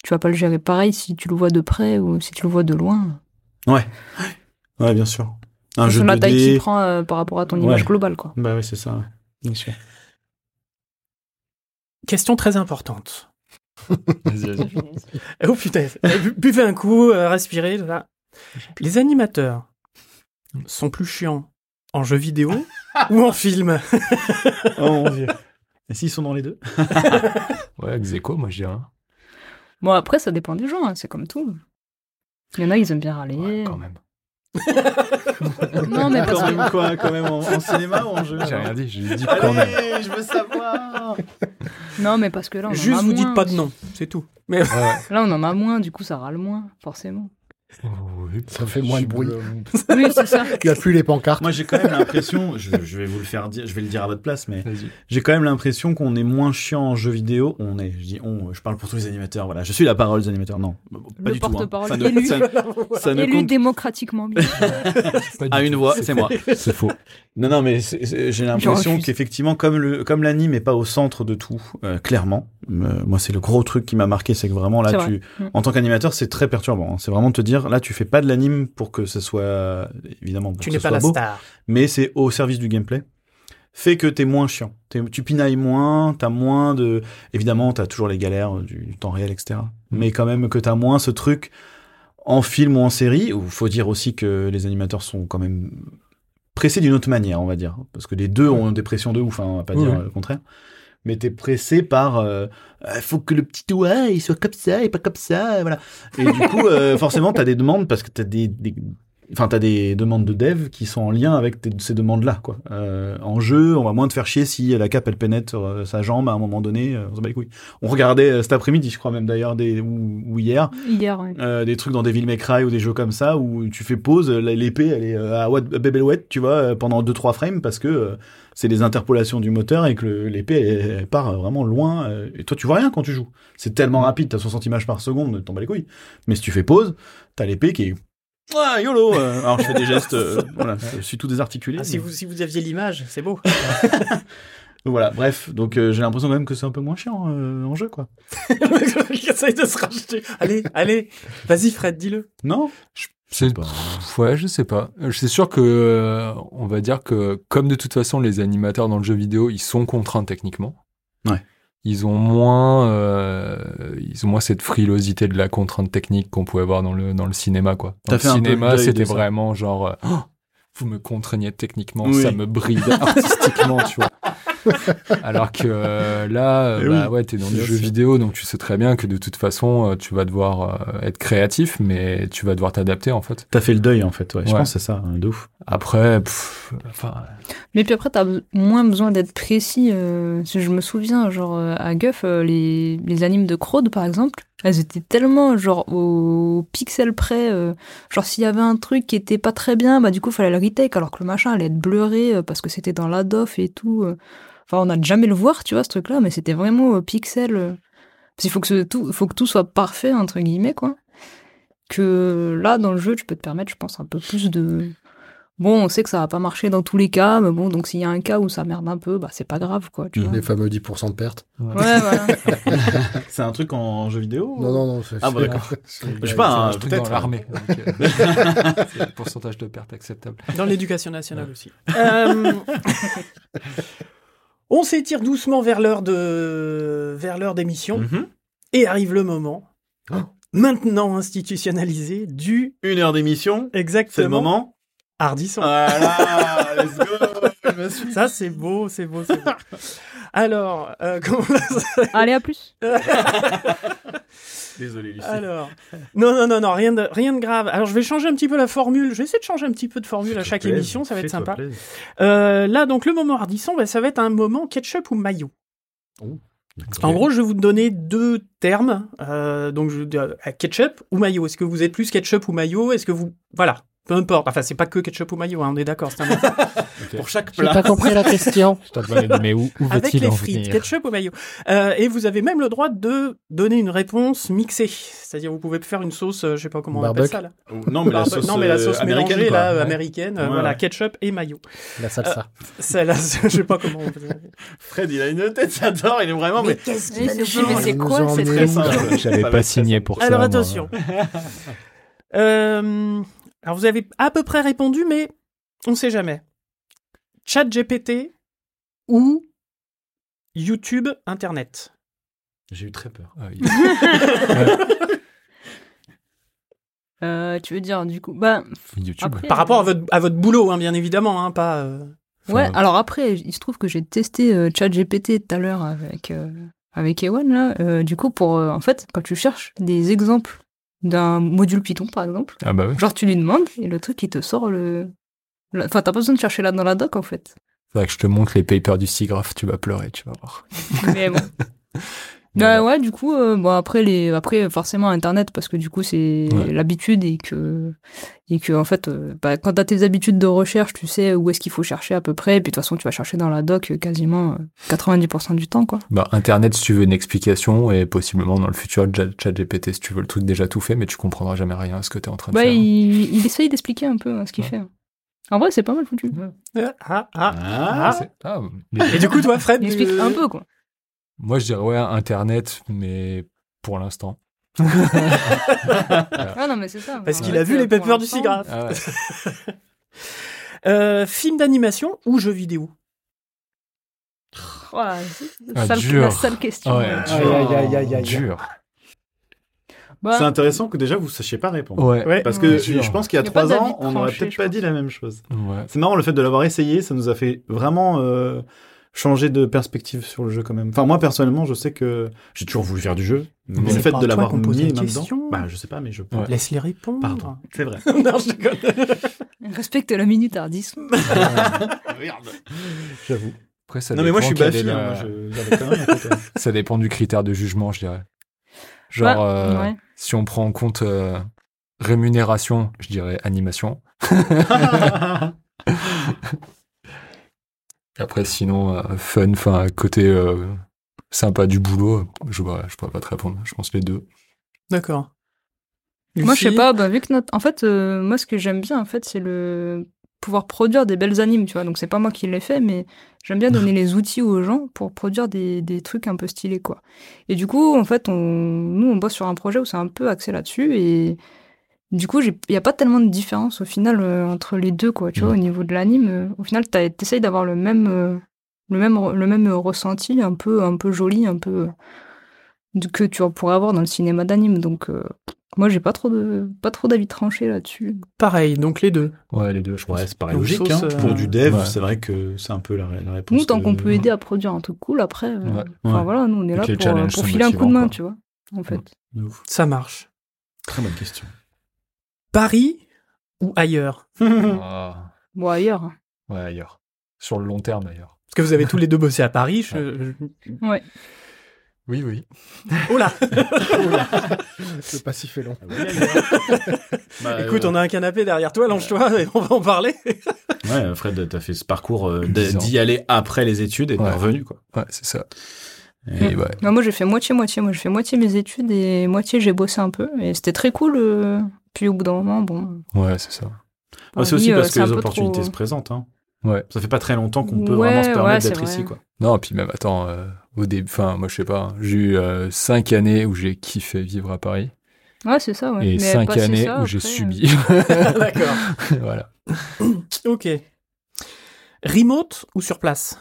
[SPEAKER 4] tu vas pas le gérer pareil si tu le vois de près ou si tu le vois de loin.
[SPEAKER 3] Ouais. Ouais, bien sûr. Un
[SPEAKER 4] C'est
[SPEAKER 3] jeu
[SPEAKER 4] la
[SPEAKER 3] 2D.
[SPEAKER 4] taille qu'il prend euh, par rapport à ton
[SPEAKER 3] Ouais.
[SPEAKER 4] image globale, quoi.
[SPEAKER 3] Bah ouais, c'est ça. ouais. Bien sûr.
[SPEAKER 1] Question très importante.
[SPEAKER 5] Vas-y, vas-y.
[SPEAKER 1] Oh putain, Bu- buvez un coup, euh, respirez. Là. Les animateurs sont plus chiants en jeu vidéo ou en film?
[SPEAKER 3] Oh mon dieu. Et s'ils sont dans les deux?
[SPEAKER 5] Ouais, Xeco, moi je dirais.
[SPEAKER 4] Bon, après, ça dépend des gens, hein, c'est comme tout. Il y en a, ils aiment bien râler.
[SPEAKER 5] Ouais, quand même.
[SPEAKER 4] non, mais parce
[SPEAKER 3] Quand
[SPEAKER 4] que...
[SPEAKER 3] même quoi Quand même en, en cinéma ou en jeu
[SPEAKER 5] J'ai rien dit, j'ai dit
[SPEAKER 3] Allez,
[SPEAKER 5] quand même.
[SPEAKER 3] je veux savoir
[SPEAKER 4] Non, mais parce que là, on en
[SPEAKER 1] Juste
[SPEAKER 4] a
[SPEAKER 1] vous
[SPEAKER 4] moins.
[SPEAKER 1] dites pas de nom, c'est tout. Mais
[SPEAKER 5] Ouais.
[SPEAKER 4] Là, on en a moins, du coup, ça râle moins, forcément.
[SPEAKER 5] Oui,
[SPEAKER 2] Ça fait moins de bruit.
[SPEAKER 4] Oui, c'est ça.
[SPEAKER 2] Il n'y a plus les pancartes.
[SPEAKER 3] Moi j'ai quand même l'impression, je, je vais vous le faire dire, je vais le dire à votre place, mais j'ai quand même l'impression qu'on est moins chiant en jeu vidéo. On est, je dis on, je parle pour tous les animateurs, voilà. Je suis la parole des animateurs, non. Pas
[SPEAKER 4] Le
[SPEAKER 3] du tout. hein.
[SPEAKER 4] porte-parole
[SPEAKER 3] Ça ne,
[SPEAKER 4] élu.
[SPEAKER 3] ça, ça ne
[SPEAKER 4] Élu
[SPEAKER 3] compte
[SPEAKER 4] démocratiquement bien.
[SPEAKER 3] À une voix, c'est moi.
[SPEAKER 5] C'est faux.
[SPEAKER 3] Non, non, mais j'ai l'impression qu'effectivement, comme le, comme l'anime est pas au centre de tout, euh, clairement, euh, moi c'est le gros truc qui m'a marqué, c'est que vraiment là, tu,
[SPEAKER 4] Mm.
[SPEAKER 3] en tant qu'animateur, c'est très perturbant. hein. C'est vraiment te dire, là, tu fais pas de l'anime pour que ce soit, évidemment, pour
[SPEAKER 1] tu n'es pas la
[SPEAKER 3] beau,
[SPEAKER 1] star.
[SPEAKER 3] mais c'est au service du gameplay. Fait que t'es moins chiant. T'es- tu pinailles moins, t'as moins de, évidemment, t'as toujours les galères du, du temps réel, etc. Mais quand même que t'as moins ce truc en film ou en série, où faut dire aussi que les animateurs sont quand même pressés d'une autre manière, on va dire. Parce que les deux ont des pressions de ouf, hein, on va pas dire le contraire. Mais t'es pressé par, euh, Euh, faut que le petit doigt, il soit comme ça et pas comme ça, et voilà. Et du coup, euh, forcément, t'as des demandes parce que t'as des, des, enfin, t'as des demandes de dev qui sont en lien avec ces demandes-là, quoi. Euh, en jeu, on va moins te faire chier si la cape elle pénètre sa jambe à un moment donné. on s'en bat les couilles. On regardait cet après-midi, je crois même d'ailleurs, des ou, ou hier,
[SPEAKER 4] Hier, ouais.
[SPEAKER 3] des trucs dans Devil May Cry ou des jeux comme ça où tu fais pause, l'épée elle est à bébélouette, tu vois, pendant 2-3 frames parce que c'est des interpolations du moteur et que l'épée part vraiment loin. euh, et toi tu vois rien quand tu joues. C'est tellement rapide, t'as 60 images par seconde, t'en bats les couilles. Mais si tu fais pause, t'as l'épée qui est ah, YOLO euh, Alors je fais des gestes, euh, voilà, je suis tout désarticulé.
[SPEAKER 1] Ah, si, vous, si vous aviez l'image, c'est beau.
[SPEAKER 3] Donc voilà, bref, donc euh, j'ai l'impression quand même que c'est un peu moins chiant euh, en jeu, quoi.
[SPEAKER 1] Il essaye de se racheter. Allez, allez, vas-y Fred, dis-le.
[SPEAKER 3] Non
[SPEAKER 5] C'est ouais, je sais pas. Euh, C'est sûr que euh, on va dire que comme de toute façon les animateurs dans le jeu vidéo, ils sont contraints techniquement.
[SPEAKER 3] Ouais.
[SPEAKER 5] Ils ont moins euh, ils ont moins cette frilosité de la contrainte technique qu'on pouvait avoir dans le dans le cinéma quoi. Dans le
[SPEAKER 3] fait
[SPEAKER 5] cinéma, c'était vraiment genre euh, Oh, vous me contraignez techniquement,
[SPEAKER 3] Oui.
[SPEAKER 5] ça me bride artistiquement, tu vois. Alors que euh, là, euh,
[SPEAKER 3] Eh
[SPEAKER 5] bah
[SPEAKER 3] oui,
[SPEAKER 5] ouais, t'es dans du jeu vidéo, donc tu sais très bien que de toute façon, euh, tu vas devoir euh, être créatif, mais tu vas devoir t'adapter en fait.
[SPEAKER 3] T'as fait le deuil en fait, ouais. Je pense que c'est ça, hein, de ouf.
[SPEAKER 5] Après, pff, enfin,
[SPEAKER 4] Mais puis après, t'as be- moins besoin d'être précis. euh, si je me souviens, genre, à Guff, les, les animes de Crowd, par exemple, elles étaient tellement, genre, au pixel près. euh, genre, s'il y avait un truc qui était pas très bien, bah, du coup, fallait le retake, alors que le machin allait être blurré euh, parce que c'était dans la doff et tout. euh. Enfin, on n'a jamais le voir, tu vois, ce truc-là, mais c'était vraiment au pixel. euh. Parce qu'il faut que, ce- tout, faut que tout soit parfait, entre guillemets, quoi. Que là, dans le jeu, tu peux te permettre, je pense, un peu plus de. Bon, on sait que ça va pas marcher dans tous les cas, mais bon, donc s'il y a un cas où ça merde un peu, bah c'est pas grave, quoi. Tu
[SPEAKER 3] Mhm.
[SPEAKER 4] vois.
[SPEAKER 2] Les fameux 10% de perte.
[SPEAKER 4] Ouais, voilà.
[SPEAKER 3] C'est un truc en jeu vidéo
[SPEAKER 2] Non, non, non. c'est-
[SPEAKER 3] Ah, bah, d'accord. Je sais pas, hein, peut-être.
[SPEAKER 5] dans l'armée. donc, euh, pourcentage de perte acceptable.
[SPEAKER 1] Dans l'éducation nationale aussi. Euh, On s'étire doucement vers l'heure de vers l'heure d'émission
[SPEAKER 3] Mhm.
[SPEAKER 1] et arrive le moment,
[SPEAKER 2] Oh.
[SPEAKER 1] maintenant institutionnalisé, du
[SPEAKER 3] Une heure d'émission,
[SPEAKER 1] exactement
[SPEAKER 3] c'est le moment.
[SPEAKER 1] Hardisson.
[SPEAKER 3] Voilà, let's go. Suis.
[SPEAKER 1] Ça c'est beau, c'est beau, c'est beau. Alors, euh, comment
[SPEAKER 4] Allez, à plus.
[SPEAKER 3] Désolé, Lucie.
[SPEAKER 1] Alors, non, non, non, non, rien de, rien de grave. Alors, je vais changer un petit peu la formule. Je vais essayer de changer un petit peu de formule à chaque émission, ça va être sympa. Euh, là, donc, le moment Hardisson, bah, ça va être un moment ketchup ou maillot. En gros, je vais vous donner deux termes. Euh, donc, je, euh, ketchup ou maillot. Est-ce que vous êtes plus ketchup ou maillot Est-ce que vous, voilà, peu importe. Enfin, c'est pas que ketchup ou maillot. hein, on est d'accord. C'est un
[SPEAKER 3] Pour chaque
[SPEAKER 2] J'ai
[SPEAKER 3] plat.
[SPEAKER 2] pas compris la question.
[SPEAKER 5] Je demandé, mais où, où
[SPEAKER 1] avec les
[SPEAKER 5] en
[SPEAKER 1] frites,
[SPEAKER 5] venir
[SPEAKER 1] ketchup ou maillot. Euh, et vous avez même le droit de donner une réponse mixée. C'est-à-dire, vous pouvez faire une sauce, euh, je sais pas comment on appelle ça là.
[SPEAKER 3] Non, mais la sauce,
[SPEAKER 1] non, mais la
[SPEAKER 3] euh,
[SPEAKER 1] sauce
[SPEAKER 3] américaine,
[SPEAKER 1] mélangée là, euh,
[SPEAKER 3] Ouais.
[SPEAKER 1] américaine. euh,
[SPEAKER 3] Ouais,
[SPEAKER 1] voilà,
[SPEAKER 3] ouais.
[SPEAKER 1] ketchup et maillot.
[SPEAKER 2] La salsa.
[SPEAKER 1] C'est la, je sais pas comment. On peut dire.
[SPEAKER 3] Fred, il a une tête, j'adore. Il est vraiment. Mais,
[SPEAKER 1] qu'est-ce
[SPEAKER 4] Mais c'est
[SPEAKER 2] nous
[SPEAKER 4] c'est quoi cette
[SPEAKER 2] où
[SPEAKER 3] très simple.
[SPEAKER 5] J'avais pas signé pour ça.
[SPEAKER 1] Alors attention. Euh, Alors vous avez à peu près répondu, mais on sait jamais. Chat GPT ou YouTube Internet
[SPEAKER 3] J'ai eu très peur.
[SPEAKER 5] Ah,
[SPEAKER 4] Euh, tu veux dire, du coup, bah,
[SPEAKER 5] YouTube.
[SPEAKER 4] Après-
[SPEAKER 1] Par rapport à votre, à votre boulot, hein, bien évidemment, hein, pas... euh,
[SPEAKER 4] ouais, alors après, il se trouve que j'ai testé euh, ChatGPT tout à l'heure avec, euh, avec Ewan, là. Euh, du coup, pour, euh, en fait, quand tu cherches des exemples d'un module Python, par exemple,
[SPEAKER 5] Ah bah oui.
[SPEAKER 4] genre tu lui demandes et le truc, il te sort le. Enfin, t'as pas besoin de chercher là dans la doc, en fait.
[SPEAKER 5] Faudrait que je te montre les papers du SIGGRAPH, tu vas pleurer, tu vas voir.
[SPEAKER 4] Mais bon. Bah ouais, du coup, euh, bon après les, après forcément Internet parce que du coup c'est
[SPEAKER 5] Ouais.
[SPEAKER 4] l'habitude et que et que en fait, euh, bah, quand t'as tes habitudes de recherche, tu sais où est-ce qu'il faut chercher à peu près. Et puis de toute façon, tu vas chercher dans la doc euh, quasiment euh, 90% du temps, quoi.
[SPEAKER 5] Bah, Internet, si tu veux une explication, et possiblement dans le futur, Chat- ChatGPT, si tu veux le truc déjà tout fait, mais tu comprendras jamais rien à ce que tu es en train de
[SPEAKER 4] Bah
[SPEAKER 5] faire.
[SPEAKER 4] il, il essaye d'expliquer un peu hein, ce qu'il
[SPEAKER 5] Ouais.
[SPEAKER 4] fait. En vrai, c'est pas mal foutu.
[SPEAKER 1] Ah, ah,
[SPEAKER 3] Ah,
[SPEAKER 1] ah.
[SPEAKER 5] Ah,
[SPEAKER 1] Et du coup, toi, Fred
[SPEAKER 4] Il explique
[SPEAKER 1] euh,
[SPEAKER 4] un peu, quoi.
[SPEAKER 5] Moi, je dirais ouais, Internet, mais pour l'instant.
[SPEAKER 4] Ah non, mais c'est ça.
[SPEAKER 1] Parce qu'il a vu les papers du
[SPEAKER 4] l'instant,
[SPEAKER 1] SIGGRAPH.
[SPEAKER 5] Ah ouais.
[SPEAKER 1] Euh, film d'animation ou jeu vidéo?
[SPEAKER 4] Oh, c'est
[SPEAKER 5] Ah,
[SPEAKER 4] sale-
[SPEAKER 5] dur.
[SPEAKER 4] la sale question.
[SPEAKER 5] Ouais,
[SPEAKER 4] ouais.
[SPEAKER 5] dur.
[SPEAKER 3] Aïe, aïe, aïe, aïe.
[SPEAKER 5] Dur.
[SPEAKER 4] Bah,
[SPEAKER 3] C'est intéressant que déjà vous sachiez pas répondre.
[SPEAKER 5] Ouais.
[SPEAKER 3] Parce que je pense qu'il y a
[SPEAKER 4] Y a pas
[SPEAKER 3] trois ans, on n'aurait peut-être pas dit la même chose.
[SPEAKER 5] Ouais.
[SPEAKER 3] C'est marrant le fait de l'avoir essayé, ça nous a fait vraiment euh, changer de perspective sur le jeu quand même. Enfin moi personnellement, je sais que j'ai toujours voulu faire du jeu, mais
[SPEAKER 1] Mais
[SPEAKER 3] le
[SPEAKER 1] c'est
[SPEAKER 3] fait de l'avoir mis les dedans, bah je sais pas, mais je.
[SPEAKER 5] Ouais.
[SPEAKER 1] Laisse-les répondre.
[SPEAKER 3] Pardon, c'est vrai.
[SPEAKER 1] non, je déconne.
[SPEAKER 4] Respecte la minute Ardis.
[SPEAKER 3] J'avoue.
[SPEAKER 5] Après, ça
[SPEAKER 3] Non mais moi je suis hein,
[SPEAKER 5] la-
[SPEAKER 3] moi, je j'avais quand même un peu, toi.
[SPEAKER 5] Ça dépend du critère de jugement, je dirais. Genre,
[SPEAKER 4] Bah,
[SPEAKER 5] euh,
[SPEAKER 4] ouais.
[SPEAKER 5] si on prend en compte euh, rémunération, je dirais animation. Après, sinon, euh, fun, enfin, côté euh, sympa du boulot, je, ouais, je pourrais pas te répondre. Je pense les deux.
[SPEAKER 1] D'accord.
[SPEAKER 4] Moi, je sais pas, bah, vu que notre... En fait, euh, moi, ce que j'aime bien, en fait, c'est le pouvoir produire des belles animes, tu vois. Donc, c'est pas moi qui l'ai fait, mais j'aime bien donner les outils aux gens pour produire des, des trucs un peu stylés, quoi. Et du coup, en fait, on... nous, on bosse sur un projet où c'est un peu axé là-dessus, et du coup, il n'y a pas tellement de différence, au final, euh, entre les deux, quoi. Tu vois, au niveau de l'anime, euh, au final, t'as- t'essayes d'avoir le même, euh, le même, le même ressenti, un peu, un peu joli, un peu... euh, que tu pourrais avoir dans le cinéma d'anime, donc... euh, moi, j'ai pas trop de pas trop d'avis tranché là-dessus.
[SPEAKER 1] Pareil, donc les deux.
[SPEAKER 5] Ouais, les deux, je.
[SPEAKER 3] Ouais, c'est pareil logique.
[SPEAKER 1] sauce,
[SPEAKER 3] hein.
[SPEAKER 1] euh,
[SPEAKER 3] Pour du dev,
[SPEAKER 5] ouais.
[SPEAKER 3] c'est vrai que c'est un peu la, la réponse.
[SPEAKER 4] Nous, tant qu'on peut aider à produire un truc cool, après, euh,
[SPEAKER 5] Ouais.
[SPEAKER 4] enfin
[SPEAKER 3] Ouais.
[SPEAKER 4] voilà, nous on est
[SPEAKER 5] Et
[SPEAKER 4] là pour, filer un coup de main,
[SPEAKER 5] quoi.
[SPEAKER 4] tu vois. En fait.
[SPEAKER 3] De ouf.
[SPEAKER 1] Ça marche.
[SPEAKER 3] Très bonne question.
[SPEAKER 1] Paris ou ailleurs?
[SPEAKER 5] Ah,
[SPEAKER 4] Bon ailleurs. hein.
[SPEAKER 5] ouais, ailleurs. Sur le long terme, d'ailleurs.
[SPEAKER 1] Parce que vous avez tous les deux bossé à Paris. je- je-
[SPEAKER 4] Ouais.
[SPEAKER 5] Oui, oui.
[SPEAKER 1] Oh là
[SPEAKER 2] Le passif est long.
[SPEAKER 3] Bah,
[SPEAKER 1] Écoute,
[SPEAKER 3] euh,
[SPEAKER 1] on a un canapé derrière toi, longe-toi et on va en parler.
[SPEAKER 3] Ouais, Fred, t'as fait ce parcours euh, d'y aller après les études et t'es
[SPEAKER 5] Ouais.
[SPEAKER 3] revenu, quoi.
[SPEAKER 5] Ouais, c'est ça.
[SPEAKER 3] Et-.
[SPEAKER 4] Non, moi j'ai fait moitié-moitié. Moi j'ai fait moitié mes études et moitié j'ai bossé un peu. Et c'était très cool. euh, Puis au bout d'un moment, bon.
[SPEAKER 5] Ouais, c'est ça.
[SPEAKER 3] Ouais, c'est aussi
[SPEAKER 4] euh,
[SPEAKER 3] parce que les opportunités
[SPEAKER 4] trop-
[SPEAKER 3] se présentent. Hein.
[SPEAKER 5] Ouais.
[SPEAKER 3] Ça fait pas très longtemps qu'on peut
[SPEAKER 4] Ouais,
[SPEAKER 3] vraiment se permettre d'être
[SPEAKER 4] vrai.
[SPEAKER 3] ici, quoi.
[SPEAKER 5] Non, puis même, attends, euh, au début, enfin, moi, je sais pas, j'ai eu euh, cinq années où j'ai kiffé vivre à Paris
[SPEAKER 4] Ouais, c'est ça, ouais.
[SPEAKER 5] et
[SPEAKER 4] Mais
[SPEAKER 5] cinq années
[SPEAKER 4] ça,
[SPEAKER 5] où j'ai
[SPEAKER 4] euh,
[SPEAKER 5] subi.
[SPEAKER 1] D'accord.
[SPEAKER 5] voilà.
[SPEAKER 1] Ok. Remote ou sur place?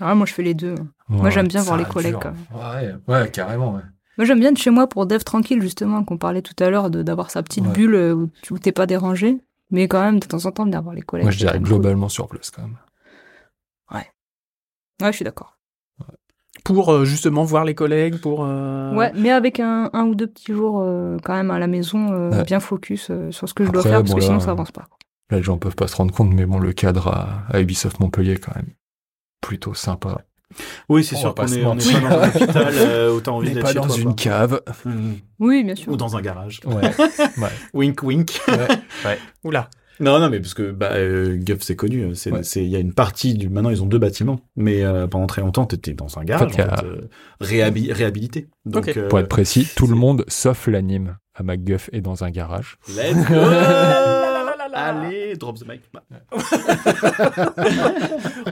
[SPEAKER 4] Ah, moi je fais les deux. Moi, j'aime bien voir les collègues, quand
[SPEAKER 5] Ouais, ouais, carrément, ouais.
[SPEAKER 4] Moi j'aime bien de chez moi pour dev tranquille, justement, qu'on parlait tout à l'heure, de- d'avoir sa petite
[SPEAKER 5] Ouais.
[SPEAKER 4] bulle euh, où tu- où t'es pas dérangé. Mais quand même, de temps en temps, venir voir les collègues.
[SPEAKER 5] Moi, je dirais globalement sur place, quand même.
[SPEAKER 4] cool. Ouais, je suis d'accord.
[SPEAKER 1] Pour euh, justement voir les collègues, pour... euh,
[SPEAKER 4] Ouais, mais avec un, un ou deux petits jours euh, quand même à la maison, euh,
[SPEAKER 5] Ouais.
[SPEAKER 4] bien focus euh, sur ce que je dois faire, parce que
[SPEAKER 5] là,
[SPEAKER 4] sinon ça avance pas.
[SPEAKER 5] Là, les gens peuvent pas se rendre compte, mais bon, le cadre à, à Ubisoft Montpellier, quand même, plutôt sympa.
[SPEAKER 3] Oui, c'est sûr qu'on est, on est pas dans un hôpital euh,
[SPEAKER 5] On
[SPEAKER 3] envie d'être
[SPEAKER 5] pas
[SPEAKER 3] chez
[SPEAKER 5] dans
[SPEAKER 3] toi,
[SPEAKER 5] une
[SPEAKER 3] quoi.
[SPEAKER 5] cave.
[SPEAKER 3] Mhm.
[SPEAKER 4] Oui, bien sûr.
[SPEAKER 3] Ou dans un garage.
[SPEAKER 5] Ouais.
[SPEAKER 3] Wink, wink.
[SPEAKER 5] ouais.
[SPEAKER 1] Oula.
[SPEAKER 3] Non, non, mais parce que bah, euh, Guff, c'est connu. C'est,
[SPEAKER 5] Ouais.
[SPEAKER 3] c'est, il y a une partie du. Maintenant, ils ont deux bâtiments, mais euh, pendant très longtemps, t'étais dans un garage,
[SPEAKER 5] En fait, il y
[SPEAKER 3] en
[SPEAKER 5] a-
[SPEAKER 3] fait, euh, réhabi- réhabilité. Donc, euh,
[SPEAKER 5] Pour être précis, tout le monde, sauf l'anime, à MacGuff est dans un garage.
[SPEAKER 3] Let's go.
[SPEAKER 1] Là
[SPEAKER 3] Allez, drop the mic. Bah.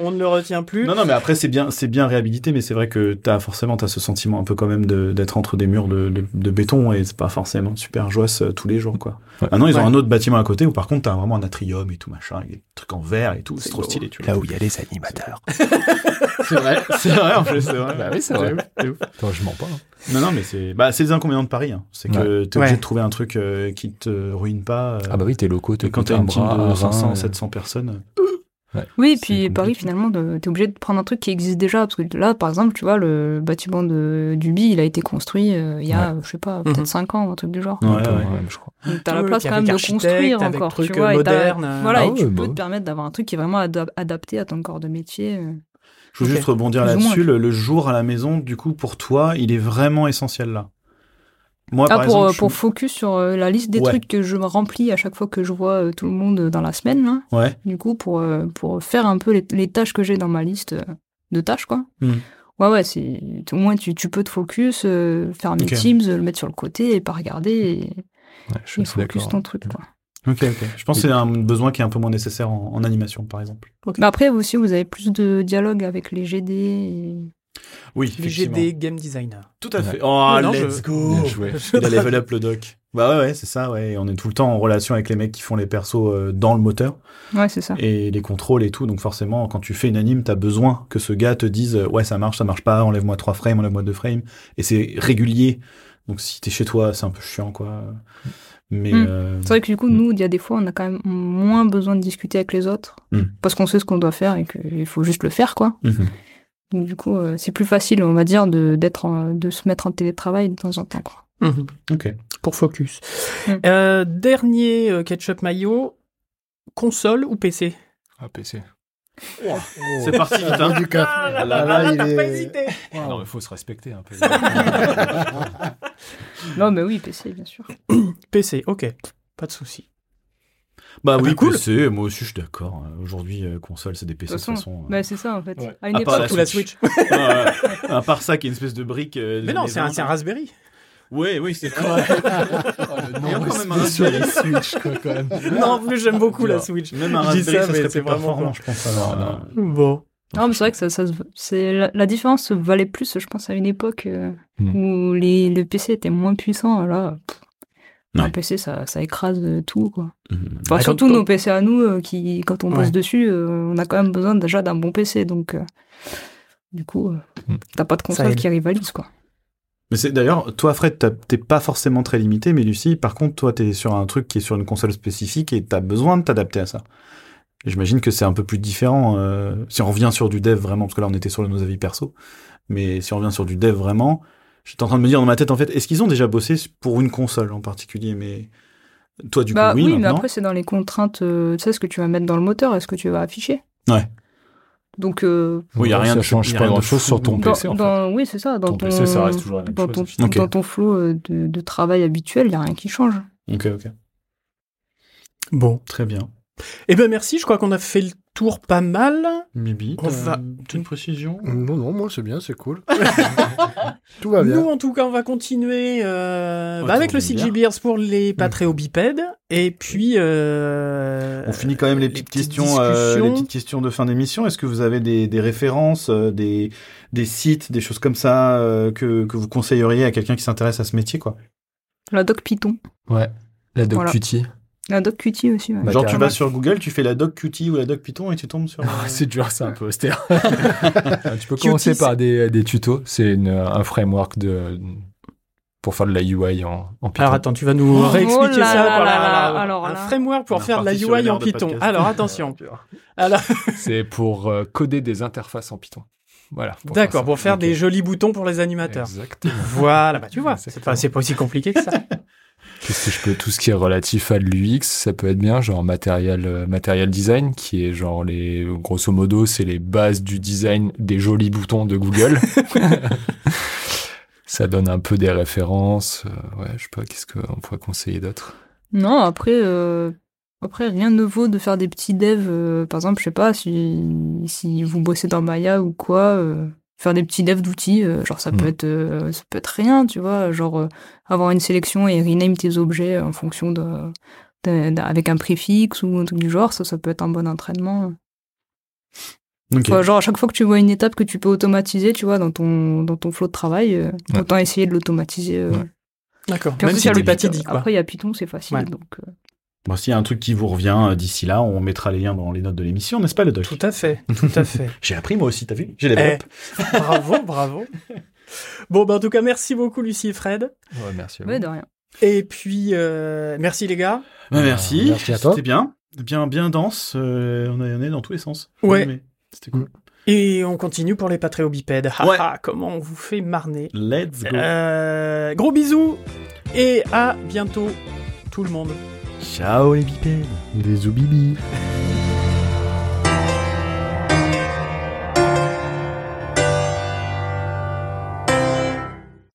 [SPEAKER 1] On ne le retient plus.
[SPEAKER 3] Non, non, mais après, c'est bien, c'est bien réhabilité, mais c'est vrai que t'as forcément, t'as ce sentiment un peu quand même de- d'être entre des murs de, de, de béton et c'est pas forcément super joyeux euh, tous les jours, quoi.
[SPEAKER 5] Ouais.
[SPEAKER 3] Maintenant, ils ont
[SPEAKER 1] Ouais.
[SPEAKER 3] un autre bâtiment à côté où par contre, t'as vraiment un atrium et tout machin, avec des trucs en verre et tout. C'est trop
[SPEAKER 1] beau.
[SPEAKER 3] stylé, tu vois.
[SPEAKER 5] Là où il y a les animateurs.
[SPEAKER 3] C'est vrai, c'est vrai, en plus, c'est vrai.
[SPEAKER 5] Bah oui, c'est vrai.
[SPEAKER 3] ouf.
[SPEAKER 5] Attends, je mens pas. hein.
[SPEAKER 3] Non, non, mais c'est, bah, c'est les inconvénients de Paris, hein. C'est que t'es obligé
[SPEAKER 1] Ouais.
[SPEAKER 3] de trouver un truc euh, qui te ruine pas. euh,
[SPEAKER 5] Ah bah oui, tes locaux,
[SPEAKER 3] et
[SPEAKER 5] t'es
[SPEAKER 3] quand t'as
[SPEAKER 5] un
[SPEAKER 3] une team
[SPEAKER 5] bras,
[SPEAKER 3] de
[SPEAKER 5] un rein,
[SPEAKER 3] 500,
[SPEAKER 5] euh,
[SPEAKER 3] 700 personnes.
[SPEAKER 4] Oui, et puis
[SPEAKER 5] compliqué.
[SPEAKER 4] Paris, finalement, de- t'es obligé de prendre un truc qui existe déjà. Parce que là, par exemple, tu vois, le bâtiment de Duby, il a été construit euh, il y a, je sais pas, peut-être
[SPEAKER 1] Mhm.
[SPEAKER 4] 5 ans, un truc du genre.
[SPEAKER 3] Ouais, ouais.
[SPEAKER 5] ouais, je crois.
[SPEAKER 4] Donc t'as la
[SPEAKER 1] Oui,
[SPEAKER 4] place quand même de construire encore,
[SPEAKER 1] truc,
[SPEAKER 4] tu vois.
[SPEAKER 1] euh,
[SPEAKER 4] et t'as-
[SPEAKER 1] moderne, euh.
[SPEAKER 4] Voilà,
[SPEAKER 5] Ah
[SPEAKER 4] et
[SPEAKER 5] ouais,
[SPEAKER 4] tu
[SPEAKER 5] bah
[SPEAKER 4] peux
[SPEAKER 5] ouais.
[SPEAKER 4] te permettre d'avoir un truc qui est vraiment ada- adapté à ton corps de métier.
[SPEAKER 3] Je veux juste rebondir là-dessus. Le, le jour à la maison, du coup, pour toi, il est vraiment essentiel là. Moi,
[SPEAKER 4] Ah,
[SPEAKER 3] par
[SPEAKER 4] pour,
[SPEAKER 3] exemple,
[SPEAKER 4] euh,
[SPEAKER 3] je
[SPEAKER 4] pour focus sur euh, la liste des
[SPEAKER 3] Ouais.
[SPEAKER 4] trucs que je me remplis à chaque fois que je vois euh, tout le monde dans la semaine, là.
[SPEAKER 3] Ouais.
[SPEAKER 4] Du coup, pour, pour faire un peu les, les tâches que j'ai dans ma liste de tâches, quoi.
[SPEAKER 3] Hmm.
[SPEAKER 4] Ouais, ouais, c'est, au moins tu, tu peux te focus, euh, faire mes
[SPEAKER 3] Ok.
[SPEAKER 4] teams, le mettre sur le côté et pas regarder et,
[SPEAKER 5] Ouais, je
[SPEAKER 4] et focus ton truc, quoi.
[SPEAKER 3] Ok, ok. Je pense que c'est un besoin qui est un peu moins nécessaire en, en animation, par exemple.
[SPEAKER 4] Mais après, vous aussi, vous avez plus de dialogue avec les GD et...
[SPEAKER 3] Oui,
[SPEAKER 1] Les GD Game Designer.
[SPEAKER 3] Tout à
[SPEAKER 5] Ouais.
[SPEAKER 3] fait. Oh,
[SPEAKER 1] non,
[SPEAKER 3] let's
[SPEAKER 1] je-
[SPEAKER 3] go
[SPEAKER 5] Bien joué.
[SPEAKER 3] Il a level up le doc. Bah ouais, ouais, c'est ça, ouais. On est tout le temps en relation avec les mecs qui font les persos euh, dans le moteur
[SPEAKER 4] Ouais, c'est ça.
[SPEAKER 3] et les contrôles et tout. Donc forcément, quand tu fais une anime, t'as besoin que ce gars te dise euh, ouais, ça marche, ça marche pas, enlève-moi 3 frames, enlève-moi 2 frames. Et c'est régulier. Donc si t'es chez toi, c'est un peu chiant, quoi. Mais
[SPEAKER 4] Mm.
[SPEAKER 3] euh,
[SPEAKER 4] C'est vrai que du coup,
[SPEAKER 3] Mm.
[SPEAKER 4] nous, il y a des fois, on a quand même moins besoin de discuter avec les autres
[SPEAKER 3] Mm.
[SPEAKER 4] parce qu'on sait ce qu'on doit faire et qu'il faut juste le faire, quoi. Donc, du coup, euh, c'est plus facile, on va dire, de, d'être en- de se mettre en télétravail de temps en temps, quoi.
[SPEAKER 3] Ok.
[SPEAKER 1] Pour focus. Euh, dernier euh, ketchup maillot, console ou PC
[SPEAKER 5] Ah, PC.
[SPEAKER 3] C'est parti,
[SPEAKER 2] Oh,
[SPEAKER 3] putain.
[SPEAKER 2] du cap.
[SPEAKER 1] Ah là
[SPEAKER 2] là,
[SPEAKER 1] là,
[SPEAKER 2] là, il est-
[SPEAKER 1] pas hésité.
[SPEAKER 5] Non, mais faut se respecter un peu.
[SPEAKER 4] Non, mais oui, PC, bien sûr.
[SPEAKER 1] PC, ok. Pas de souci.
[SPEAKER 3] Bah
[SPEAKER 1] Ah
[SPEAKER 3] oui,
[SPEAKER 1] cool.
[SPEAKER 3] PC, moi aussi je suis d'accord. Aujourd'hui, euh, console, c'est des PC
[SPEAKER 4] De toute
[SPEAKER 3] façon. euh.
[SPEAKER 4] Bah, c'est ça, en fait.
[SPEAKER 5] Ouais.
[SPEAKER 4] À une
[SPEAKER 3] À part
[SPEAKER 4] époque,
[SPEAKER 3] la
[SPEAKER 1] Surtout la Switch.
[SPEAKER 3] Ouais. à part ça, qui est une espèce de brique. euh,
[SPEAKER 1] Mais non, c'est un, un
[SPEAKER 3] 20.
[SPEAKER 1] Raspberry.
[SPEAKER 3] Oui, oui, c'est
[SPEAKER 5] Oh,
[SPEAKER 3] Et encore même un
[SPEAKER 5] sur les. Switch, quoi, quand même.
[SPEAKER 1] Non, en plus, j'aime beaucoup la. Switch.
[SPEAKER 3] Même un Raspberry,
[SPEAKER 1] ça,
[SPEAKER 3] ça, serait
[SPEAKER 1] c'est
[SPEAKER 3] plus
[SPEAKER 1] vraiment
[SPEAKER 3] performant,
[SPEAKER 1] pas.
[SPEAKER 3] je pense. Alors,
[SPEAKER 5] Non,
[SPEAKER 3] euh,
[SPEAKER 1] Bon.
[SPEAKER 4] Non, mais c'est vrai que ça, ça se- c'est la, la différence se valait plus, je pense, à une époque euh,
[SPEAKER 5] Hmm.
[SPEAKER 4] où les, le PC était moins puissant. Là, pff,
[SPEAKER 3] Ouais.
[SPEAKER 4] un PC, ça, ça écrase tout, quoi. Enfin,
[SPEAKER 1] Ouais,
[SPEAKER 4] surtout
[SPEAKER 1] quand-
[SPEAKER 4] nos PC à nous, euh, qui, quand on
[SPEAKER 1] Ouais.
[SPEAKER 4] bosse dessus, euh, on a quand même besoin déjà d'un bon PC. Donc, euh, du coup, euh,
[SPEAKER 5] Hmm.
[SPEAKER 4] t'as pas de console qui rivalise, quoi.
[SPEAKER 3] Mais c'est d'ailleurs, toi, Fred, t'as- t'es pas forcément très limité, mais Lucie, par contre, toi, t'es sur un truc qui est sur une console spécifique et t'as besoin de t'adapter à ça. J'imagine que c'est un peu plus différent euh, si on revient sur du dev vraiment, parce que là, on était sur nos avis perso. Mais si on revient sur du dev vraiment, j'étais en train de me dire dans ma tête, en fait, est-ce qu'ils ont déjà bossé pour une console en particulier? Mais toi, du
[SPEAKER 4] bah
[SPEAKER 3] coup, oui,
[SPEAKER 4] oui, mais après, c'est dans les contraintes, euh, tu sais, ce que tu vas mettre dans le moteur et ce que tu vas afficher.
[SPEAKER 3] Ouais.
[SPEAKER 4] Donc, euh,
[SPEAKER 3] Oui, y a rien
[SPEAKER 5] ça change pas grand chose sur ton
[SPEAKER 4] dans,
[SPEAKER 5] PC, en fait.
[SPEAKER 4] dans- oui, c'est ça. Dans
[SPEAKER 5] Ton
[SPEAKER 4] ton,
[SPEAKER 5] PC, ça reste toujours la même
[SPEAKER 4] dans
[SPEAKER 5] chose.
[SPEAKER 4] ton, dans ton flow euh, de, de travail habituel, il n'y a rien qui change.
[SPEAKER 3] Ok, ok.
[SPEAKER 1] Bon.
[SPEAKER 3] Très bien.
[SPEAKER 1] Eh ben merci, je crois qu'on a fait le tour pas mal.
[SPEAKER 3] Mibi,
[SPEAKER 1] On va-
[SPEAKER 3] une précision?
[SPEAKER 2] Non, non, moi c'est bien, c'est cool. Tout va
[SPEAKER 1] Nous,
[SPEAKER 2] bien.
[SPEAKER 1] en tout cas, on va continuer euh,
[SPEAKER 3] Ouais,
[SPEAKER 1] bah, avec le. CG Beers pour les patréobipèdes. Et puis... euh,
[SPEAKER 3] On finit quand même les
[SPEAKER 1] les
[SPEAKER 3] petites questions, euh, les petites questions de fin d'émission. Est-ce que vous avez des, des références, euh, des, des sites, des choses comme ça euh, que, que vous conseilleriez à quelqu'un qui s'intéresse à ce métier, quoi?
[SPEAKER 4] La doc Python.
[SPEAKER 5] Ouais. La Doc
[SPEAKER 4] Voilà.
[SPEAKER 5] Qt.
[SPEAKER 4] La doc Qt aussi, ouais.
[SPEAKER 5] Bah,
[SPEAKER 3] Genre tu vas sur Google, tu fais la doc Qt ou la doc Python et tu tombes sur. euh,
[SPEAKER 5] C'est dur, c'est un peu austère. tu peux
[SPEAKER 1] Qt,
[SPEAKER 5] commencer par des, des tutos. C'est un framework de, pour faire de la UI en, en Python.
[SPEAKER 1] Alors attends, tu vas nous
[SPEAKER 4] Oh
[SPEAKER 1] réexpliquer
[SPEAKER 4] là
[SPEAKER 1] ça.
[SPEAKER 4] là
[SPEAKER 1] voilà,
[SPEAKER 4] là
[SPEAKER 1] voilà.
[SPEAKER 4] là, alors
[SPEAKER 1] un framework pour faire de la UI en Python.
[SPEAKER 3] podcast.
[SPEAKER 1] Alors attention. Alors,
[SPEAKER 5] C'est pour euh, coder des interfaces en Python. Voilà.
[SPEAKER 1] D'accord, pour faire des jolis boutons pour les animateurs.
[SPEAKER 5] Exactement.
[SPEAKER 1] Voilà, bah tu vois, c'est pas, c'est pas aussi compliqué que ça.
[SPEAKER 5] Qu'est-ce que je peux Tout ce qui est relatif à de l'UX, ça peut être bien, genre matériel, euh, matériel design, qui est genre les, grosso modo, c'est les bases du design des jolis boutons de Google. ça donne un peu des références. euh, ouais, je sais pas, qu'est-ce qu'on pourrait conseiller d'autre?
[SPEAKER 4] Non, après, euh, après, rien ne vaut de faire des petits devs. euh, par exemple, je sais pas, si, si vous bossez dans Maya ou quoi, euh, faire des petits devs d'outils, euh, genre ça
[SPEAKER 5] Mm.
[SPEAKER 4] peut être, euh, ça peut être rien, tu vois, genre euh, avoir une sélection et rename tes objets en fonction de, avec un préfixe ou un truc du genre, ça, ça peut être un bon entraînement. Enfin, genre, à chaque fois que tu vois une étape que tu peux automatiser, tu vois, dans ton, dans ton flow de travail,
[SPEAKER 5] Ouais.
[SPEAKER 4] autant essayer de l'automatiser.
[SPEAKER 5] Ouais.
[SPEAKER 1] D'accord. Même si
[SPEAKER 4] le
[SPEAKER 1] pas.
[SPEAKER 4] Après, il y a Python, c'est facile.
[SPEAKER 1] Ouais.
[SPEAKER 4] Donc,
[SPEAKER 3] Bon, s'il y a un truc qui vous revient euh, d'ici là, on mettra les liens dans les notes de l'émission, n'est-ce pas, le doc
[SPEAKER 1] Tout à fait, tout à fait.
[SPEAKER 3] J'ai appris moi aussi, t'as vu? J'ai les
[SPEAKER 1] Eh, bravo, bravo. Bon, bah, en tout cas, merci beaucoup, Lucie et Fred.
[SPEAKER 5] Ouais, merci. à vous.
[SPEAKER 4] ouais, de rien.
[SPEAKER 1] Et puis, euh, merci les gars.
[SPEAKER 3] Bah, merci.
[SPEAKER 2] Merci à toi.
[SPEAKER 3] C'était bien. Bien, bien dense. euh, on, est, on est dans tous les sens.
[SPEAKER 1] Ouais.
[SPEAKER 3] Mais C'était cool.
[SPEAKER 1] Et on continue pour les patréobipèdes. Ha,
[SPEAKER 3] Ouais.
[SPEAKER 1] ha, comment on vous fait marner.
[SPEAKER 3] Let's go.
[SPEAKER 1] Euh, gros bisous et à bientôt tout le monde.
[SPEAKER 3] Ciao les bipèdes.
[SPEAKER 2] Des zoubibis.